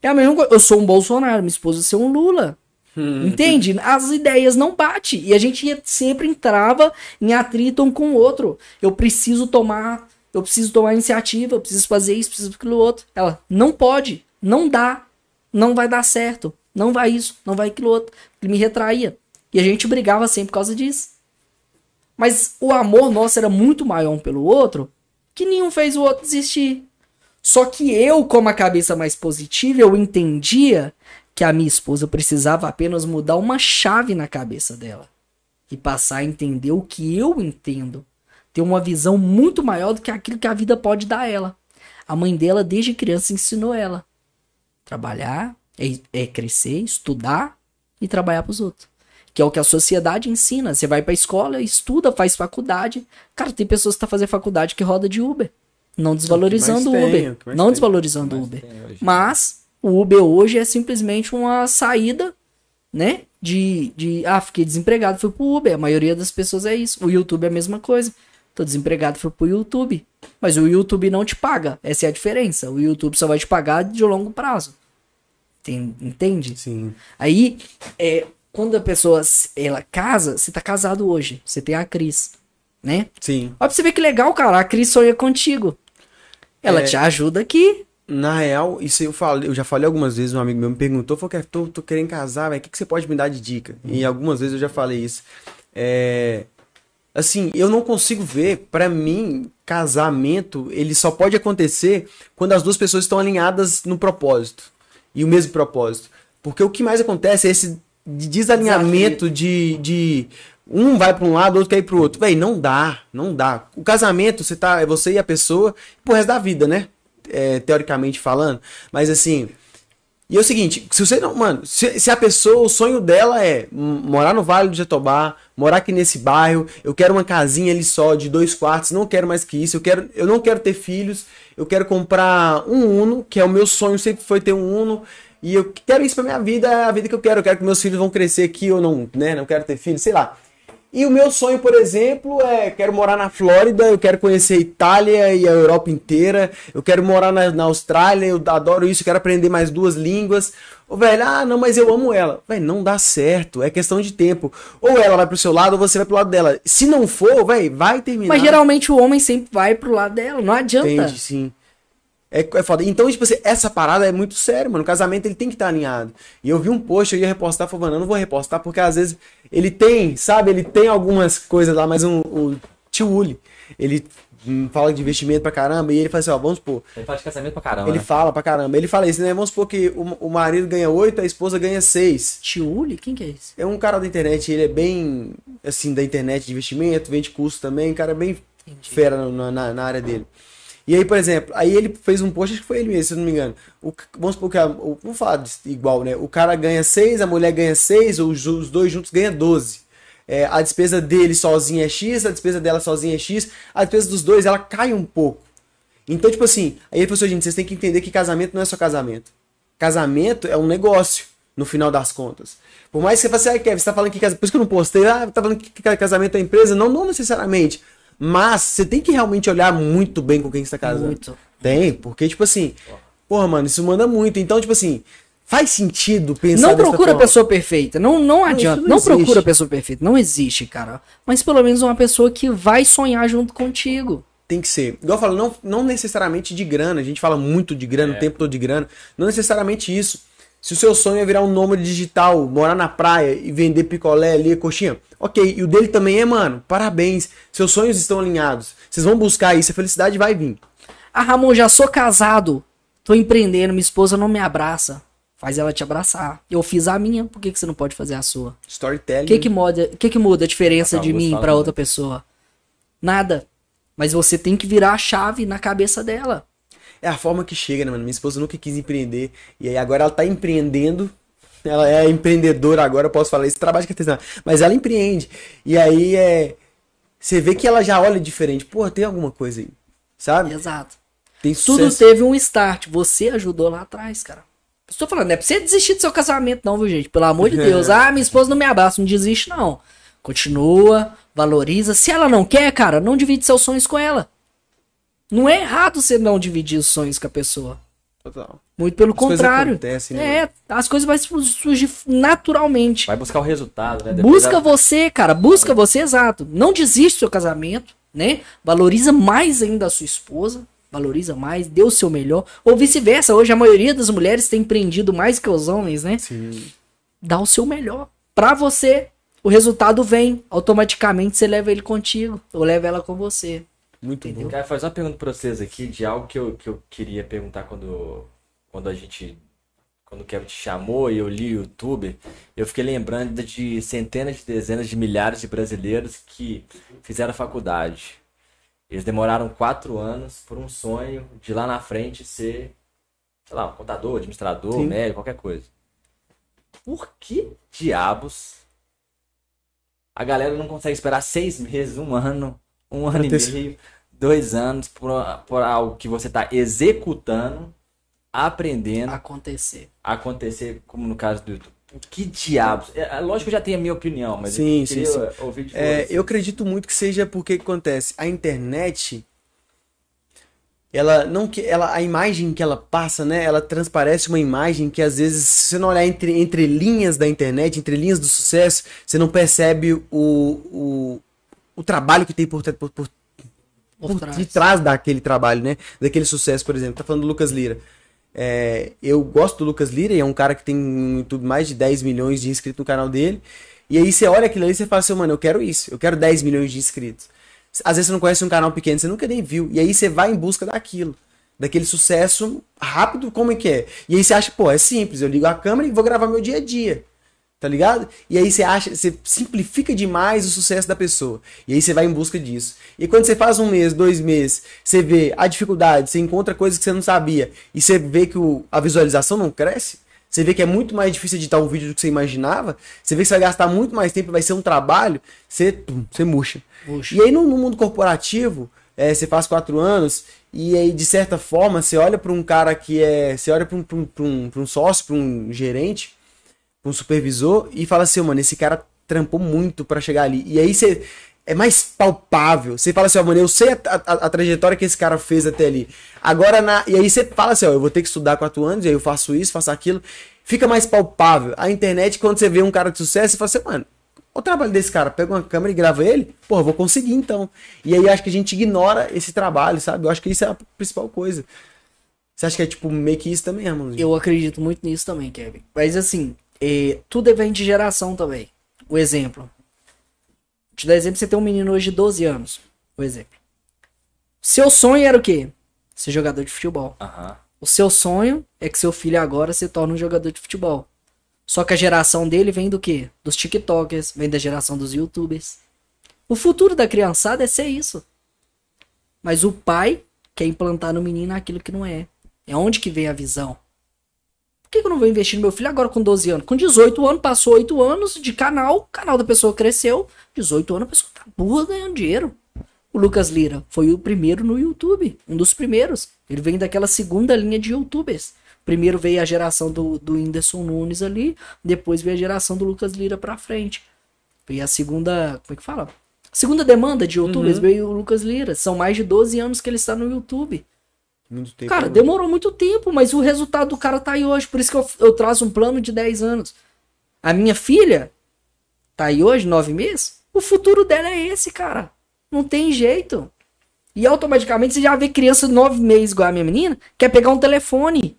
É a mesma coisa. Eu sou um Bolsonaro, minha esposa ser um Lula. Entende? As ideias não batem. E a gente sempre entrava em atrito um com o outro. Eu preciso tomar, eu preciso tomar iniciativa, eu preciso fazer isso, preciso aquilo outro. Ela, não pode, não dá, não vai dar certo, não vai isso, não vai aquilo outro. Ele me retraía. E a gente brigava sempre por causa disso. Mas o amor nosso era muito maior um pelo outro, que nenhum fez o outro desistir. Só que eu, como a cabeça mais positiva, eu entendia que a minha esposa precisava apenas mudar uma chave na cabeça dela e passar a entender o que eu entendo. Ter uma visão muito maior do que aquilo que a vida pode dar a ela. A mãe dela, desde criança, ensinou ela. Trabalhar é, é crescer, estudar e trabalhar para os outros. Que é o que a sociedade ensina. Você vai pra escola, estuda, faz faculdade. Cara, tem pessoas que tá fazendo faculdade que roda de Uber. Não desvalorizando o Uber. Não tem. desvalorizando o Uber. tem. Mas o Uber hoje é simplesmente uma saída, né? De, de ah, fiquei desempregado, fui pro Uber. A maioria das pessoas é isso. O YouTube é a mesma coisa. Tô desempregado, fui pro YouTube. Mas o YouTube não te paga. Essa é a diferença. O YouTube só vai te pagar de longo prazo. Tem- entende? Sim. Aí, é, quando a pessoa ela casa, você tá casado hoje. Você tem a Cris, né? Sim. Olha pra você ver que legal, cara. A Cris sonha contigo. Ela É. te ajuda aqui. Na real, isso eu falei, eu já falei algumas vezes, um amigo meu me perguntou, falou que tô, tô querendo casar, velho, o que, que você pode me dar de dica? E algumas vezes eu já falei isso. É, assim, eu não consigo ver, pra mim, casamento, ele só pode acontecer quando as duas pessoas estão alinhadas no propósito. E o mesmo propósito. Porque o que mais acontece é esse de desalinhamento de, de um vai pra um lado, outro quer ir pro outro. Véi, não dá, não dá. O casamento, você tá, é você e a pessoa pro resto da vida, né? É, teoricamente falando. Mas assim. E é o seguinte, se você não. Mano, se, se a pessoa, o sonho dela é morar no Vale do Jatobá, morar aqui nesse bairro, eu quero uma casinha ali só, de dois quartos, não quero mais que isso, eu, quero, eu não quero ter filhos, eu quero comprar um Uno, que é o meu sonho, sempre foi ter um Uno. E eu quero isso pra minha vida, é a vida que eu quero. Eu quero que meus filhos vão crescer aqui ou não, né? Não quero ter filhos, sei lá. E o meu sonho, por exemplo, é quero morar na Flórida, eu quero conhecer a Itália e a Europa inteira, eu quero morar na, na Austrália, eu adoro isso, eu quero aprender mais duas línguas. Ô, velho, ah, não, mas eu amo ela. Velho, não dá certo, é questão de tempo. Ou ela vai pro seu lado ou você vai pro lado dela. Se não for, velho, vai terminar. Mas geralmente o homem sempre vai pro lado dela. Não adianta. Entende, sim. É, é foda. Então, tipo assim, essa parada é muito séria, mano. O casamento ele tem que estar alinhado. E eu vi um post, eu ia repostar, falei, mano, eu não vou repostar, porque às vezes ele tem, sabe, ele tem algumas coisas lá, mas um, o tio Uli, ele hum, fala de investimento pra caramba, e ele fala assim, ó, vamos supor, Ele fala de casamento pra caramba. ele né? fala pra caramba, ele fala isso, né? Vamos supor que o, o marido ganha 8, a esposa ganha 6. Tiuli? Quem que é esse? É um cara da internet, ele é bem, assim, da internet de investimento, vende curso também, um cara bem fera na, na, na área dele. E aí, por exemplo, aí ele fez um post, acho que foi ele mesmo, se não me engano. O, vamos supor que, a, o, vamos falar igual, né? O cara ganha 6, a mulher ganha 6, os, os dois juntos ganham 12. É, a despesa dele sozinha é X, a despesa dela sozinha é X, a despesa dos dois, ela cai um pouco. Então, tipo assim, aí ele falou assim, gente, vocês têm que entender que casamento não é só casamento. Casamento é um negócio, no final das contas. Por mais que você fale assim, ah, Kevin, você tá falando que casamento. Por isso que eu não postei, ah, tá falando que casamento é empresa. Não, não necessariamente. Mas você tem que realmente olhar muito bem com quem você tá casando. Muito. Tem, porque, tipo assim, porra, mano, isso manda muito. Então, tipo assim, faz sentido pensar Não procura a pessoa perfeita. Não, não adianta. não Não, existe. procura a pessoa perfeita. Não existe, cara. Mas pelo menos uma pessoa que vai sonhar junto contigo. Tem que ser. Igual eu falo, não, não necessariamente de grana. A gente fala muito de grana, o tempo todo de grana. Não necessariamente isso. Se o seu sonho é virar um nômade digital, morar na praia e vender picolé ali, coxinha, ok. E o dele também é, mano, parabéns. Seus sonhos estão alinhados. Vocês vão buscar isso, a felicidade vai vir. Ah, Ramon, já sou casado. Tô empreendendo, minha esposa não me abraça. Faz ela te abraçar. Eu fiz a minha, por que, que você não pode fazer a sua? O Storytelling. que que muda, que que muda a diferença Acabou de mim né? outra pessoa? Nada. Mas você tem que virar a chave na cabeça dela. É a forma que chega, né, mano? Minha esposa nunca quis empreender. E aí agora ela tá empreendendo. Ela é empreendedora agora, eu posso falar isso, trabalho de artesanato. Mas ela empreende. E aí é. Você vê que ela já olha diferente. Pô, tem alguma coisa aí. Sabe? Exato. Tem Tudo sucesso. teve um start. Você ajudou lá atrás, cara. Estou falando, não é pra você desistir do seu casamento, não, viu, gente? Pelo amor de Deus. Ah, minha esposa não me abraça, não desiste, não. Continua, valoriza. Se ela não quer, cara, não divide seus sonhos com ela. Não é errado você não dividir os sonhos com a pessoa. Total. Muito pelo As contrário. acontecem, né, é, as coisas vão su- surgir naturalmente. Vai buscar o resultado, né? Depois Busca da- você, cara. Busca você, exato. Não desiste do seu casamento, né? Valoriza mais ainda a sua esposa. Valoriza mais, dê o seu melhor. Ou vice-versa. Hoje a maioria das mulheres tem empreendido mais que os homens, né? Sim. Dá o seu melhor. Pra você, o resultado vem. Automaticamente você leva ele contigo. Ou leva ela com você. Muito Entendeu? bom. Cara, fazer uma pergunta pra vocês aqui de algo que eu, que eu queria perguntar quando, quando a gente. Quando o Kevin te chamou e eu li o YouTube, eu fiquei lembrando de centenas de dezenas de milhares de brasileiros que fizeram faculdade. Eles demoraram quatro anos por um sonho de lá na frente ser, sei lá, um contador, administrador, Sim. médico, qualquer coisa. Por que diabos a galera não consegue esperar seis meses, um ano, um ano e ter- meio, dois anos por, por algo que você está executando, aprendendo, Acontecer. acontecer, como no caso do YouTube? Que diabos? É, é lógico que eu já tenho a minha opinião, mas Sim, eu sim, queria ouvir de É, eu acredito muito que seja porque que acontece. A internet, ela não que ela a imagem que ela passa, né? Ela transparece uma imagem que às vezes, se você não olhar entre, entre linhas da internet, entre linhas do sucesso, você não percebe o, o, o trabalho que tem por, por, por, Por trás. de trás daquele trabalho, né? Daquele sucesso, por exemplo. Tá falando do Lucas Lira. É, eu gosto do Lucas Lira e é um cara que tem no YouTube mais de 10 milhões de inscritos no canal dele. E aí você olha aquilo ali e você fala assim, mano, eu quero isso, eu quero 10 milhões de inscritos. Às vezes você não conhece um canal pequeno, você nunca nem viu. E aí você vai em busca daquilo. Daquele sucesso rápido, como é que é? E aí você acha, pô, é simples, eu ligo a câmera e vou gravar meu dia a dia. Tá ligado? E aí você acha, você simplifica demais o sucesso da pessoa. E aí você vai em busca disso. E quando você faz um mês, dois meses, você vê a dificuldade, você encontra coisas que você não sabia, e você vê que o- a visualização não cresce, você vê que é muito mais difícil editar um vídeo do que você imaginava, você vê que você vai gastar muito mais tempo, vai ser um trabalho, você, pum, você murcha. Puxa. E aí no, no mundo corporativo, é, você faz quatro anos, e aí de certa forma você olha para um cara que é. Você olha para um, pra um, pra um, pra um sócio, para um gerente, um supervisor, e fala assim, "Ô, mano, esse cara trampou muito para chegar ali. E aí você. É mais palpável. Você fala assim, ó, mano, eu sei a, a- a trajetória que esse cara fez até ali. Agora, na, e aí você fala assim, ó, eu vou ter que estudar quatro anos, e aí eu faço isso, faço aquilo. Fica mais palpável. A internet, quando você vê um cara de sucesso, você fala assim, mano, o trabalho desse cara, pega uma câmera e grava ele, pô, vou conseguir então. E aí acho que a gente ignora esse trabalho, sabe? Eu acho que isso é a principal coisa. Você acha que é tipo meio que isso também, irmãozinho? Eu acredito muito nisso também, Kevin. Mas assim, é, tudo vem de geração também. O exemplo. Vou te dar exemplo, você tem um menino hoje de 12 anos. O exemplo. Seu sonho era o quê? Ser jogador de futebol. O seu sonho é que seu filho agora se torne um jogador de futebol. Só que a geração dele vem do quê? Dos TikTokers, vem da geração dos YouTubers. O futuro da criançada é ser isso. Mas o pai quer implantar no menino aquilo que não é. É onde que vem a visão. Por que, que eu não vou investir no meu filho agora com 12 anos? Com 18 anos, passou 8 anos de canal, o canal da pessoa cresceu. 18 anos, a pessoa tá burra ganhando dinheiro. O Lucas Lira foi o primeiro no YouTube, um dos primeiros. Ele vem daquela segunda linha de youtubers. Primeiro veio a geração do, do Whindersson Nunes ali, depois veio a geração do Lucas Lira pra frente. Veio a segunda, como é que fala? Segunda demanda de youtubers veio o Lucas Lira. São mais de 12 anos que ele está no YouTube. Muito tempo. Cara, demorou muito tempo, mas o resultado do cara tá aí hoje. Por isso que eu, eu trazo um plano de 10 anos. A minha filha tá aí hoje, 9 meses. O futuro dela é esse, cara. Não tem jeito. E automaticamente você já vê criança de 9 meses, igual a minha menina, quer pegar um telefone.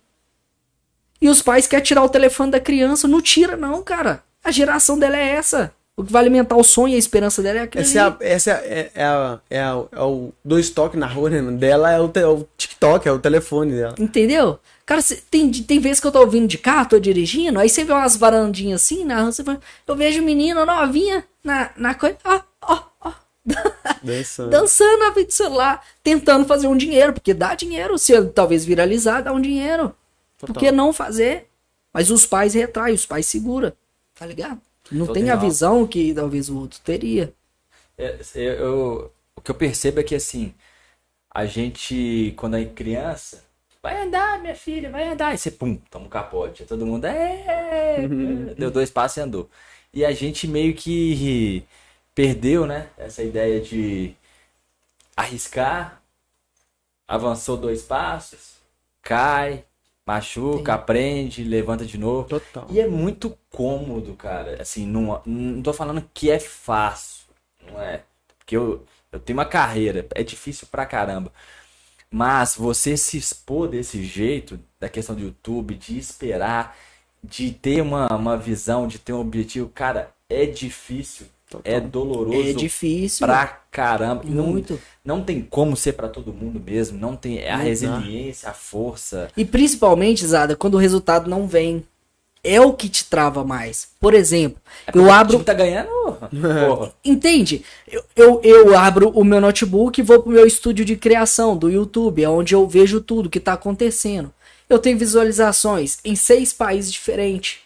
E os pais querem tirar o telefone da criança. Não tira, não, cara. A geração dela é essa. O que vai alimentar o sonho e a esperança dela é aquilo Essa é, a, essa é, é, a, é, a- é o dois toques na rua, né? Dela é o, te- é o TikTok, é o telefone dela. Entendeu? Cara, cê- tem, tem vezes que eu tô ouvindo de carro, tô dirigindo, aí você vê umas varandinhas assim na rua, você fala, eu vejo menina novinha na, na coisa, ó, ó, ó, Dançando. dançando na frente do celular, tentando fazer um dinheiro, porque dá dinheiro, se talvez viralizar, dá um dinheiro. Por Total. que não fazer? Mas os pais retraem, os pais segura, tá ligado? Não tem a visão que talvez o outro teria. É, eu, eu- o que eu percebo é que assim, a gente, quando é criança, vai andar, minha filha, vai andar. E você, pum, toma um capote. Todo mundo, é, deu dois passos e andou. E a gente meio que perdeu, né, essa ideia de arriscar, avançou dois passos, cai, machuca, aprende, levanta de novo. Total. E é muito cômodo, cara. Assim, não, não tô falando que é fácil, não é? Porque eu, eu tenho uma carreira, é difícil pra caramba. Mas você se expor desse jeito, da questão do YouTube, de esperar, de ter uma, uma visão, de ter um objetivo, cara, é difícil. Total. é doloroso É difícil. pra caramba. E Não, Muito. não tem como ser pra todo mundo mesmo. Não tem é a Não dá. resiliência, a força. E principalmente, Zada, quando o resultado não vem. É o que te trava mais. Por exemplo, É eu O abro. time tá ganhando. Porra. Entende? Eu, eu, eu abro o meu notebook e vou pro meu estúdio de criação do YouTube, é onde eu vejo tudo que tá acontecendo. Eu tenho visualizações em seis países diferentes: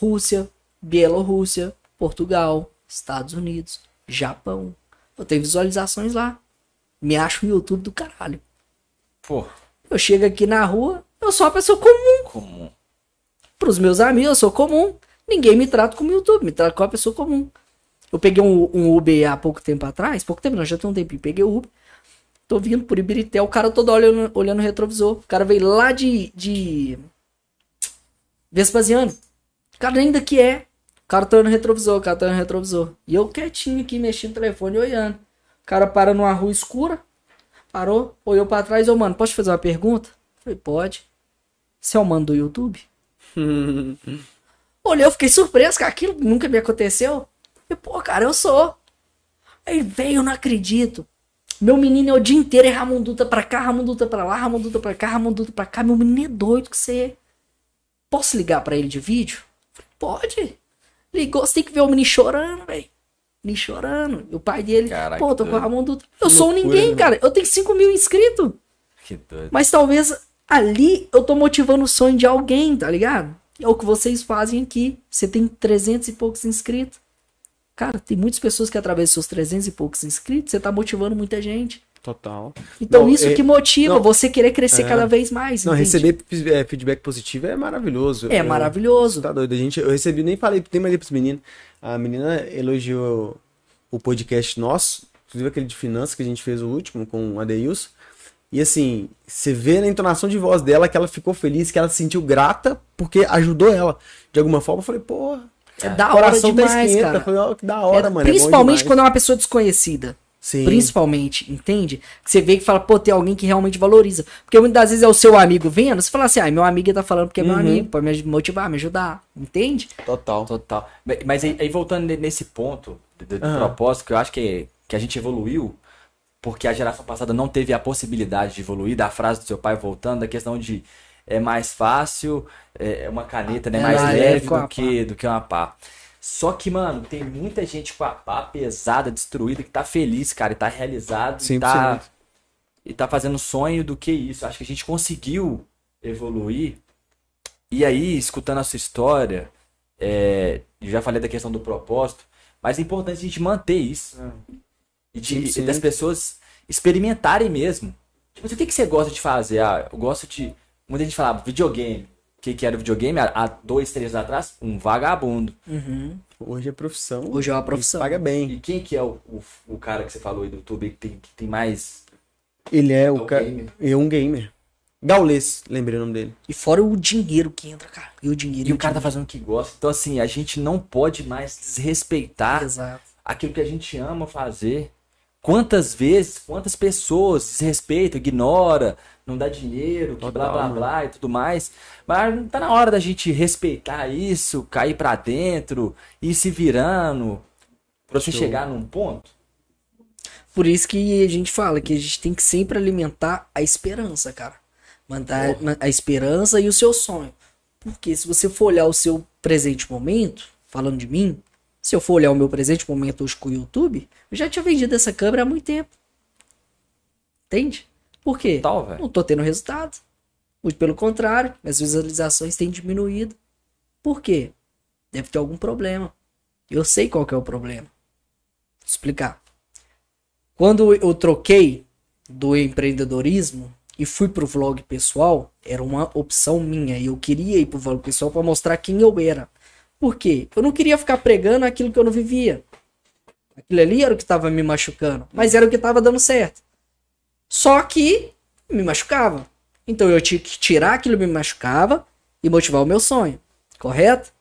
Rússia, Bielorrússia, Portugal, Estados Unidos, Japão. Eu tenho visualizações lá. Me acho no YouTube do caralho. Pô, Eu chego aqui na rua, eu sou uma pessoa comum. como. Pros meus amigos, eu sou comum. Ninguém me trata como YouTube, me trata como uma pessoa comum. Eu peguei um, um Uber há pouco tempo atrás, pouco tempo não, já tem um tempinho. Peguei o Uber, tô vindo por Ibirité, o cara todo olhando, olhando o retrovisor. O cara veio lá de, de Vespasiano. O cara nem daqui é. O cara tá olhando retrovisor, o cara tá olhando retrovisor. E eu quietinho aqui, mexendo no telefone, olhando. O cara para numa rua escura, parou, olhou pra trás, ô mano, posso te fazer uma pergunta? Falei, pode. Você é o mano do YouTube? Olhei, eu fiquei surpreso com aquilo, nunca me aconteceu. E, pô, cara, eu sou. Aí, velho, eu não acredito. Meu menino é o dia inteiro é Ramunduta pra cá, Ramunduta pra lá, Ramunduta pra cá, Ramunduta pra cá. Meu menino é doido que você é. Posso ligar pra ele de vídeo? Falei, Pode. Ligou, você tem que ver o menino chorando, velho. Menino chorando. E o pai dele, Caraca, pô, tô com o doido. Ramunduta. Eu sou loucura, ninguém, né? cara. Eu tenho 5 mil inscritos. Que doido. Mas talvez ali eu tô motivando o sonho de alguém, tá ligado? É o que vocês fazem aqui. Você tem 300 e poucos inscritos. Cara, tem muitas pessoas que através dos seus 300 e poucos inscritos, você tá motivando muita gente. Total. Então Não, isso é- que motiva não, você querer crescer é. cada vez mais. Não, entende? receber é, feedback positivo é maravilhoso. É Eu- maravilhoso. Tá doido. A gente, eu recebi, nem falei, nem mandei pros meninos. A menina elogiou o podcast nosso, inclusive aquele de finanças que a gente fez o último com o Adeilson. E assim, você vê na entonação de voz dela que ela ficou feliz, que ela se sentiu grata porque ajudou ela. De alguma forma, eu falei, porra, É da hora tá demais, cara. Falei, ó, que da hora, É, mano. é principalmente demais. quando é uma pessoa desconhecida. Sim. Principalmente, entende? Que você vê que fala, pô, tem alguém que realmente valoriza. Porque muitas das vezes é o seu amigo vendo, você fala assim, ah, meu amigo tá falando porque é meu Uhum. amigo, pode me motivar, me ajudar. Entende? Total. Total. Mas- aí, aí voltando ne- nesse ponto do, do- do Aham. propósito, que eu acho que, que a gente evoluiu, porque a geração passada não teve a possibilidade de evoluir, da frase do seu pai voltando, da questão de é mais fácil, é uma caneta né, É mais leve do que, do que uma pá. Só que, mano, tem muita gente com a pá pesada, destruída, que tá feliz, cara, e tá realizado, e 100%. tá, e tá fazendo sonho do que isso. Acho que a gente conseguiu evoluir. E aí, escutando a sua história, é, eu já falei da questão do propósito, mas é importante a gente manter isso. E, de- e 100%. das pessoas experimentarem mesmo. Tipo, o que, que você gosta de fazer? Ah, eu gosto de. Muita gente falava videogame. O que, que era o videogame? Há dois, três anos atrás? Um vagabundo. Uhum. Hoje é profissão. Hoje é uma e profissão. Paga bem. E quem que é o, o, o cara que você falou aí do YouTube que tem, que tem mais. Ele é o É um cara. É um gamer. Gaules, lembrei o nome dele. E fora o dinheiro que entra, cara. E o dinheiro. E o cara tá fazendo o que gosta. Então, assim, a gente não pode mais desrespeitar Exato. aquilo que a gente ama fazer. Quantas vezes, quantas pessoas desrespeitam, ignora, não dá dinheiro, que blá blá mano. blá e tudo mais. Mas não tá na hora da gente respeitar isso, cair pra dentro, ir se virando, pra você Show. chegar num ponto. Por isso que a gente fala que a gente tem que sempre alimentar a esperança, cara. Manter Porra. a esperança e o seu sonho. Porque se você for olhar o seu presente momento, falando de mim, se eu for olhar o meu presente momento hoje com o YouTube, eu já tinha vendido essa câmera há muito tempo. Entende? Por quê? Tal, velho. Não tô tendo resultado. Pelo contrário, minhas visualizações têm diminuído. Por quê? Deve ter algum problema. Eu sei qual é o problema. Vou explicar. Quando eu troquei do empreendedorismo e fui pro vlog pessoal, era uma opção minha. Eu queria ir pro vlog pessoal para mostrar quem eu era. Por quê? Eu não queria ficar pregando aquilo que eu não vivia. Aquilo ali era o que estava me machucando, mas era o que estava dando certo. Só que me machucava. Então eu tinha que tirar aquilo que me machucava e motivar o meu sonho. Correto?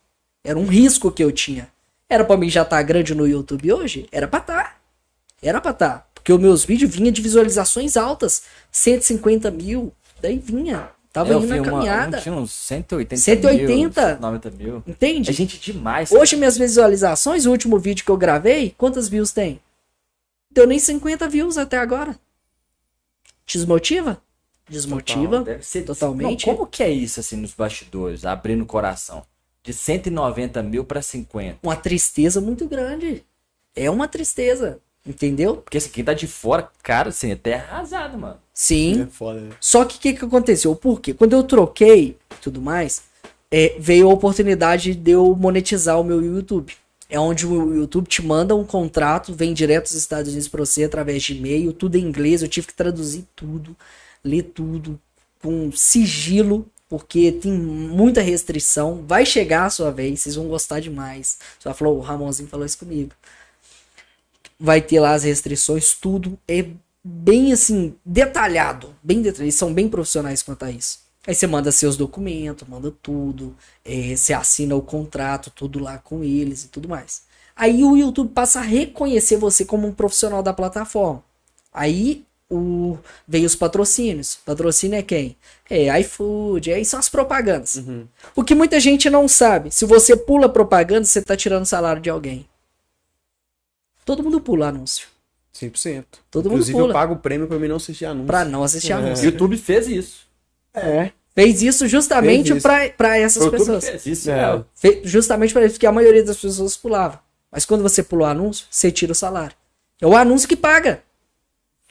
Era um risco que eu tinha. Era pra mim já estar grande no YouTube hoje? Era pra estar. Era pra estar. Porque os meus vídeos vinham de visualizações altas. 150 mil. Daí vinha. Tava É, eu indo na uma- caminhada. um tinha uns 180 180? mil, 90 mil. Entende? É gente demais. Hoje minhas visualizações, o último vídeo que eu gravei, quantas views tem? Deu nem 50 views até agora. Desmotiva? Desmotiva. Deve ser totalmente. Não, como que é isso, assim, nos bastidores, abrindo o coração? De 190 mil pra 50. Uma tristeza muito grande. É uma tristeza. Entendeu? Porque assim, quem tá de fora, cara, assim, até arrasado, mano. Sim. É foda, né? Só que o que, que aconteceu? Por quê? Quando eu troquei e tudo mais, é, veio a oportunidade de eu monetizar o meu YouTube. É onde o YouTube te manda um contrato, vem direto dos Estados Unidos pra você através de e-mail, tudo em inglês. Eu tive que traduzir tudo, ler tudo, com sigilo, porque tem muita restrição. Vai chegar a sua vez, vocês vão gostar demais. Você falou, o Ramonzinho falou isso comigo vai ter lá as restrições, tudo é bem assim, detalhado, bem detalhado, eles são bem profissionais quanto a isso. Aí você manda seus documentos, manda tudo, é, você assina o contrato, tudo lá com eles e tudo mais. Aí o YouTube passa a reconhecer você como um profissional da plataforma. Aí o, vem os patrocínios. Patrocínio é quem? É iFood, aí são as propagandas. O que muita gente não sabe, se você pula propaganda, você tá tirando o salário de alguém. Todo mundo pula anúncio. 100%. Todo mundo Inclusive, pula. eu pago o prêmio pra mim não assistir anúncio. Pra não assistir É. O anúncio. YouTube fez isso. É. Fez isso justamente pra essas O YouTube pessoas. fez isso, É. é. Fe- Justamente para isso, porque a maioria das pessoas pulava. Mas quando você pula o anúncio, você tira o salário. É o anúncio que paga.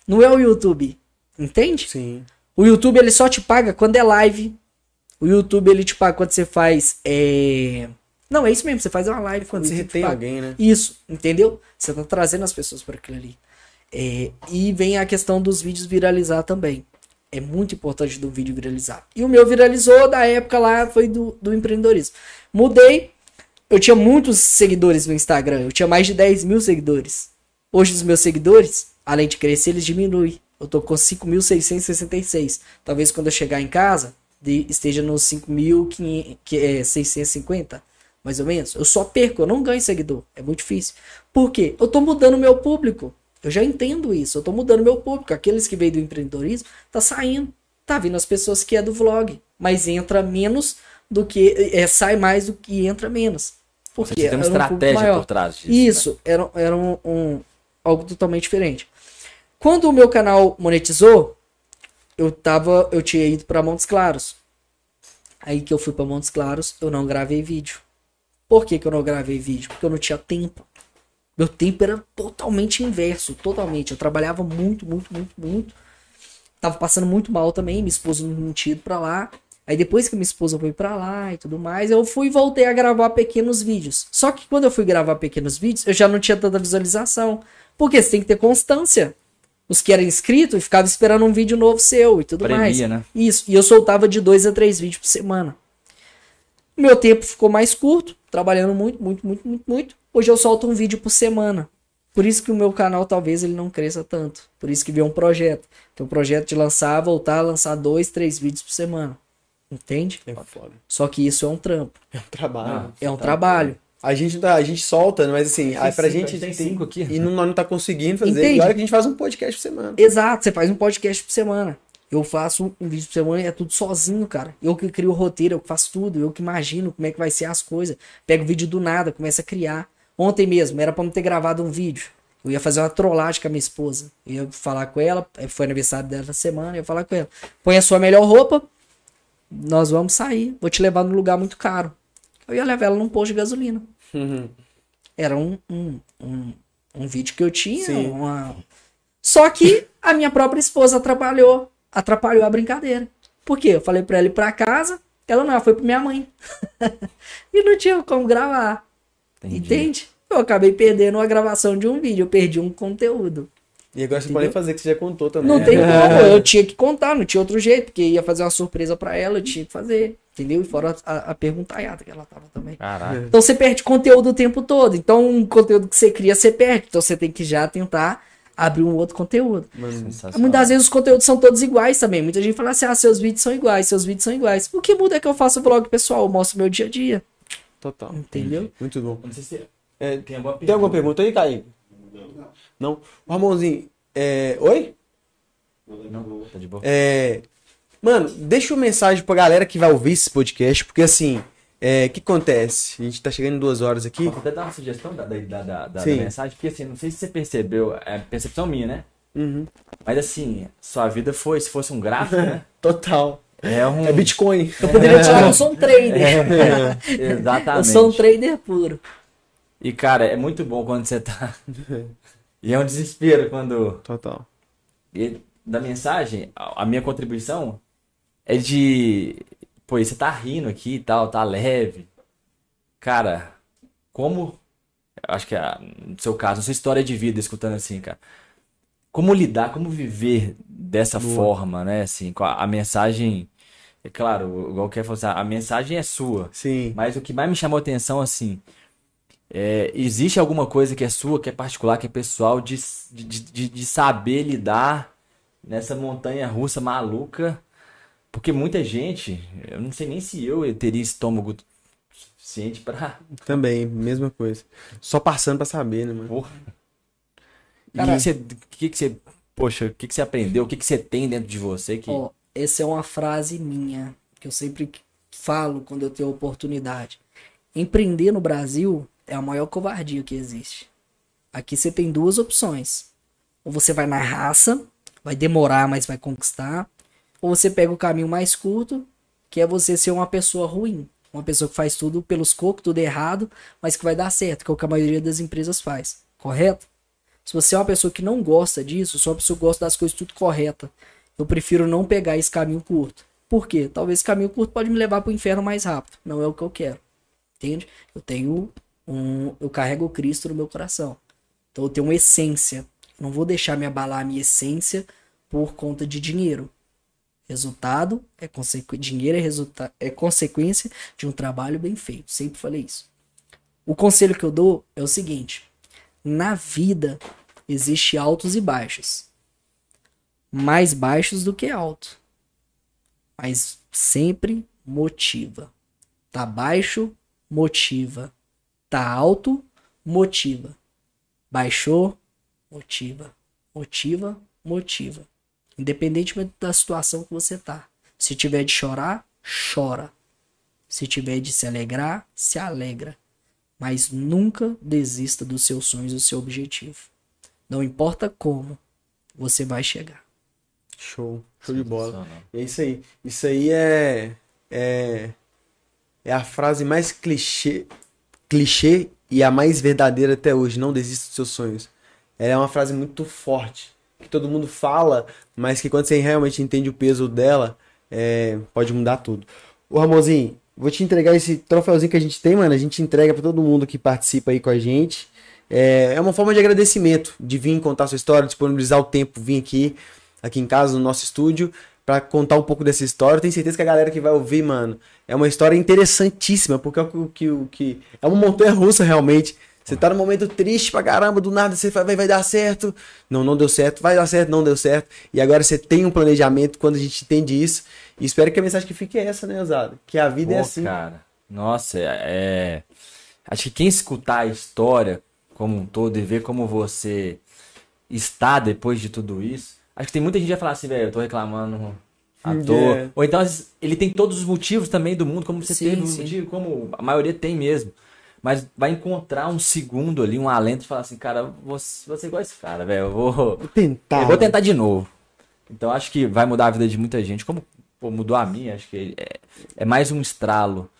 Não é o YouTube. Entende? Sim. O YouTube ele só te paga quando é live. O YouTube ele te paga quando você faz. É... Não, é isso mesmo, você faz uma live Quando você retém alguém, né? Isso, entendeu? Você tá trazendo as pessoas para aquilo ali. É, e vem a questão dos vídeos viralizar também. É muito importante do vídeo viralizar. E o meu viralizou da época lá, foi do, do empreendedorismo. Mudei, eu tinha muitos seguidores no Instagram, eu tinha mais de 10 mil seguidores. Hoje os meus seguidores, além de crescer, eles diminuem. Eu tô com 5.666. Talvez quando eu chegar em casa, de- esteja nos 5.650 mais ou menos. Eu só perco, eu não ganho seguidor. É muito difícil. Por quê? Eu tô mudando meu público. Eu já entendo isso. Eu tô mudando meu público. Aqueles que veio do empreendedorismo, tá saindo. Tá vindo as pessoas que é do vlog. Mas entra menos do que. É, sai mais do que entra menos. Você Porque tem uma um estratégia maior. por trás disso. né? Isso, era, era um, um- algo totalmente diferente. Quando o meu canal monetizou, eu tava, eu tinha ido para Montes Claros. Aí que eu fui para Montes Claros, eu não gravei vídeo. Por que, que eu não gravei vídeo? Porque eu não tinha tempo. Meu tempo era totalmente inverso, totalmente. Eu trabalhava muito, muito, muito, muito. Tava passando muito mal também, minha esposa não tinha ido lá. Aí depois que minha esposa foi pra lá e tudo mais, eu fui e voltei a gravar pequenos vídeos. Só que quando eu fui gravar pequenos vídeos, eu já não tinha tanta visualização. Porque você tem que ter constância. Os que eram inscritos ficavam esperando um vídeo novo seu e tudo Premia, mais. né? Isso. E eu soltava de dois a três vídeos por semana. Meu tempo ficou mais curto, trabalhando muito, muito, muito, muito, muito. Hoje eu solto um vídeo por semana. Por isso que o meu canal talvez ele não cresça tanto. Por isso que veio um projeto. Tem um projeto de lançar, voltar a lançar dois, três vídeos por semana. Entende? É. Só que isso é um trampo. É um trabalho. É um tá trabalho. A gente, tá, a gente solta, mas assim, aí pra gente. a gente tem cinco aqui. E não, nós não tá conseguindo fazer. Entende? E olha que a gente faz um podcast por semana. Exato, você faz um podcast por semana. Eu faço um vídeo por semana e é tudo sozinho, cara. Eu que crio o roteiro, eu que faço tudo, eu que imagino como é que vai ser as coisas. Pego o vídeo do nada, começo a criar. Ontem mesmo, era pra não ter gravado um vídeo. Eu ia fazer uma trollagem com a minha esposa. Eu ia falar com ela, eh, foi aniversário dela na semana, eu ia falar com ela. Põe a sua melhor roupa, nós vamos sair. Vou te levar num lugar muito caro. Eu ia levar ela num posto de gasolina. Era um, um, um, um vídeo que eu tinha. Sim. Uma... Só que a minha própria esposa atrapalhou. Atrapalhou a brincadeira. Por quê? Eu falei pra ela ir pra casa. Ela não, ela foi pra minha mãe. e não tinha como gravar. Entendi. Entende? Eu acabei perdendo a gravação de um vídeo. Eu perdi um conteúdo. E agora você pode fazer, que você já contou também. Não tem como. Eu tinha que contar, não tinha outro jeito. Porque ia fazer uma surpresa pra ela, eu tinha que fazer. Entendeu? E fora a, a perguntaiada que ela tava também. Caralho. Então você perde conteúdo o tempo todo. Então um conteúdo que você cria, você perde. Então você tem que já tentar abrir um outro conteúdo. Muitas vezes os conteúdos são todos iguais também. Muita gente fala assim: ah, seus vídeos são iguais, seus vídeos são iguais. O que muda é que eu faço vlog pessoal, eu mostro meu dia a dia. total. Entendeu? Muito bom. Não se É, tem alguma tem alguma pergunta aí, Caio? Não. O Ramonzinho, é... Oi? Não, tá de boa. É, Mano, deixa uma mensagem pra galera que vai ouvir esse podcast, porque assim, é, o que acontece? A gente tá chegando em duas horas aqui. Posso até dar uma sugestão da, da, da, da- mensagem? Porque assim, não sei se você percebeu, é percepção minha, né? Uhum. Mas assim, sua vida foi, se fosse um gráfico, né? Total. É um. É Bitcoin. Eu poderia te falar que eu sou um trader. É, exatamente. Eu sou um trader puro. E cara, é muito bom quando você tá. e é um desespero quando. Total. E da mensagem, a minha contribuição é de. Pô, você tá rindo aqui e tal, tá leve. Cara, como. Acho que é, no seu caso, a sua história de vida, escutando assim, cara. Como lidar, como viver dessa forma, né? Assim, com a, a mensagem. É claro, igual que falou assim, a mensagem é sua. Sim. Mas o que mais me chamou a atenção, assim, é, existe alguma coisa que é sua, que é particular, que é pessoal, de, de, de, de saber lidar nessa montanha russa maluca. Porque muita gente, eu não sei nem se eu teria estômago suficiente pra. Também, mesma coisa. Só passando pra saber, né, mano? Porra. E Cara- o que, que você, o que, que você. Poxa, o que, que você aprendeu? O que, que você tem dentro de você que. Ó, essa é uma frase minha, que eu sempre falo quando eu tenho oportunidade. Empreender no Brasil é a maior covardia que existe. Aqui você tem duas opções. Ou você vai na raça, vai demorar, mas vai conquistar. Ou você pega o caminho mais curto, que é você ser uma pessoa ruim. Uma pessoa que faz tudo pelos cocos, tudo errado, mas que vai dar certo, que é o que a maioria das empresas faz. Correto? Se você é uma pessoa que não gosta disso, sou uma pessoa que gosta das coisas tudo correta, eu prefiro não pegar esse caminho curto. Por quê? Talvez esse caminho curto pode me levar para o inferno mais rápido. Não é o que eu quero. Entende? Eu tenho um. Eu carrego Cristo no meu coração. Então eu tenho uma essência. Não vou deixar me abalar a minha essência por conta de dinheiro. Resultado é consequ... dinheiro é, resulta... é consequência de um trabalho bem feito. Sempre falei isso. O conselho que eu dou é o seguinte: na vida existe altos e baixos. Mais baixos do que alto. Mas sempre motiva. Tá baixo, motiva. Tá alto, motiva. Baixou, motiva. Motiva, motiva. Independentemente da situação que você tá. Se tiver de chorar, chora. Se tiver de se alegrar, se alegra. Mas nunca desista dos seus sonhos e do seu objetivo. Não importa como, você vai chegar. Show. Show de bola. É isso aí. Isso aí é. É, é a frase mais clichê, clichê e a mais verdadeira até hoje. Não desista dos seus sonhos. Ela é uma frase muito forte. Que todo mundo fala, mas que quando você realmente entende o peso dela, é, pode mudar tudo. Ô Ramonzinho, vou te entregar esse troféuzinho que a gente tem, mano. A gente entrega pra todo mundo que participa aí com a gente. É, é uma forma de agradecimento, de vir contar sua história, disponibilizar o tempo, vir aqui, aqui em casa, no nosso estúdio, pra contar um pouco dessa história. Tenho certeza que a galera que vai ouvir, mano, é uma história interessantíssima, porque é o que, o que é uma montanha russa realmente. Você tá num momento triste pra caramba, do nada você vai, vai dar certo. Não, não deu certo, vai dar certo, não deu certo. E agora você tem um planejamento quando a gente entende isso. E espero que a mensagem que fique é essa, né, Osado? Que a vida é Pô, assim. cara. Nossa, é, é- Acho que quem escutar a história como um todo e ver como você está depois de tudo isso. Acho que tem muita gente que vai falar assim, velho, eu tô reclamando à Hum, toa. é. Ou então ele tem todos os motivos também do mundo, como você Sim, teve sim. motivos, como a maioria tem mesmo. Mas vai encontrar um segundo ali, um alento e falar assim, cara, você, você igual esse cara, velho. Eu vou, Vou tentar. eu vou tentar de novo. Então acho que vai mudar a vida de muita gente. Como pô, mudou a minha, acho que é, é mais um estralo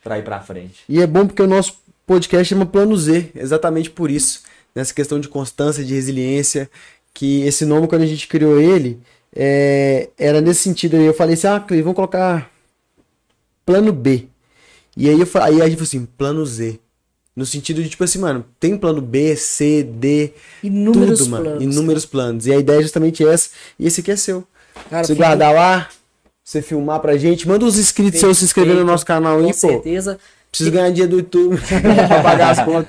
pra ir pra frente. E é bom porque o nosso podcast chama Plano Z, exatamente por isso. Nessa questão de constância, de resiliência, que esse nome, quando a gente criou ele, é, era nesse sentido aí. Eu falei assim, ah, Cleide, vamos colocar Plano B. E aí, eu, aí a gente falou assim, Plano Z. No sentido de, tipo assim, mano, tem plano B, C, D, Inúmeros tudo, mano. planos. Inúmeros planos. E a ideia é justamente essa. E esse aqui é seu. Cara, você guardar lá, você filmar pra gente. Manda os inscritos seus se inscrever no nosso canal aí, Com pô. Preciso ganhar dinheiro do YouTube pra pagar as contas.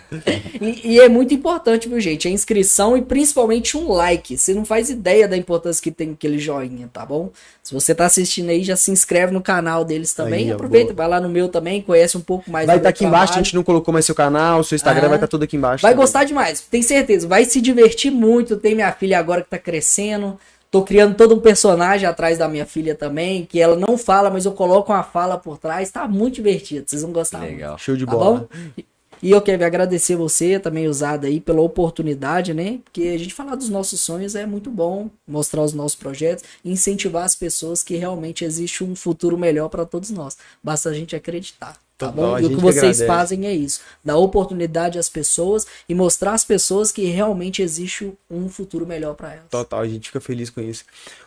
E, e é muito importante, viu, gente? A inscrição e principalmente um like. Você não faz ideia da importância que tem aquele joinha, tá bom? Se você tá assistindo aí, já se inscreve no canal deles também. Aí, Aproveita, boa. vai lá no meu também, conhece um pouco mais Vai estar meu aqui embaixo, a trabalho. gente não colocou mais seu canal, seu Instagram Ah. vai estar tudo aqui embaixo. Vai também. gostar demais, tem certeza. Vai se divertir muito. Tem minha filha agora que tá crescendo. Tô criando todo um personagem atrás da minha filha também, que ela não fala, mas eu coloco uma fala por trás. Tá muito divertido, vocês vão gostar. muito. Legal. Show de Tá bola. bom? E eu quero agradecer você também, usado aí, pela oportunidade, né? Porque a gente falar dos nossos sonhos é muito bom, mostrar os nossos projetos, e incentivar as pessoas que realmente existe um futuro melhor para todos nós. Basta a gente acreditar. Tá Total, bom? E o que vocês agradece. fazem é isso: dar oportunidade às pessoas e mostrar às pessoas que realmente existe um futuro melhor para elas. Total, a gente fica feliz com isso.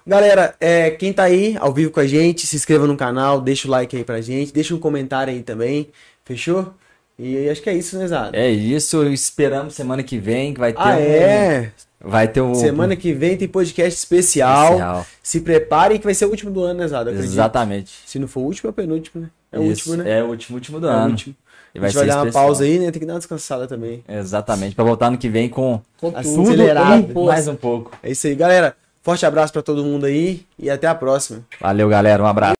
Galera, é, quem tá aí ao vivo com a gente, se inscreva no canal, deixa o like aí pra gente, deixa um comentário aí também. Fechou? E acho que é isso, né, Zado? É isso, esperamos semana que vem, que vai ter Ah, um. é? Vai ter um. Semana que vem tem podcast especial. especial. Se preparem que vai ser o último do ano, né, Zado? Acredito. Exatamente. Se não for o último, é o penúltimo, né? É o Isso, último, né? É o último, último do É o ano. último. E A vai gente vai dar uma especial. pausa aí, né? Tem que dar uma descansada também. Exatamente, pra voltar ano que vem com Com tudo, acelerado. com mais um pouco. É isso aí, galera. Forte abraço pra todo mundo aí e até a próxima. Valeu, galera. Um abraço.